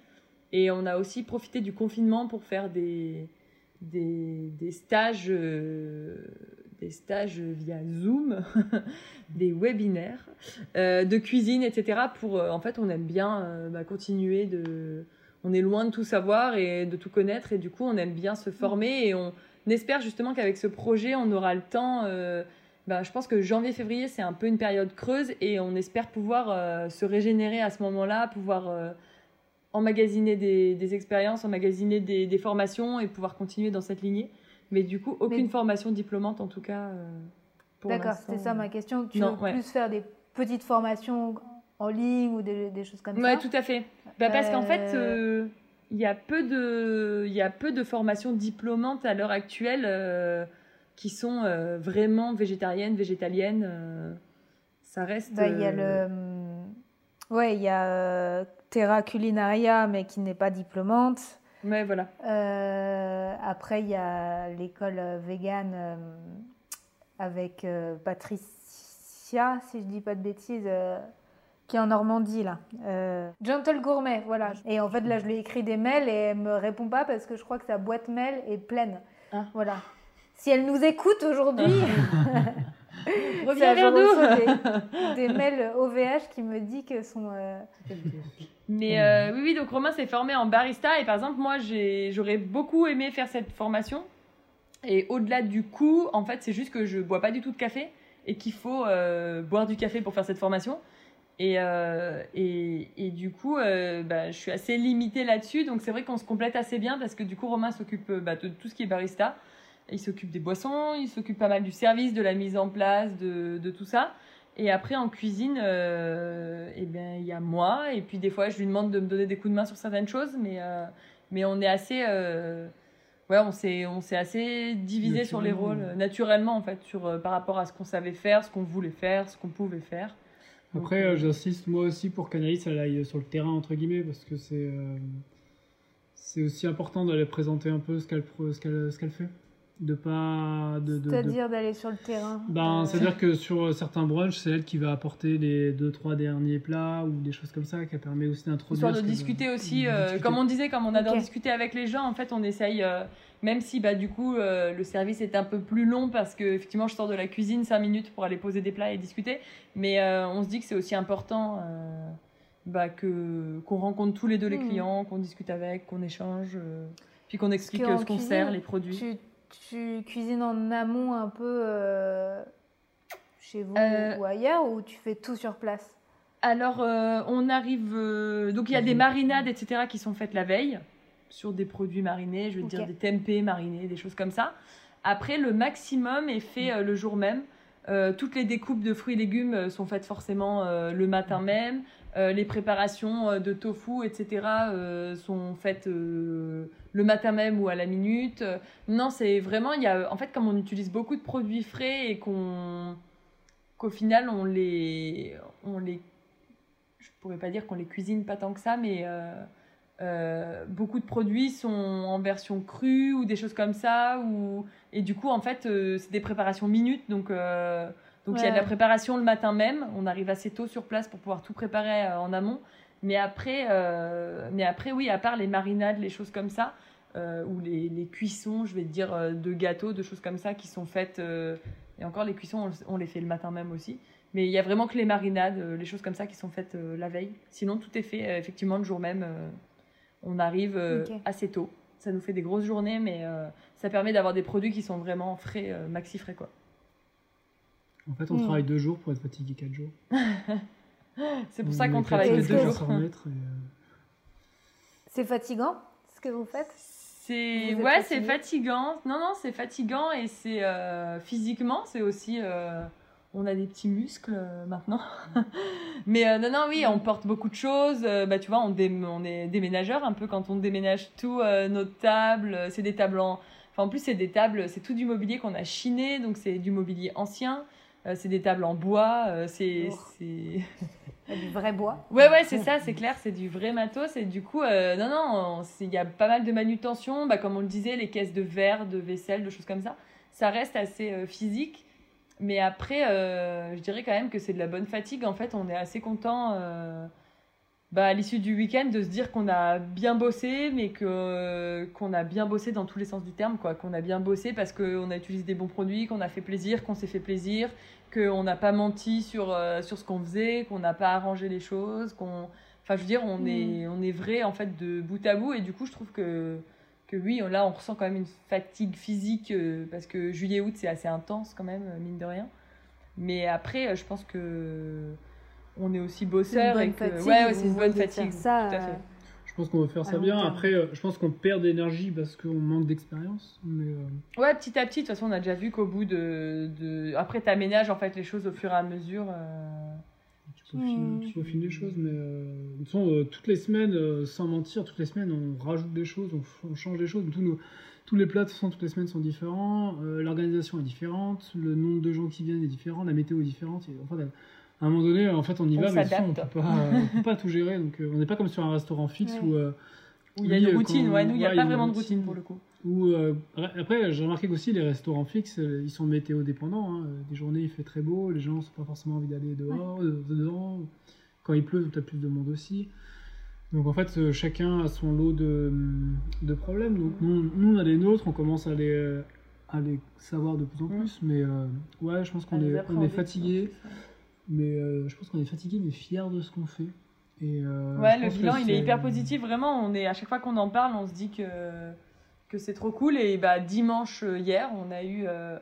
Et on a aussi profité du confinement pour faire des, des, stages, des stages via Zoom, *laughs* des webinaires de cuisine, etc. Pour, en fait, on aime bien bah, continuer de. On est loin de tout savoir et de tout connaître, et du coup, on aime bien se former et on espère justement qu'avec ce projet, on aura le temps. euh, bah, je pense que janvier-février, c'est un peu une période creuse et on espère pouvoir euh, se régénérer à ce moment-là, pouvoir euh, emmagasiner des, des expériences, emmagasiner des, des formations et pouvoir continuer dans cette lignée. Mais du coup, aucune Mais- formation diplômante en tout cas. D'accord, c'était ça ma question. Tu Non, veux ouais. plus faire des petites formations en ligne ou des, des choses comme Ouais, ça? tout à fait. Bah, parce qu'en fait, Euh, euh, il y a peu de, il y a peu de formations diplômantes à l'heure actuelle. euh, qui sont euh, vraiment végétariennes, végétaliennes. euh, ça reste. Bah, Il y a euh, le. Ouais, il y a euh, Terra Culinaria, mais qui n'est pas diplômante. Ouais, voilà. Euh, après, il y a l'école euh, vegan euh, avec euh, Patricia, si je dis pas de bêtises, euh, qui est en Normandie là. Euh, Gentle Gourmet, voilà. Et en fait, là, je lui ai écrit des mails et elle me répond pas parce que je crois que sa boîte mail est pleine. Ah. Voilà. Si elle nous écoute aujourd'hui, *laughs* Reviens ça, je vers nous des, des mails OVH qui me dit que son. euh, Mais euh, oui, oui, donc Romain s'est formé en barista et par exemple, moi, j'ai- j'aurais beaucoup aimé faire cette formation. Et au-delà du coût, en fait, c'est juste que je bois pas du tout de café et qu'il faut euh, boire du café pour faire cette formation. Et, euh, et, et du coup, euh, bah, je suis assez limitée là-dessus. Donc c'est vrai qu'on se complète assez bien parce que du coup, Romain s'occupe euh, bah, de tout ce qui est barista. Il s'occupe des boissons, il s'occupe pas mal du service, de la mise en place, de, de tout ça. Et après, en cuisine, euh, eh bien, il y a moi. Et puis, des fois, je lui demande de me donner des coups de main sur certaines choses. Mais, mais on est assez. ouais, on s'est, on s'est assez divisé sur les rôles, naturellement, en fait, sur, par rapport à ce qu'on savait faire, ce qu'on voulait faire, ce qu'on pouvait faire. Après, euh, euh, j'insiste moi aussi pour qu'Anaïs elle aille sur le terrain, entre guillemets, parce que c'est euh, c'est aussi important d'aller présenter un peu ce qu'elle pro- ce qu'elle ce qu'elle fait. De pas. De, de- de- C'est-à-dire d'aller sur le terrain. Ben, Euh, C'est-à-dire que sur euh, certains brunchs, c'est elle qui va apporter les deux trois derniers plats ou des choses comme ça, qui permet aussi d'introduire. Histoire de discuter aussi, euh, discuter. comme on disait, comme on adore discuter avec les gens, en fait, on essaye, euh, même si bah, du coup euh, le service est un peu plus long parce que effectivement je sors de la cuisine 5 minutes pour aller poser des plats et discuter, mais euh, on se dit que c'est aussi important euh, bah, que qu'on rencontre tous les deux les Mhm. clients, qu'on discute avec, qu'on échange, puis qu'on explique ce qu'on sert, les produits. Tu, tu cuisines en amont un peu chez vous ou ailleurs ou tu fais tout sur place? Alors, euh, on arrive. euh, donc, il y a des marinades, etc., qui sont faites la veille sur des produits marinés, je veux dire des tempeh marinés, des choses comme ça. Après, le maximum est fait euh, le jour même. Euh, toutes les découpes de fruits et légumes euh, sont faites forcément euh, le matin même. Euh, les préparations euh, de tofu, etc., euh, sont faites euh, le matin même ou à la minute. Euh, non, c'est vraiment, il y a, en fait, comme on utilise beaucoup de produits frais et qu'on, qu'au final, on les, on les, je pourrais pas dire qu'on les cuisine pas tant que ça, mais euh, beaucoup de produits sont en version crue ou des choses comme ça, ou, et du coup, en fait, euh, c'est des préparations minutes, donc. euh, donc il y a de la préparation le matin même, on arrive assez tôt sur place pour pouvoir tout préparer en amont. Mais après, mais après, oui, à part les marinades, les choses comme ça, ou les, les cuissons, je vais dire, euh, de gâteaux, de choses comme ça qui sont faites. et encore, les cuissons, on, on les fait le matin même aussi. Mais il y a vraiment que les marinades, les choses comme ça qui sont faites la veille. Sinon, tout est fait effectivement le jour même. On arrive euh, assez tôt. Ça nous fait des grosses journées, mais euh, ça permet d'avoir des produits qui sont vraiment frais, euh, maxi frais quoi. En fait, on Mm. travaille deux jours pour être fatigué quatre jours. *laughs* C'est pour On ça qu'on travaille que deux jours. euh, C'est fatigant ce que vous faites? C'est ouais, c'est fatigant. Non non, c'est fatigant et c'est euh, physiquement, c'est aussi euh, on a des petits muscles euh, maintenant. *laughs* Mais euh, non non, oui, on porte beaucoup de choses. Euh, bah tu vois, on, est déménageur un peu quand on déménage tout nos tables, c'est des tables en enfin en plus c'est des tables, c'est tout du mobilier qu'on a chiné, donc c'est du mobilier ancien. C'est des tables en bois, c'est Oh. *laughs* du vrai bois. Ouais, ouais, c'est ça, c'est clair, c'est du vrai matos. Et du coup, non, non, il y a pas mal de manutention. Bah, comme on le disait, les caisses de verre, de vaisselle, de choses comme ça. Ça reste assez physique. Mais après, euh, je dirais quand même que c'est de la bonne fatigue. En fait, on est assez content euh, bah, à l'issue du week-end de se dire qu'on a bien bossé, mais que, qu'on a bien bossé dans tous les sens du terme. quoi Qu'on a bien bossé parce qu'on a utilisé des bons produits, qu'on a fait plaisir, qu'on s'est fait plaisir, qu'on n'a pas menti sur, euh, sur ce qu'on faisait, qu'on n'a pas arrangé les choses, qu'on... Enfin, je veux dire, on, Mm. est, on est vrai, en fait, de bout à bout. Et du coup, je trouve que, que oui, là, on ressent quand même une fatigue physique, euh, parce que juillet-août, c'est assez intense quand même, euh, mine de rien. Mais après, euh, je pense que on est aussi bosseur et que... fatigue, ouais, ouais, c'est une bonne fatigue. faire ça, tout à fait. Je pense qu'on va faire ça bien. terme. Après, je pense qu'on perd d'énergie parce qu'on manque d'expérience. Mais euh, Ouais, petit à petit, de toute façon, on a déjà vu qu'au bout de, de... Après, t'aménages, en fait, les choses au fur et à mesure. euh, Mm. tu peaufines les choses, mais euh, de toute façon, euh, toutes les semaines, euh, sans mentir, toutes les semaines, on rajoute des choses, on, change des choses. Tous, nos- tous les plats, de toute façon, toutes les semaines sont différents. euh, L'organisation est différente, le nombre de gens qui viennent est différent, la météo est différente. et, en fait, à un moment donné, en fait, on y On va, mais façon, on s'adapte. peut pas, tout gérer. Donc, on n'est pas comme sur un restaurant fixe Ouais. où. Où il y a une routine, ouais, nous, il n'y a pas vraiment de routine. pour le coup. Ou euh, après, j'ai remarqué qu'aussi les restaurants fixes, euh, ils sont météo dépendants. hein. Des journées, il fait très beau, les gens n'ont pas forcément envie d'aller dehors, euh, dedans. Quand il pleut, tu as plus de monde aussi. Donc en fait, chacun a son lot de, de problèmes. Donc nous, nous, on a les nôtres, on commence à les, à les savoir de plus en plus. Mais euh, ouais, je pense qu'on est, on fatigué. ouais. Mais euh, je pense qu'on est fatigué, mais fier de ce qu'on fait. Et, Ouais, le bilan, il est hyper positif. Vraiment, on est à chaque fois qu'on en parle, on se dit que que c'est trop cool. Et bah dimanche euh, hier, on a eu euh,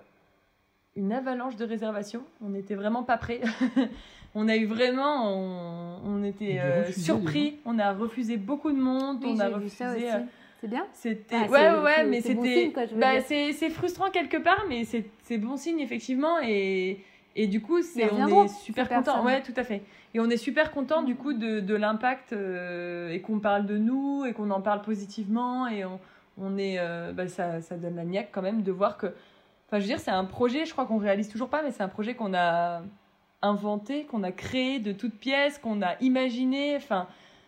une avalanche de réservations. On n'était vraiment pas prêts. *laughs* on a eu vraiment, on, on était euh, refusé, surpris. On a refusé beaucoup de monde. Oui, on a refusé. ça aussi. C'est bien C'était Ah, ouais ouais, mais bon c'était bah, c'est c'est frustrant quelque part mais c'est c'est bon signe effectivement et et du coup c'est on est super content ouais tout à fait et on est super content du coup de, de l'impact euh, et qu'on parle de nous et qu'on en parle positivement et on, on est euh, bah, ça ça donne la niaque quand même de voir que enfin je veux dire c'est un projet je crois qu'on réalise toujours pas mais c'est un projet qu'on a inventé qu'on a créé de toutes pièces qu'on a imaginé enfin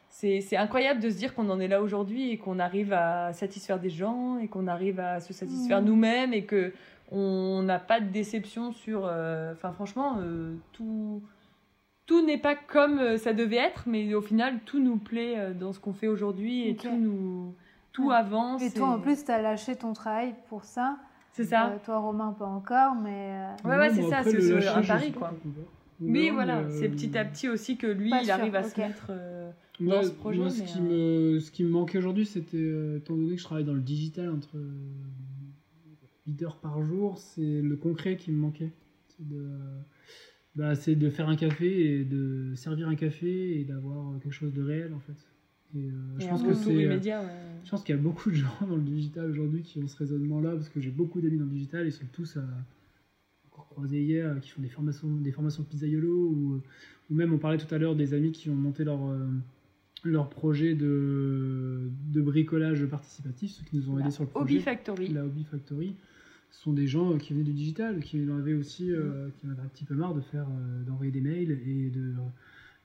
c'est incroyable de se dire qu'on en est là aujourd'hui et qu'on arrive à satisfaire des gens et qu'on arrive à se satisfaire Mhm. nous-mêmes et que on n'a pas de déception sur. euh, Enfin, franchement, euh, tout tout n'est pas comme ça devait être, mais au final, tout nous plaît dans ce qu'on fait aujourd'hui et tout nous tout Ouais. avance. Et toi, en plus, tu as lâché ton travail pour ça. c'est ça. Euh, toi, Romain, pas encore, mais. euh, Ouais, ouais, c'est mais ça, c'est un pari, quoi. verra, voilà, mais, c'est euh, petit à petit aussi que lui, Pas il sûr, arrive à se mettre. euh, Moi, dans ce projet, moi, ce, mais, qui euh, me, ce qui me manquait aujourd'hui, c'était, euh, étant donné que je travaille dans le digital entre euh, 8 heures par jour, c'est le concret qui me manquait. C'est de, bah, c'est de faire un café et de servir un café et d'avoir quelque chose de réel en fait. Et, euh, je pense un que retour c'est. euh, immédiat, ouais. Je pense qu'il y a beaucoup de gens dans le digital aujourd'hui qui ont ce raisonnement-là, parce que j'ai beaucoup d'amis dans le digital, ils sont tous à, encore croisés hier, euh, qui font des formations, des formations Pizzaiolo, ou, ou même on parlait tout à l'heure des amis qui ont monté leur, euh, leur projet de, de bricolage participatif, ceux qui nous ont aidés La sur le Hobby projet. Factory. La Hobby Factory. Ce sont des gens euh, qui venaient du digital, qui en avaient aussi, euh, Mm. qui en avaient un petit peu marre de faire, euh, d'envoyer des mails et de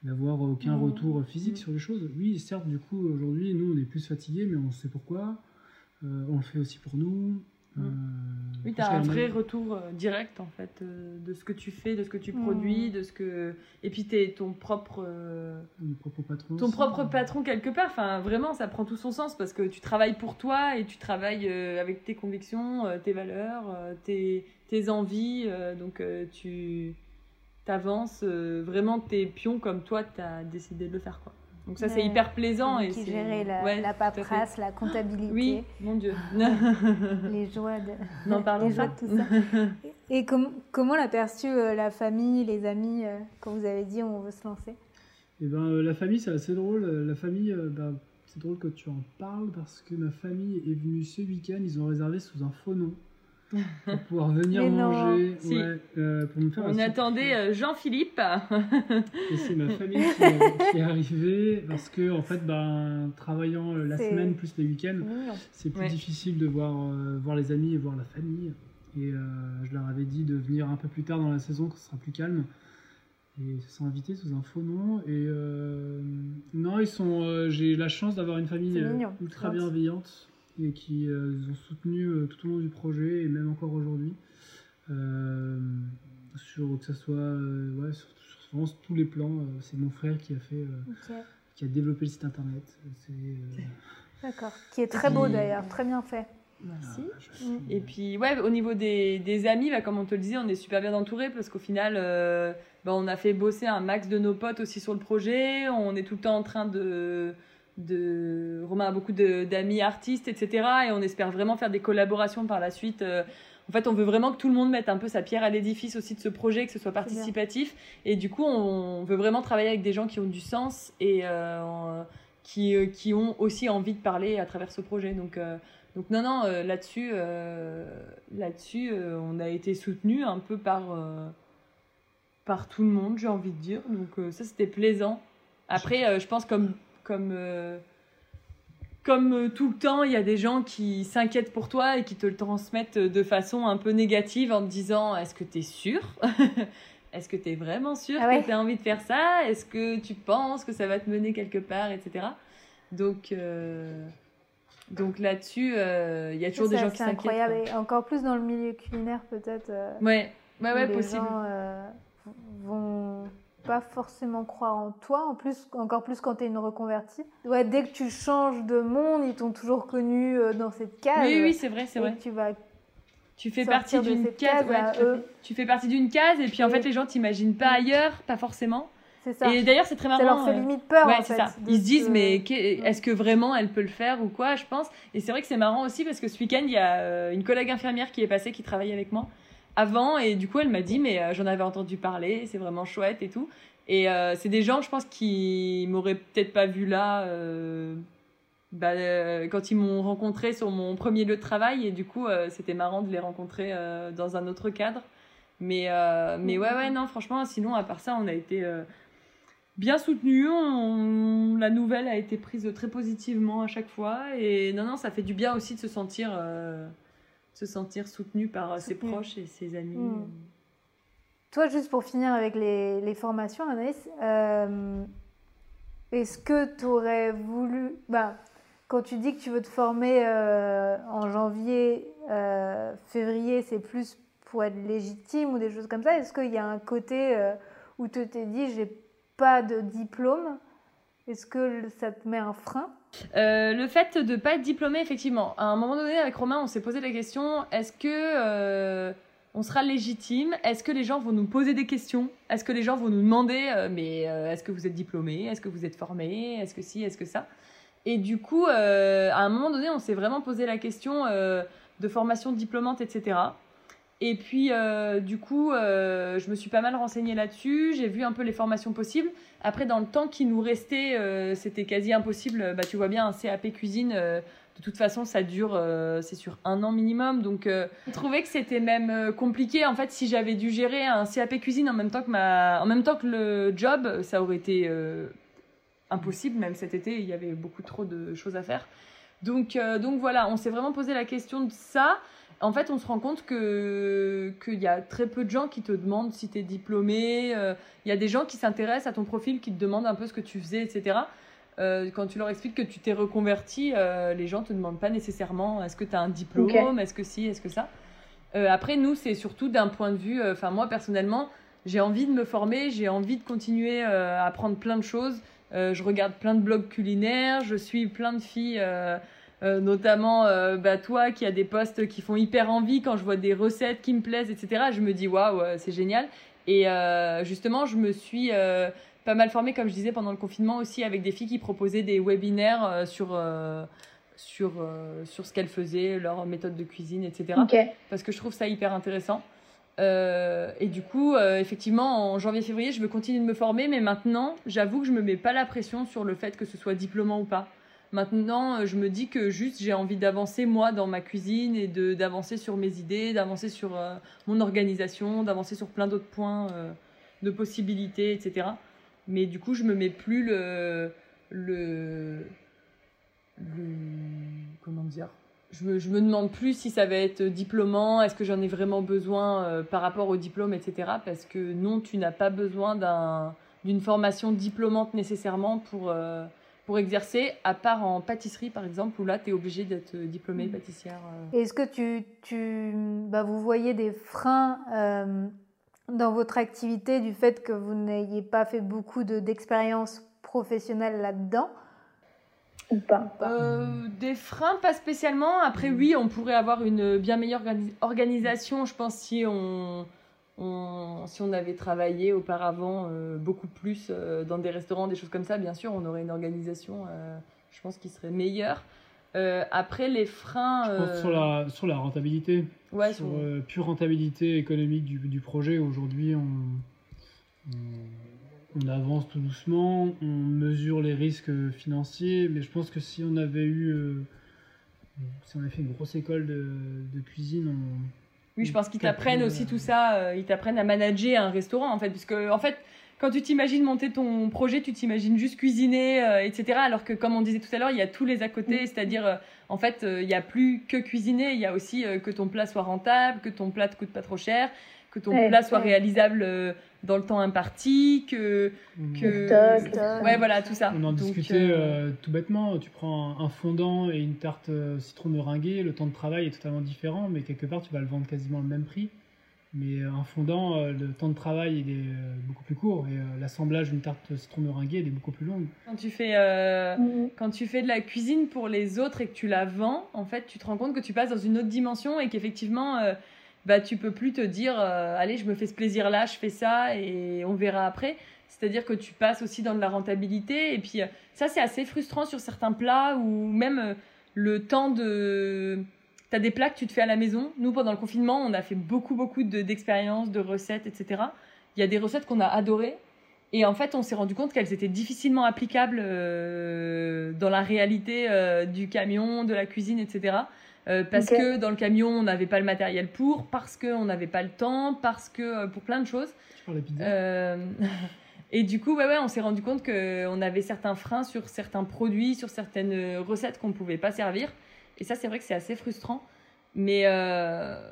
d'avoir aucun Mm. retour physique Mm. sur les choses. Oui, certes, du coup, aujourd'hui, nous, on est plus fatigués, mais on sait pourquoi. Euh, on le fait aussi pour nous. Mm. Euh, Oui, tu as un vrai retour euh, direct en fait euh, de ce que tu fais, de ce que tu Mm. produis, de ce que et puis tu es ton propre euh, Nos propres patrons ton aussi. propre patron quelque part. Enfin, vraiment, ça prend tout son sens parce que tu travailles pour toi et tu travailles euh, avec tes convictions, euh, tes valeurs, euh, tes, tes envies. euh, donc, euh, tu t'avances euh, vraiment tes pions comme toi, tu as décidé de le faire. Quoi. Donc, ça, c'est hyper plaisant. Et qui c'est- gérait la, Ouais, paperasse, la comptabilité, Oui, mon Dieu. *laughs* les *laughs* joies de, les joies pas. de tout ça. *laughs* Et com- comment l'a perçu euh, la famille, les amis, euh, quand vous avez dit on veut se lancer? Et ben, euh, la famille, c'est assez drôle. La famille, euh, ben, c'est drôle que tu en parles parce que ma famille est venue ce week-end. Ils ont réservé sous un faux nom pour pouvoir venir Mais non. manger. Si. Ouais, euh, pour me faire On attendait euh, Jean-Philippe. Et c'est ma *laughs* famille qui est, qui est arrivée parce que, en fait, ben, travaillant euh, la semaine plus les week-ends, c'est plus Ouais. difficile de voir, euh, voir les amis et voir la famille. Et euh, je leur avais dit de venir un peu plus tard dans la saison quand ce sera plus calme. Et ils se sont invités sous un faux nom. Et euh, non, ils sont. euh, J'ai la chance d'avoir une famille ultra bienveillante et qui euh, nous ont soutenus euh, tout au long du projet et même encore aujourd'hui. Euh, sur que ce soit euh, ouais, sur, sur vraiment tous les plans. euh, c'est mon frère qui a fait, euh, qui a développé le site internet. C'est euh, *laughs* d'accord. Qui est très beau d'ailleurs, très bien fait. Merci. ah, Mm. Et puis, ouais, au niveau des, des amis, bah, comme on te le disait, on est super bien entouré parce qu'au final, euh, bah, on a fait bosser un max de nos potes aussi sur le projet. On est tout le temps en train de. De... Romain a beaucoup d'amis artistes, etc. Et on espère vraiment faire des collaborations par la suite. Euh, En fait, on veut vraiment que tout le monde mette un peu sa pierre à l'édifice aussi de ce projet, que ce soit participatif. Et du coup, on veut vraiment travailler avec des gens qui ont du sens et euh, qui, euh, qui ont aussi envie de parler à travers ce projet. Donc, euh, donc non, non, là-dessus, euh, là-dessus, on a été soutenu un peu par, par tout le monde, j'ai envie de dire. Donc ça, c'était plaisant. Après, je pense comme, comme, euh, comme euh, tout le temps, il y a des gens qui s'inquiètent pour toi et qui te le transmettent de façon un peu négative en te disant est-ce que tu es sûr *laughs* Est-ce que tu es vraiment sûr Ah ouais. que tu as envie de faire ça? Est-ce que tu penses que ça va te mener quelque part, etc. Donc, euh, donc là-dessus, euh, il y a toujours des gens qui C'est s'inquiètent. incroyable. quoi. Et encore plus dans le milieu culinaire, peut-être. Ouais, ouais, ouais, les possible. gens vont pas forcément croire en toi, en plus, encore plus quand tu es une reconvertie. Ouais, dès que tu changes de monde, ils t'ont toujours connu euh, dans cette case. Oui, oui, c'est vrai, c'est vrai. tu vas Tu fais partie d'une case, case ouais. Tu fais partie d'une case et puis en Et- fait les gens t'imaginent pas ailleurs, pas forcément. C'est ça. Et d'ailleurs c'est très marrant. ça leur fait euh, limite peur, ouais, en fait. ça. Ils se disent se- mais est-ce que vraiment elle peut le faire ou quoi, je pense. Et c'est vrai que c'est marrant aussi parce que ce week-end il y a euh, une collègue infirmière qui est passée qui travaillait avec moi avant et du coup elle m'a dit mais euh, j'en avais entendu parler, c'est vraiment chouette et tout. Et euh, c'est des gens je pense qui m'auraient peut-être pas vu là. euh, bah, quand ils m'ont rencontré sur mon premier lieu de travail et du coup c'était marrant de les rencontrer dans un autre cadre mais mais ouais ouais non franchement sinon à part ça on a été bien soutenus on- la nouvelle a été prise très positivement à chaque fois et non non ça fait du bien aussi de se sentir se sentir soutenu par euh, ses proches et ses amis Mm. Toi, juste pour finir avec les, les formations, Anaïs, euh, est-ce que tu aurais voulu. Bah, quand tu dis que tu veux te former euh, en janvier, euh, février, c'est plus pour être légitime ou des choses comme ça Est-ce qu'il y a un côté où tu t'es dit, j'ai pas de diplôme Est-ce que ça te met un frein? Euh, le fait de ne pas être diplômé, effectivement. À un moment donné, avec Romain, on s'est posé la question est-ce que euh, on sera légitime? Est-ce que les gens vont nous poser des questions? Est-ce que les gens vont nous demander euh, mais est-ce que vous êtes diplômé? Est-ce que vous êtes formé? Est-ce que si? Est-ce que ça? Et du coup, à un moment donné, on s'est vraiment posé la question de formation diplômante, etc. Et puis, euh, du coup, euh, je me suis pas mal renseignée là-dessus. J'ai vu un peu les formations possibles. Après, dans le temps qui nous restait, euh, c'était quasi impossible. Bah, tu vois bien, un CAP cuisine, de toute façon, ça dure, c'est sur un an minimum. Donc, je trouvais que c'était même compliqué. En fait, si j'avais dû gérer un CAP cuisine en même temps que, ma... en même temps que le job, ça aurait été impossible. Même cet été, il y avait beaucoup trop de choses à faire. Donc, donc voilà, on s'est vraiment posé la question de ça. En fait, on se rend compte que qu'il y a très peu de gens qui te demandent si tu es diplômé. euh, Il y a des gens qui s'intéressent à ton profil, qui te demandent un peu ce que tu faisais, etc. Euh, quand tu leur expliques que tu t'es reconverti, euh, les gens te demandent pas nécessairement est-ce que tu as un diplôme, est-ce que si, est-ce que ça. Euh, après, nous, c'est surtout d'un point de vue. euh, Enfin, moi, personnellement, j'ai envie de me former, j'ai envie de continuer euh, à apprendre plein de choses. Euh, je regarde plein de blogs culinaires, je suis plein de filles. Euh, notamment euh, bah, toi qui a des posts qui font hyper envie quand je vois des recettes qui me plaisent, etc. Je me dis waouh, euh, c'est génial. Et euh, justement, je me suis pas mal formée, comme je disais, pendant le confinement aussi, avec des filles qui proposaient des webinaires sur, sur, sur ce qu'elles faisaient, leur méthode de cuisine, etc. Parce que je trouve ça hyper intéressant. Et du coup, effectivement, en janvier-février, je veux continuer de me former, mais maintenant, j'avoue que je me mets pas la pression sur le fait que ce soit diplômant ou pas. Maintenant, euh, je me dis que juste j'ai envie d'avancer moi dans ma cuisine et d'avancer sur mes idées, d'avancer sur euh, mon organisation, d'avancer sur plein d'autres points euh, de possibilités, etc. Mais du coup, je me mets plus le le, comment dire? Je me, je me demande plus si ça va être diplômant, est-ce que j'en ai vraiment besoin par rapport au diplôme, etc. Parce que non, tu n'as pas besoin d'un- d'une formation diplômante nécessairement pour, pour exercer, à part en pâtisserie par exemple, où là, tu es obligé d'être diplômée Mhm. pâtissière. euh. Est-ce que tu, tu, bah, vous voyez des freins euh, dans votre activité du fait que vous n'ayez pas fait beaucoup de- d'expérience professionnelle là-dedans? Ou pas? Euh, des freins, pas spécialement. Après, oui, on pourrait avoir une bien meilleure organi- organisation, je pense, si on, on- si on avait travaillé auparavant euh, beaucoup plus euh, dans des restaurants, des choses comme ça. Bien sûr, on aurait une organisation, euh, je pense, qui serait meilleure. Après, les freins. Je pense sur la, sur la rentabilité, ouais, sur pure rentabilité économique du, du projet. Aujourd'hui, on, on, on avance tout doucement, on mesure les risques financiers, mais je pense que si on avait eu, si on avait fait une grosse école de, de cuisine, Oui, je pense qu'ils t'apprennent aussi tout ça. euh, ils t'apprennent à manager un restaurant, en fait. Puisque, en fait, quand tu t'imagines monter ton projet, tu t'imagines juste cuisiner, euh, etc. Alors que, comme on disait tout à l'heure, il y a tous les à côté. C'est-à-dire, euh, en fait, euh, il n'y a plus que cuisiner. Il y a aussi euh, que ton plat soit rentable, que ton plat te coûte pas trop cher, que ton Ouais, plat soit ouais. réalisable euh, dans le temps imparti, que. que... Toc, toc. Ouais, voilà, tout ça. On en Donc, discutait euh, euh, tout bêtement. Tu prends un, fondant et une tarte euh, citron meringuée, le temps de travail est totalement différent, mais quelque part tu vas le vendre quasiment le même prix. Mais un fondant, le temps de travail il est beaucoup plus court et l'assemblage d'une tarte citron meringuée elle est beaucoup plus longue. Quand tu fais. euh, Mhm. quand tu fais de la cuisine pour les autres et que tu la vends, en fait, tu te rends compte que tu passes dans une autre dimension et qu'effectivement, euh, bah, tu peux plus te dire, euh, allez, je me fais ce plaisir-là, je fais ça et on verra après. C'est-à-dire que tu passes aussi dans de la rentabilité. Et puis, euh, ça, c'est assez frustrant sur certains plats ou même euh, le temps de. Tu as des plats que tu te fais à la maison. Nous, pendant le confinement, on a fait beaucoup, beaucoup de- d'expériences, de, recettes, etc. Il y a des recettes qu'on a adorées. Et en fait, on s'est rendu compte qu'elles étaient difficilement applicables dans la réalité du camion, de la cuisine, etc. Euh, parce que dans le camion, on n'avait pas le matériel pour, parce qu'on n'avait pas le temps, parce que euh, pour plein de choses. Euh, *laughs* et du coup, ouais, ouais, on s'est rendu compte qu'on avait certains freins sur certains produits, sur certaines recettes qu'on ne pouvait pas servir. Et ça, c'est vrai que c'est assez frustrant. Mais, euh,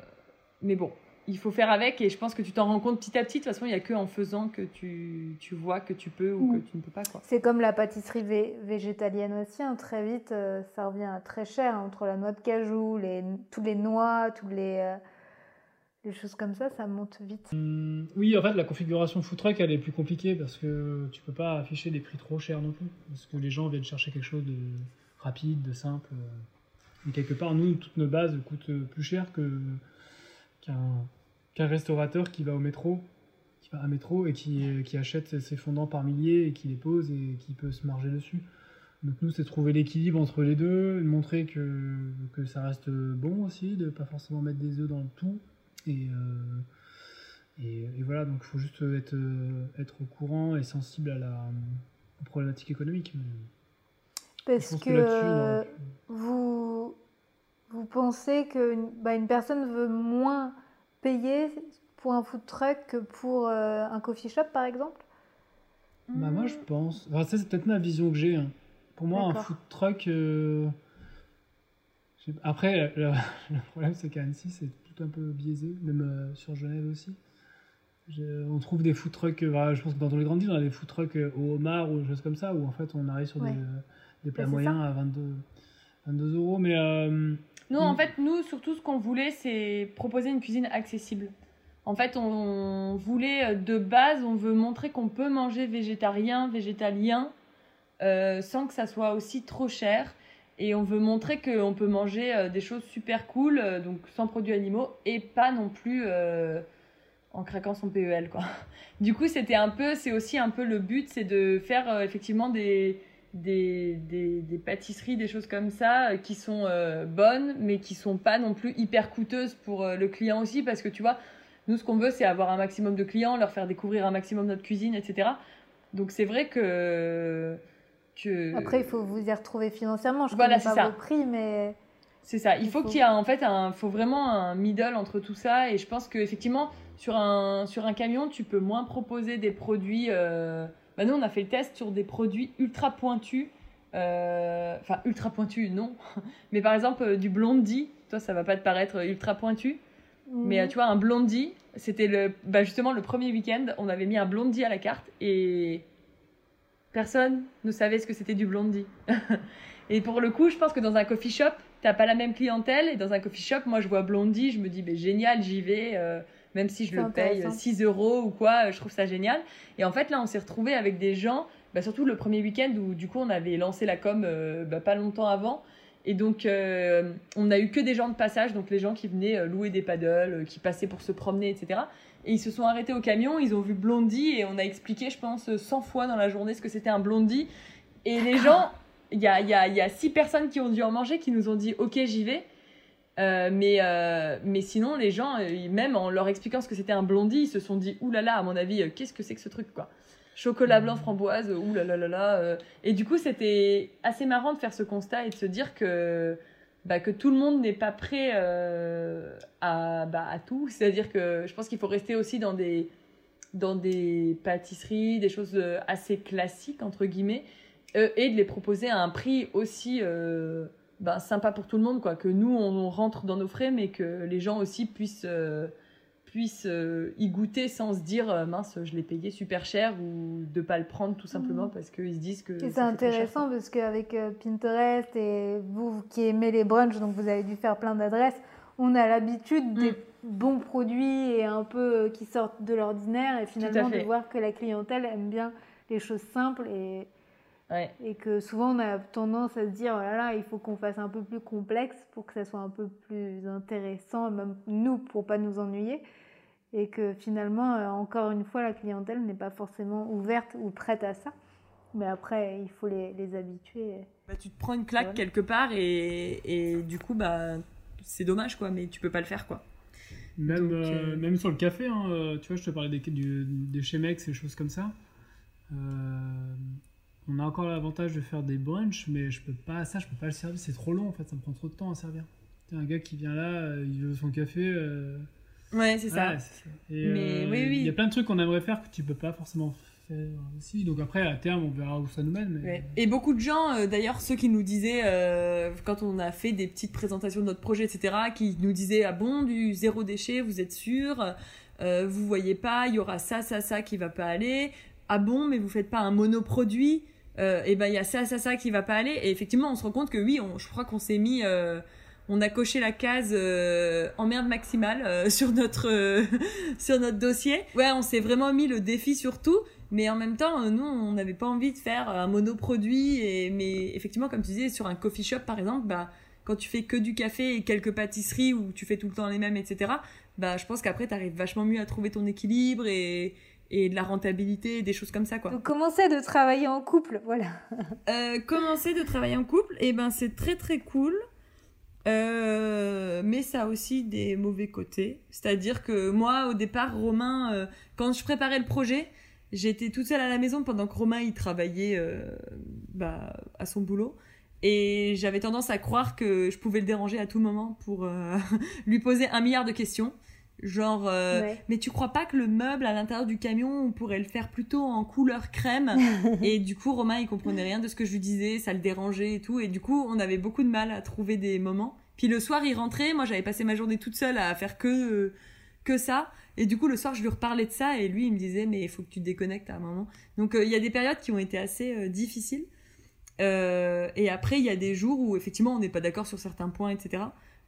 mais bon, il faut faire avec. Et je pense que tu t'en rends compte petit à petit. De toute façon, il n'y a que en faisant que tu, tu vois que tu peux ou Mm. que tu ne peux pas. Quoi. C'est comme la pâtisserie vé- végétalienne aussi, hein. très vite euh, ça revient à très cher, hein, entre la noix de cajou, les, toutes les noix, toutes les, euh, les choses comme ça, ça monte vite. Hum, Oui, en fait, la configuration food truck, elle est plus compliquée parce que tu peux pas afficher des prix trop chers non plus. Parce que les gens viennent chercher quelque chose de rapide, de simple. Et quelque part, nous, toutes nos bases coûtent plus cher que qu'un qu'un restaurateur qui va au métro, qui va à métro et qui, qui achète ses- fondants par milliers et qui les pose et qui peut se marger dessus. Donc nous, c'est trouver l'équilibre entre les deux, montrer que, que ça reste bon aussi, de pas forcément mettre des œufs dans le tout. Et, euh, et, et voilà, donc il faut juste être, euh, être au courant et sensible à la aux problématiques économiques. Parce que, euh, vous, vous pensez qu'une bah, une personne veut moins payer pour un food truck que pour euh, un coffee shop par exemple? Bah, moi, je pense. Enfin, ça, c'est peut-être ma vision que j'ai. hein. Pour moi, un D'accord. food truck. euh, je sais- Après, le, *laughs* le problème, c'est qu'à Annecy, c'est tout un peu biaisé, même euh, sur Genève aussi. Je- on trouve des food trucks. euh, voilà, je pense que dans les grandes villes, on a des food trucks euh, au homard ou des choses comme ça, où en fait, on arrive sur Ouais. des, des plats c'est moyens à 22, 22 euros. Mais. euh, Nous, en Mm. fait, nous, surtout, ce qu'on voulait, c'est proposer une cuisine accessible. En fait, on voulait euh, de base, on veut montrer qu'on peut manger végétarien, végétalien, euh, sans que ça soit aussi trop cher. Et on veut montrer qu'on peut manger euh, des choses super cool, donc sans produits animaux, et pas non plus euh, en craquant son PEL, quoi. *laughs* Du coup, c'était un peu, c'est aussi un peu le but, c'est de faire euh, effectivement des, des, des, des pâtisseries, des choses comme ça, euh, qui sont euh, bonnes, mais qui sont pas non plus hyper coûteuses pour euh, le client aussi, parce que tu vois, nous, ce qu'on veut, c'est avoir un maximum de clients, leur faire découvrir un maximum notre cuisine, etc. Donc c'est vrai que... que... Après, il faut vous y retrouver financièrement. Je Voilà, connais pas ça. vos prix, mais C'est ça. Il Il faut, faut- qu'il y ait en fait un, faut vraiment un middle entre tout ça. Et je pense qu'effectivement, sur un, sur un camion, tu peux moins proposer des produits. euh, Bah nous, on a fait le test sur des produits ultra pointus. Euh, Enfin, ultra pointus, non. *laughs* Mais par exemple, euh, du blondie. Toi, ça va pas te paraître ultra pointu. Mais euh, tu vois, un blondie, c'était le, bah, justement le premier week-end, on avait mis un blondie à la carte et personne ne savait ce que c'était du blondie. *laughs* et pour le coup, je pense que dans un coffee shop, t'as pas la même clientèle et dans un coffee shop, moi je vois blondie, je me dis, ben génial, j'y vais, euh, même si je le paye intéressant. 6 euros ou quoi, euh, je trouve ça génial. Et en fait, là, on s'est retrouvé avec des gens, bah, surtout le premier week-end où du coup on avait lancé la com euh, bah, pas longtemps avant. Et donc, euh, on a eu que des gens de passage, donc les gens qui venaient louer des paddles, qui passaient pour se promener, etc. Et ils se sont arrêtés au camion, ils ont vu Blondie, et on a expliqué, je pense, 100 fois dans la journée ce que c'était un Blondie. Et les gens, il y a, y, a, y a six personnes qui ont dû en manger, qui nous ont dit, ok, j'y vais. Euh, mais, euh, mais sinon, les gens, euh, même en leur expliquant ce que c'était un Blondie, ils se sont dit, oulala, à mon avis, qu'est-ce que c'est que ce truc, quoi Chocolat blanc framboise, oulala là là. Et du coup, c'était assez marrant de faire ce constat et de se dire que bah, que tout le monde n'est pas prêt à, bah, à tout. C'est-à-dire que je pense qu'il faut rester aussi dans des, dans des pâtisseries, des choses assez classiques, entre guillemets, et de les proposer à un prix aussi bah, sympa pour tout le monde. Quoi. Que nous, on, rentre dans nos frais, mais que les gens aussi puissent puissent y goûter sans se dire mince je l'ai payé super cher ou de pas le prendre tout simplement mmh. parce qu'ils se disent que c'est intéressant parce qu'avec Pinterest et vous qui aimez les brunchs donc vous avez dû faire plein d'adresses on a l'habitude des mm. bons produits et un peu qui sortent de l'ordinaire et finalement de voir que la clientèle aime bien les choses simples et, et que souvent on a tendance à se dire oh là là il faut qu'on fasse un peu plus complexe pour que ça soit un peu plus intéressant même nous pour pas nous ennuyer. Et que finalement euh, encore une fois la clientèle n'est pas forcément ouverte ou prête à ça. Mais après il faut les, les habituer. Bah, tu te prends une claque quelque part et, et du coup bah c'est dommage, quoi, mais tu peux pas le faire, quoi. Même, euh, euh, même sur le café, hein, tu vois, je te parlais des, du, des Chemex et choses comme ça. On a encore l'avantage de faire des brunchs, mais je peux pas, ça, je peux pas le servir, c'est trop long en fait, ça me prend trop de temps à servir. un gars qui vient là, il veut son café. Ouais, c'est ça. mais oui, oui. Il y a plein de trucs qu'on aimerait faire que tu peux pas forcément aussi. Donc après, à terme, on verra où ça nous mène. Et beaucoup de gens, euh, d'ailleurs, ceux qui nous disaient, euh, quand on a fait des petites présentations de notre projet, etc., qui nous disaient, ah bon, du zéro déchet, vous êtes sûr euh, Vous voyez pas, il y aura ça, ça, ça qui va pas aller. Ah bon, mais vous faites pas un monoproduit Et ben il y a ça, ça, ça qui va pas aller. Et effectivement, on se rend compte que oui, on, je crois qu'on s'est mis on a coché la case euh, emmerde maximale *laughs* sur notre *laughs* sur notre dossier. Ouais, on s'est vraiment mis le défi sur tout. Mais en même temps, nous, on n'avait pas envie de faire un monoproduit. Et, mais effectivement, comme tu disais, sur un coffee shop, par exemple, bah, quand tu fais que du café et quelques pâtisseries où tu fais tout le temps les mêmes, etc., bah, je pense qu'après, tu arrives vachement mieux à trouver ton équilibre et, et de la rentabilité, des choses comme ça. Quoi. Donc, commencer de travailler en couple, voilà. *laughs* euh, commencer de travailler en couple, et eh ben, c'est très très cool. Euh, mais ça a aussi des mauvais côtés. C'est-à-dire que moi, au départ, Romain, euh, quand je préparais le projet, J'étais toute seule à la maison pendant que Romain il travaillait euh, bah, à son boulot. Et j'avais tendance à croire que je pouvais le déranger à tout moment pour *laughs* lui poser un milliard de questions. Genre, euh, mais tu crois pas que le meuble à l'intérieur du camion, on pourrait le faire plutôt en couleur crème *laughs* Et du coup, Romain, il comprenait rien de ce que je lui disais, ça le dérangeait et tout. Et du coup, on avait beaucoup de mal à trouver des moments. Puis le soir, il rentrait. Moi, j'avais passé ma journée toute seule à faire que, que ça. Et du coup, le soir, je lui reparlais de ça et lui, il me disait, mais il faut que tu te déconnectes à un moment. Donc, euh, il y a des périodes qui ont été assez euh, difficiles. Euh, et après, il y a des jours où, effectivement, on n'est pas d'accord sur certains points, etc.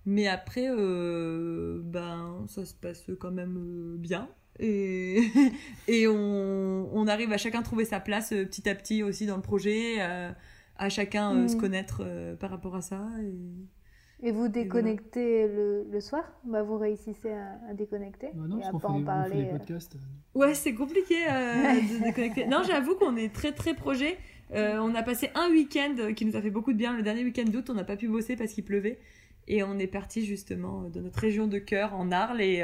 Mais après, ben, ça se passe quand même bien. Et, *laughs* et on, on, arrive à chacun trouver sa place petit à petit aussi dans le projet, à chacun se mmh. connaître par rapport à ça. Et... Et vous déconnectez le, le, soir? Bah, Vous réussissez à, déconnecter bah non, et à pas en parler. Euh. Ouais, c'est compliqué euh, de *laughs* déconnecter. Non, j'avoue qu'on est très très projet. Euh, on a passé un week-end qui nous a fait beaucoup de bien. Le dernier week-end d'août, on n'a pas pu bosser parce qu'il pleuvait. Et on est parti justement de notre région de cœur en Arles. Et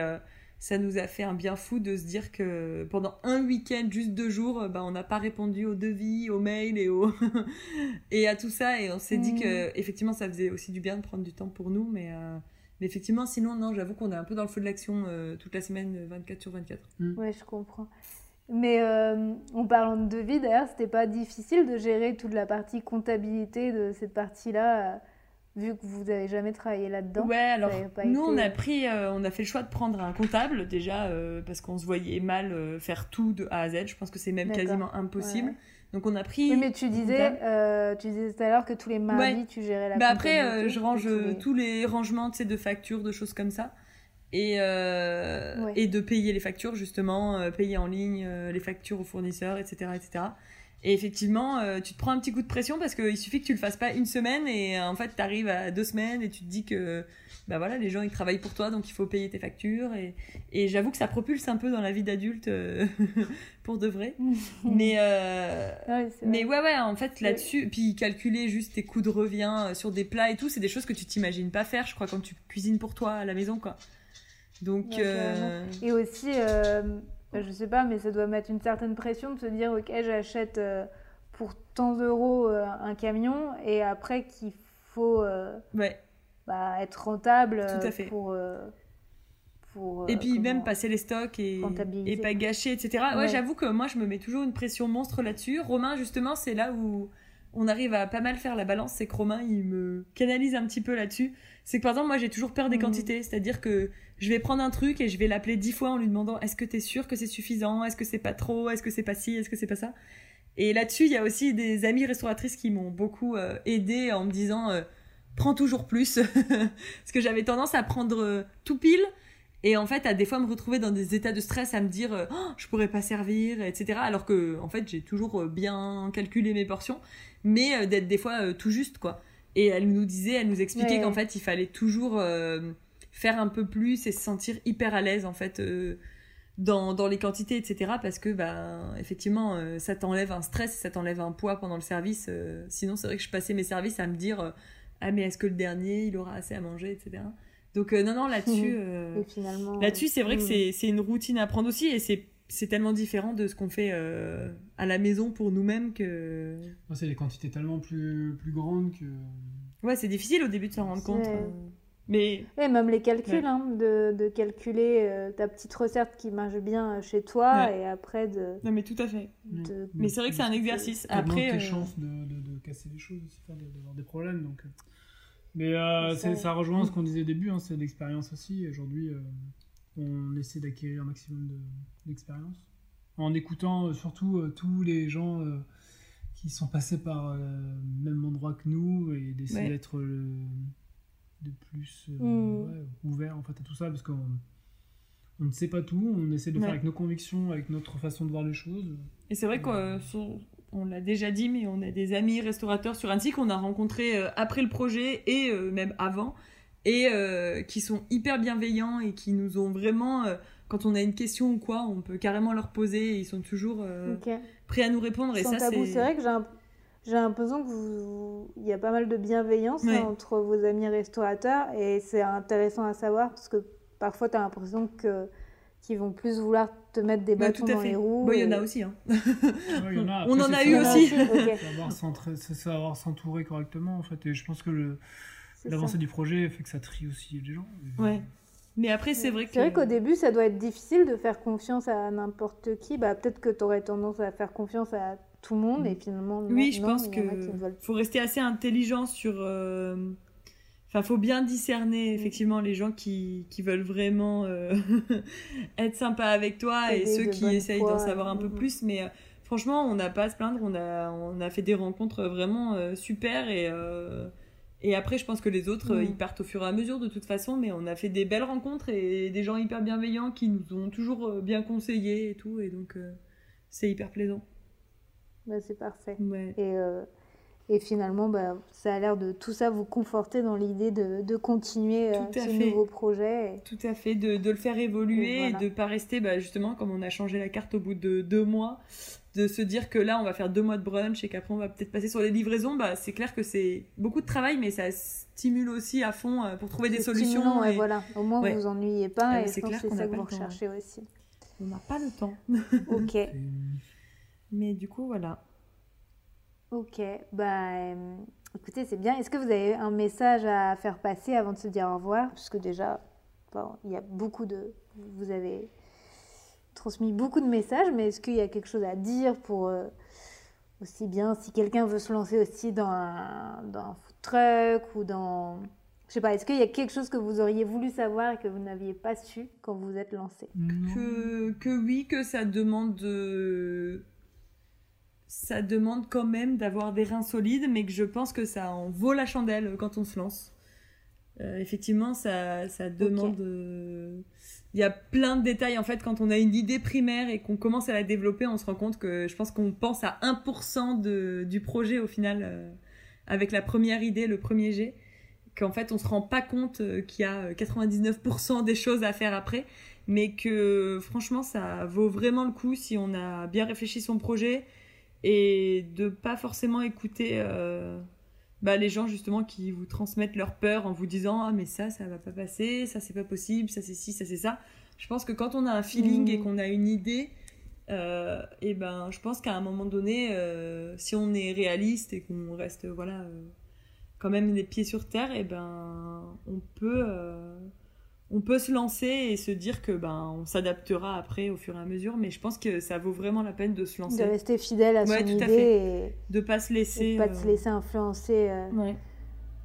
ça nous a fait un bien fou de se dire que pendant un week-end, juste deux jours, bah, on n'a pas répondu aux devis, aux mails et, aux *laughs* et à tout ça. Et on s'est dit que mm. effectivement, ça faisait aussi du bien de prendre du temps pour nous. Mais, euh, mais effectivement, sinon, non, j'avoue qu'on est un peu dans le feu de l'action euh, toute la semaine, 24 sur 24. Mm. Ouais, je comprends. Mais euh, en parlant de devis, d'ailleurs, c'était pas difficile de gérer toute la partie comptabilité de cette partie-là vu que vous n'avez jamais travaillé là-dedans Ouais, alors nous on a pris, euh, on a fait le choix de prendre un comptable déjà euh, parce qu'on se voyait mal euh, faire tout de A à Z. Je pense que c'est même quasiment impossible. Donc on a pris. Oui, mais tu disais, tu disais tout à l'heure que tous les mardis tu gérais la. Bah après, je range tous les rangements, tu sais, de factures, de choses comme ça. Et, et de payer les factures justement, payer en ligne les factures aux fournisseurs, etc., etc. Et effectivement, euh, tu te prends un petit coup de pression parce qu'il suffit que tu le fasses pas une semaine et euh, en fait, tu arrives à deux semaines et tu te dis que bah voilà, les gens ils travaillent pour toi donc il faut payer tes factures. Et, et j'avoue que ça propulse un peu dans la vie d'adulte euh, *laughs* pour de vrai. *laughs* mais, ouais, mais ouais, ouais, en fait là-dessus, puis calculer juste tes coûts de revient sur des plats et tout, c'est des choses que tu t'imagines pas faire, je crois, quand tu cuisines pour toi à la maison quoi. Donc. Et aussi je sais pas, mais ça doit mettre une certaine pression de se dire ok, j'achète euh, pour tant d'euros euh, un camion et après qu'il faut. Euh, ouais. bah, être rentable Tout à fait. pour. euh, pour, Et euh, puis même passer les stocks et, pas gâcher, etc. Ouais, Ouais. j'avoue que moi, je me mets toujours une pression monstre là-dessus. Romain, justement, c'est là où on arrive à pas mal faire la balance. C'est que Romain, il me canalise un petit peu là-dessus. C'est que par exemple, moi, j'ai toujours peur des Mhm. quantités. C'est-à-dire que je vais prendre un truc et je vais l'appeler dix fois en lui demandant est-ce que t'es sûr que c'est suffisant? Est-ce que c'est pas trop? Est-ce que c'est pas ci? Est-ce que c'est pas ça? Et là-dessus, il y a aussi des amies restauratrices qui m'ont beaucoup euh, aidé en me disant euh, prends toujours plus. *laughs* Parce que j'avais tendance à prendre euh, tout pile et en fait, à des fois me retrouver dans des états de stress, à me dire euh, Oh, je pourrais pas servir, etc. Alors que, en fait, j'ai toujours bien calculé mes portions, mais d'être des fois tout juste, quoi. Et elle nous disait, elle nous expliquait Ouais. qu'en fait, il fallait toujours euh, faire un peu plus et se sentir hyper à l'aise, en fait, euh, dans, dans les quantités, etc. Parce que, bah, effectivement, euh, ça t'enlève un stress, ça t'enlève un poids pendant le service. sinon, c'est vrai que je passais mes services à me dire Ah, mais est-ce que le dernier, il aura assez à manger, etc. Donc, non, non, là-dessus. *laughs* Là-dessus, c'est vrai que c'est c'est une routine à prendre aussi et c'est c'est tellement différent de ce qu'on fait euh, à la maison pour nous-mêmes que Moi, c'est des quantités tellement plus, plus grandes que. ouais c'est difficile au début de s'en rendre compte euh. mais Et même les calculs, Ouais. hein, de, de calculer euh, ta petite recette qui marche bien chez toi Ouais. et après de. non mais tout à fait de- mais c'est vrai que c'est un exercice après tes euh, chances de, de, de casser les choses aussi, d'avoir des problèmes. Donc, euh. Mais euh, C'est ça. ça rejoint ce qu'on disait au début, hein, c'est l'expérience aussi. Aujourd'hui, euh, on essaie d'acquérir un maximum de- d'expérience. En écoutant euh, surtout euh, tous les gens euh, qui sont passés par le même endroit que nous et d'essayer Ouais. d'être le, de plus euh, Mm. ouais, ouvert en fait, à tout ça parce qu'on on ne sait pas tout, on essaie de Ouais. faire avec nos convictions, avec notre façon de voir les choses. et c'est vrai qu'on on l'a déjà dit mais on a des amis restaurateurs sur Annecy qu'on a rencontrés après le projet et même avant et euh, qui sont hyper bienveillants et qui nous ont vraiment euh, quand on a une question ou quoi on peut carrément leur poser et ils sont toujours euh, prêts à nous répondre et Sans ça tabou, c'est c'est vrai que j'ai un- j'ai l'impression que vous... il y a pas mal de bienveillance Ouais. hein, entre vos amis restaurateurs et c'est intéressant à savoir parce que parfois tu as l'impression que qu'ils vont plus vouloir te mettre des Ouais, bâtons dans fait. les roues. Bon, il y en a aussi. Hein. Ouais, il y en a. *laughs* On en a eu Il y en savoir- a aussi. ok. savoir s'entra- c'est savoir s'entourer correctement en fait et je pense que le- l'avancée du projet fait que ça trie aussi les gens Ouais. Mais après, c'est vrai que. C'est vrai qu'au début, ça doit être difficile de faire confiance à n'importe qui. Bah, Peut-être que tu aurais tendance à faire confiance à tout le monde et finalement, non, Oui, je non, pense il que y en a qui ne veulent faut rester assez intelligent sur. euh, Enfin, faut bien discerner effectivement les gens qui, qui veulent vraiment euh, *laughs* être sympas avec toi et ceux qui essayent d'en savoir un peu mhm. plus. Mais euh, franchement, on n'a pas à se plaindre. On a, on a fait des rencontres vraiment euh, super et. Et après, je pense que les autres, euh, ils partent au fur et à mesure de toute façon, mais on a fait des belles rencontres et des gens hyper bienveillants qui nous ont toujours euh, bien conseillés et tout, et donc euh, c'est hyper plaisant. Bah, c'est parfait. Ouais. Et, euh, et finalement, bah, ça a l'air de tout ça vous conforter dans l'idée de, de continuer euh, ce fait. nouveau projet. et- Tout à fait, de, de le faire évoluer Et de pas rester, bah, justement, comme on a changé la carte au bout de deux mois, de se dire que là, on va faire deux mois de brunch et qu'après, on va peut-être passer sur les livraisons. Bah, c'est clair que c'est beaucoup de travail, mais ça stimule aussi à fond euh, pour trouver des solutions. et et voilà. Au moins, Ouais. vous vous ennuyez pas Ah, et c'est clair que c'est qu'on ça que vous temps, recherchez aussi. On n'a pas le temps. *laughs* Ok, Mais du coup, voilà. ok. Bah, euh, écoutez, c'est bien. Est-ce que vous avez un message à faire passer avant de se dire au revoir? Parce que déjà, bon, il y a beaucoup de... Vous avez transmis beaucoup de messages, mais est-ce qu'il y a quelque chose à dire pour... euh, aussi bien si quelqu'un veut se lancer aussi dans un, dans un food truck ou dans... Je sais pas, est-ce qu'il y a quelque chose que vous auriez voulu savoir et que vous n'aviez pas su quand vous vous êtes lancé? Que, que oui, que ça demande de- ça demande quand même d'avoir des reins solides, mais que je pense que ça en vaut la chandelle quand on se lance. Euh, effectivement, ça, ça demande. euh, Il y a plein de détails en fait quand on a une idée primaire et qu'on commence à la développer, on se rend compte que je pense qu'on pense à 1% de, du projet au final euh, avec la première idée, le premier jet, qu'en fait on se rend pas compte euh, qu'il y a 99% des choses à faire après mais que franchement ça vaut vraiment le coup si on a bien réfléchi son projet et de pas forcément écouter euh, bah, les gens justement qui vous transmettent leur peur en vous disant ah mais ça ça va pas passer ça c'est pas possible ça c'est ci ça c'est ça. Je pense que quand on a un feeling et qu'on a une idée euh, et ben je pense qu'à un moment donné euh, si on est réaliste et qu'on reste voilà euh, quand même les pieds sur terre, et ben on peut on peut se lancer et se dire que ben on s'adaptera après au fur et à mesure. Mais je pense que ça vaut vraiment la peine de se De lancer, rester fidèle à son Ouais, tout à idée de pas se et, laisser. de pas de se euh, laisser influencer euh, ouais.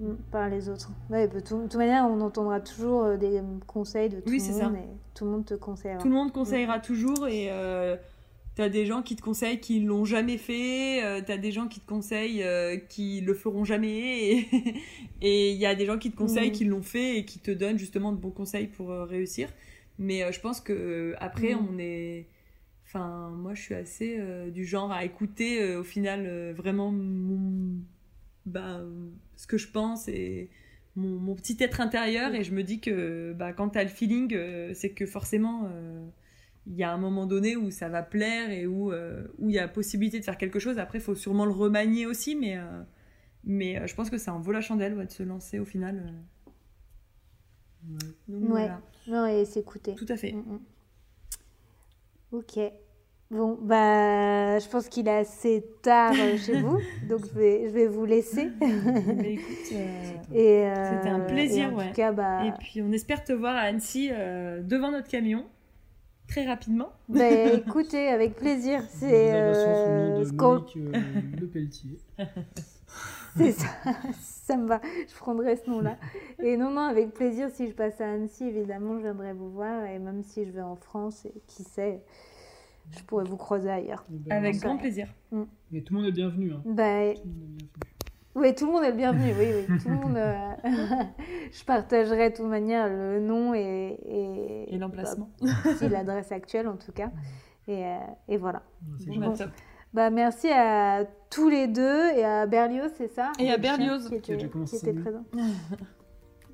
mm, par les autres. Ouais, de tout- de toute manière, on entendra toujours euh, des conseils de tout Oui, le c'est monde ça. et tout le monde te conseillera. Tout le monde conseillera toujours et euh, t'as des gens qui te conseillent qui l'ont jamais fait, euh, t'as des gens qui te conseillent euh, qui le feront jamais et *laughs* il y a des gens qui te conseillent Mhm. qui l'ont fait et qui te donnent justement de bons conseils pour euh, réussir. Mais euh, je pense que euh, après Mhm. on est, enfin moi je suis assez du genre à écouter au final vraiment mon, bah, ce que je pense et mon, mon petit être intérieur et je me dis que bah, quand tu as le feeling, euh, c'est que forcément euh, il y a un moment donné où ça va plaire et où euh, où il y a possibilité de faire quelque chose. Après, il faut sûrement le remanier aussi, mais, euh, mais euh, je pense que ça en vaut la chandelle ouais, de se lancer au final. Ouais. Donc Ouais. voilà, Non, et s'écouter. tout à fait. Mm, mm. Ok. Bon, bah, je pense qu'il est assez tard chez *laughs* vous, donc je vais, je vais vous laisser. *laughs* Mais écoute, euh, Et, euh, C'était un plaisir, et en ouais. tout cas, bah, Et puis on espère te voir à Annecy euh, devant notre camion très rapidement. bah, écoutez, avec plaisir. C'est euh, de ce qu'on- euh, Le Pelletier. *laughs* C'est ça, ça me va, je prendrai ce nom-là. Et non, non, avec plaisir, si je passe à Annecy, évidemment, je viendrai vous voir. Et même si je vais en France, et qui sait, je pourrais vous croiser ailleurs. Eh ben, Avec grand plaisir. Mais tout le monde est bienvenu. Hein. Bah, Tout le monde est bienvenu. Oui, tout le monde est le bienvenu, oui, oui. Tout le *laughs* monde. euh, *laughs* je partagerai de toute manière le nom et. Et, Et l'emplacement. bah, *laughs* l'adresse actuelle, en tout cas. Et, euh, et voilà. Bon, bah, top. Bah, merci à tous les deux et à Berlioz, c'est ça? Et à Berlioz. qui était, qui présent.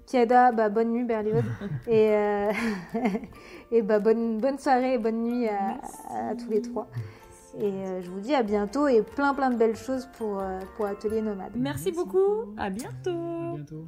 Kiada, bah, bonne nuit Berlioz. et euh, et bah, bonne, bonne soirée et bonne nuit à, à tous les trois. Et euh, je vous dis à bientôt et plein plein de belles choses pour, euh, pour Atelier Nomade. Merci beaucoup. À bientôt. À bientôt.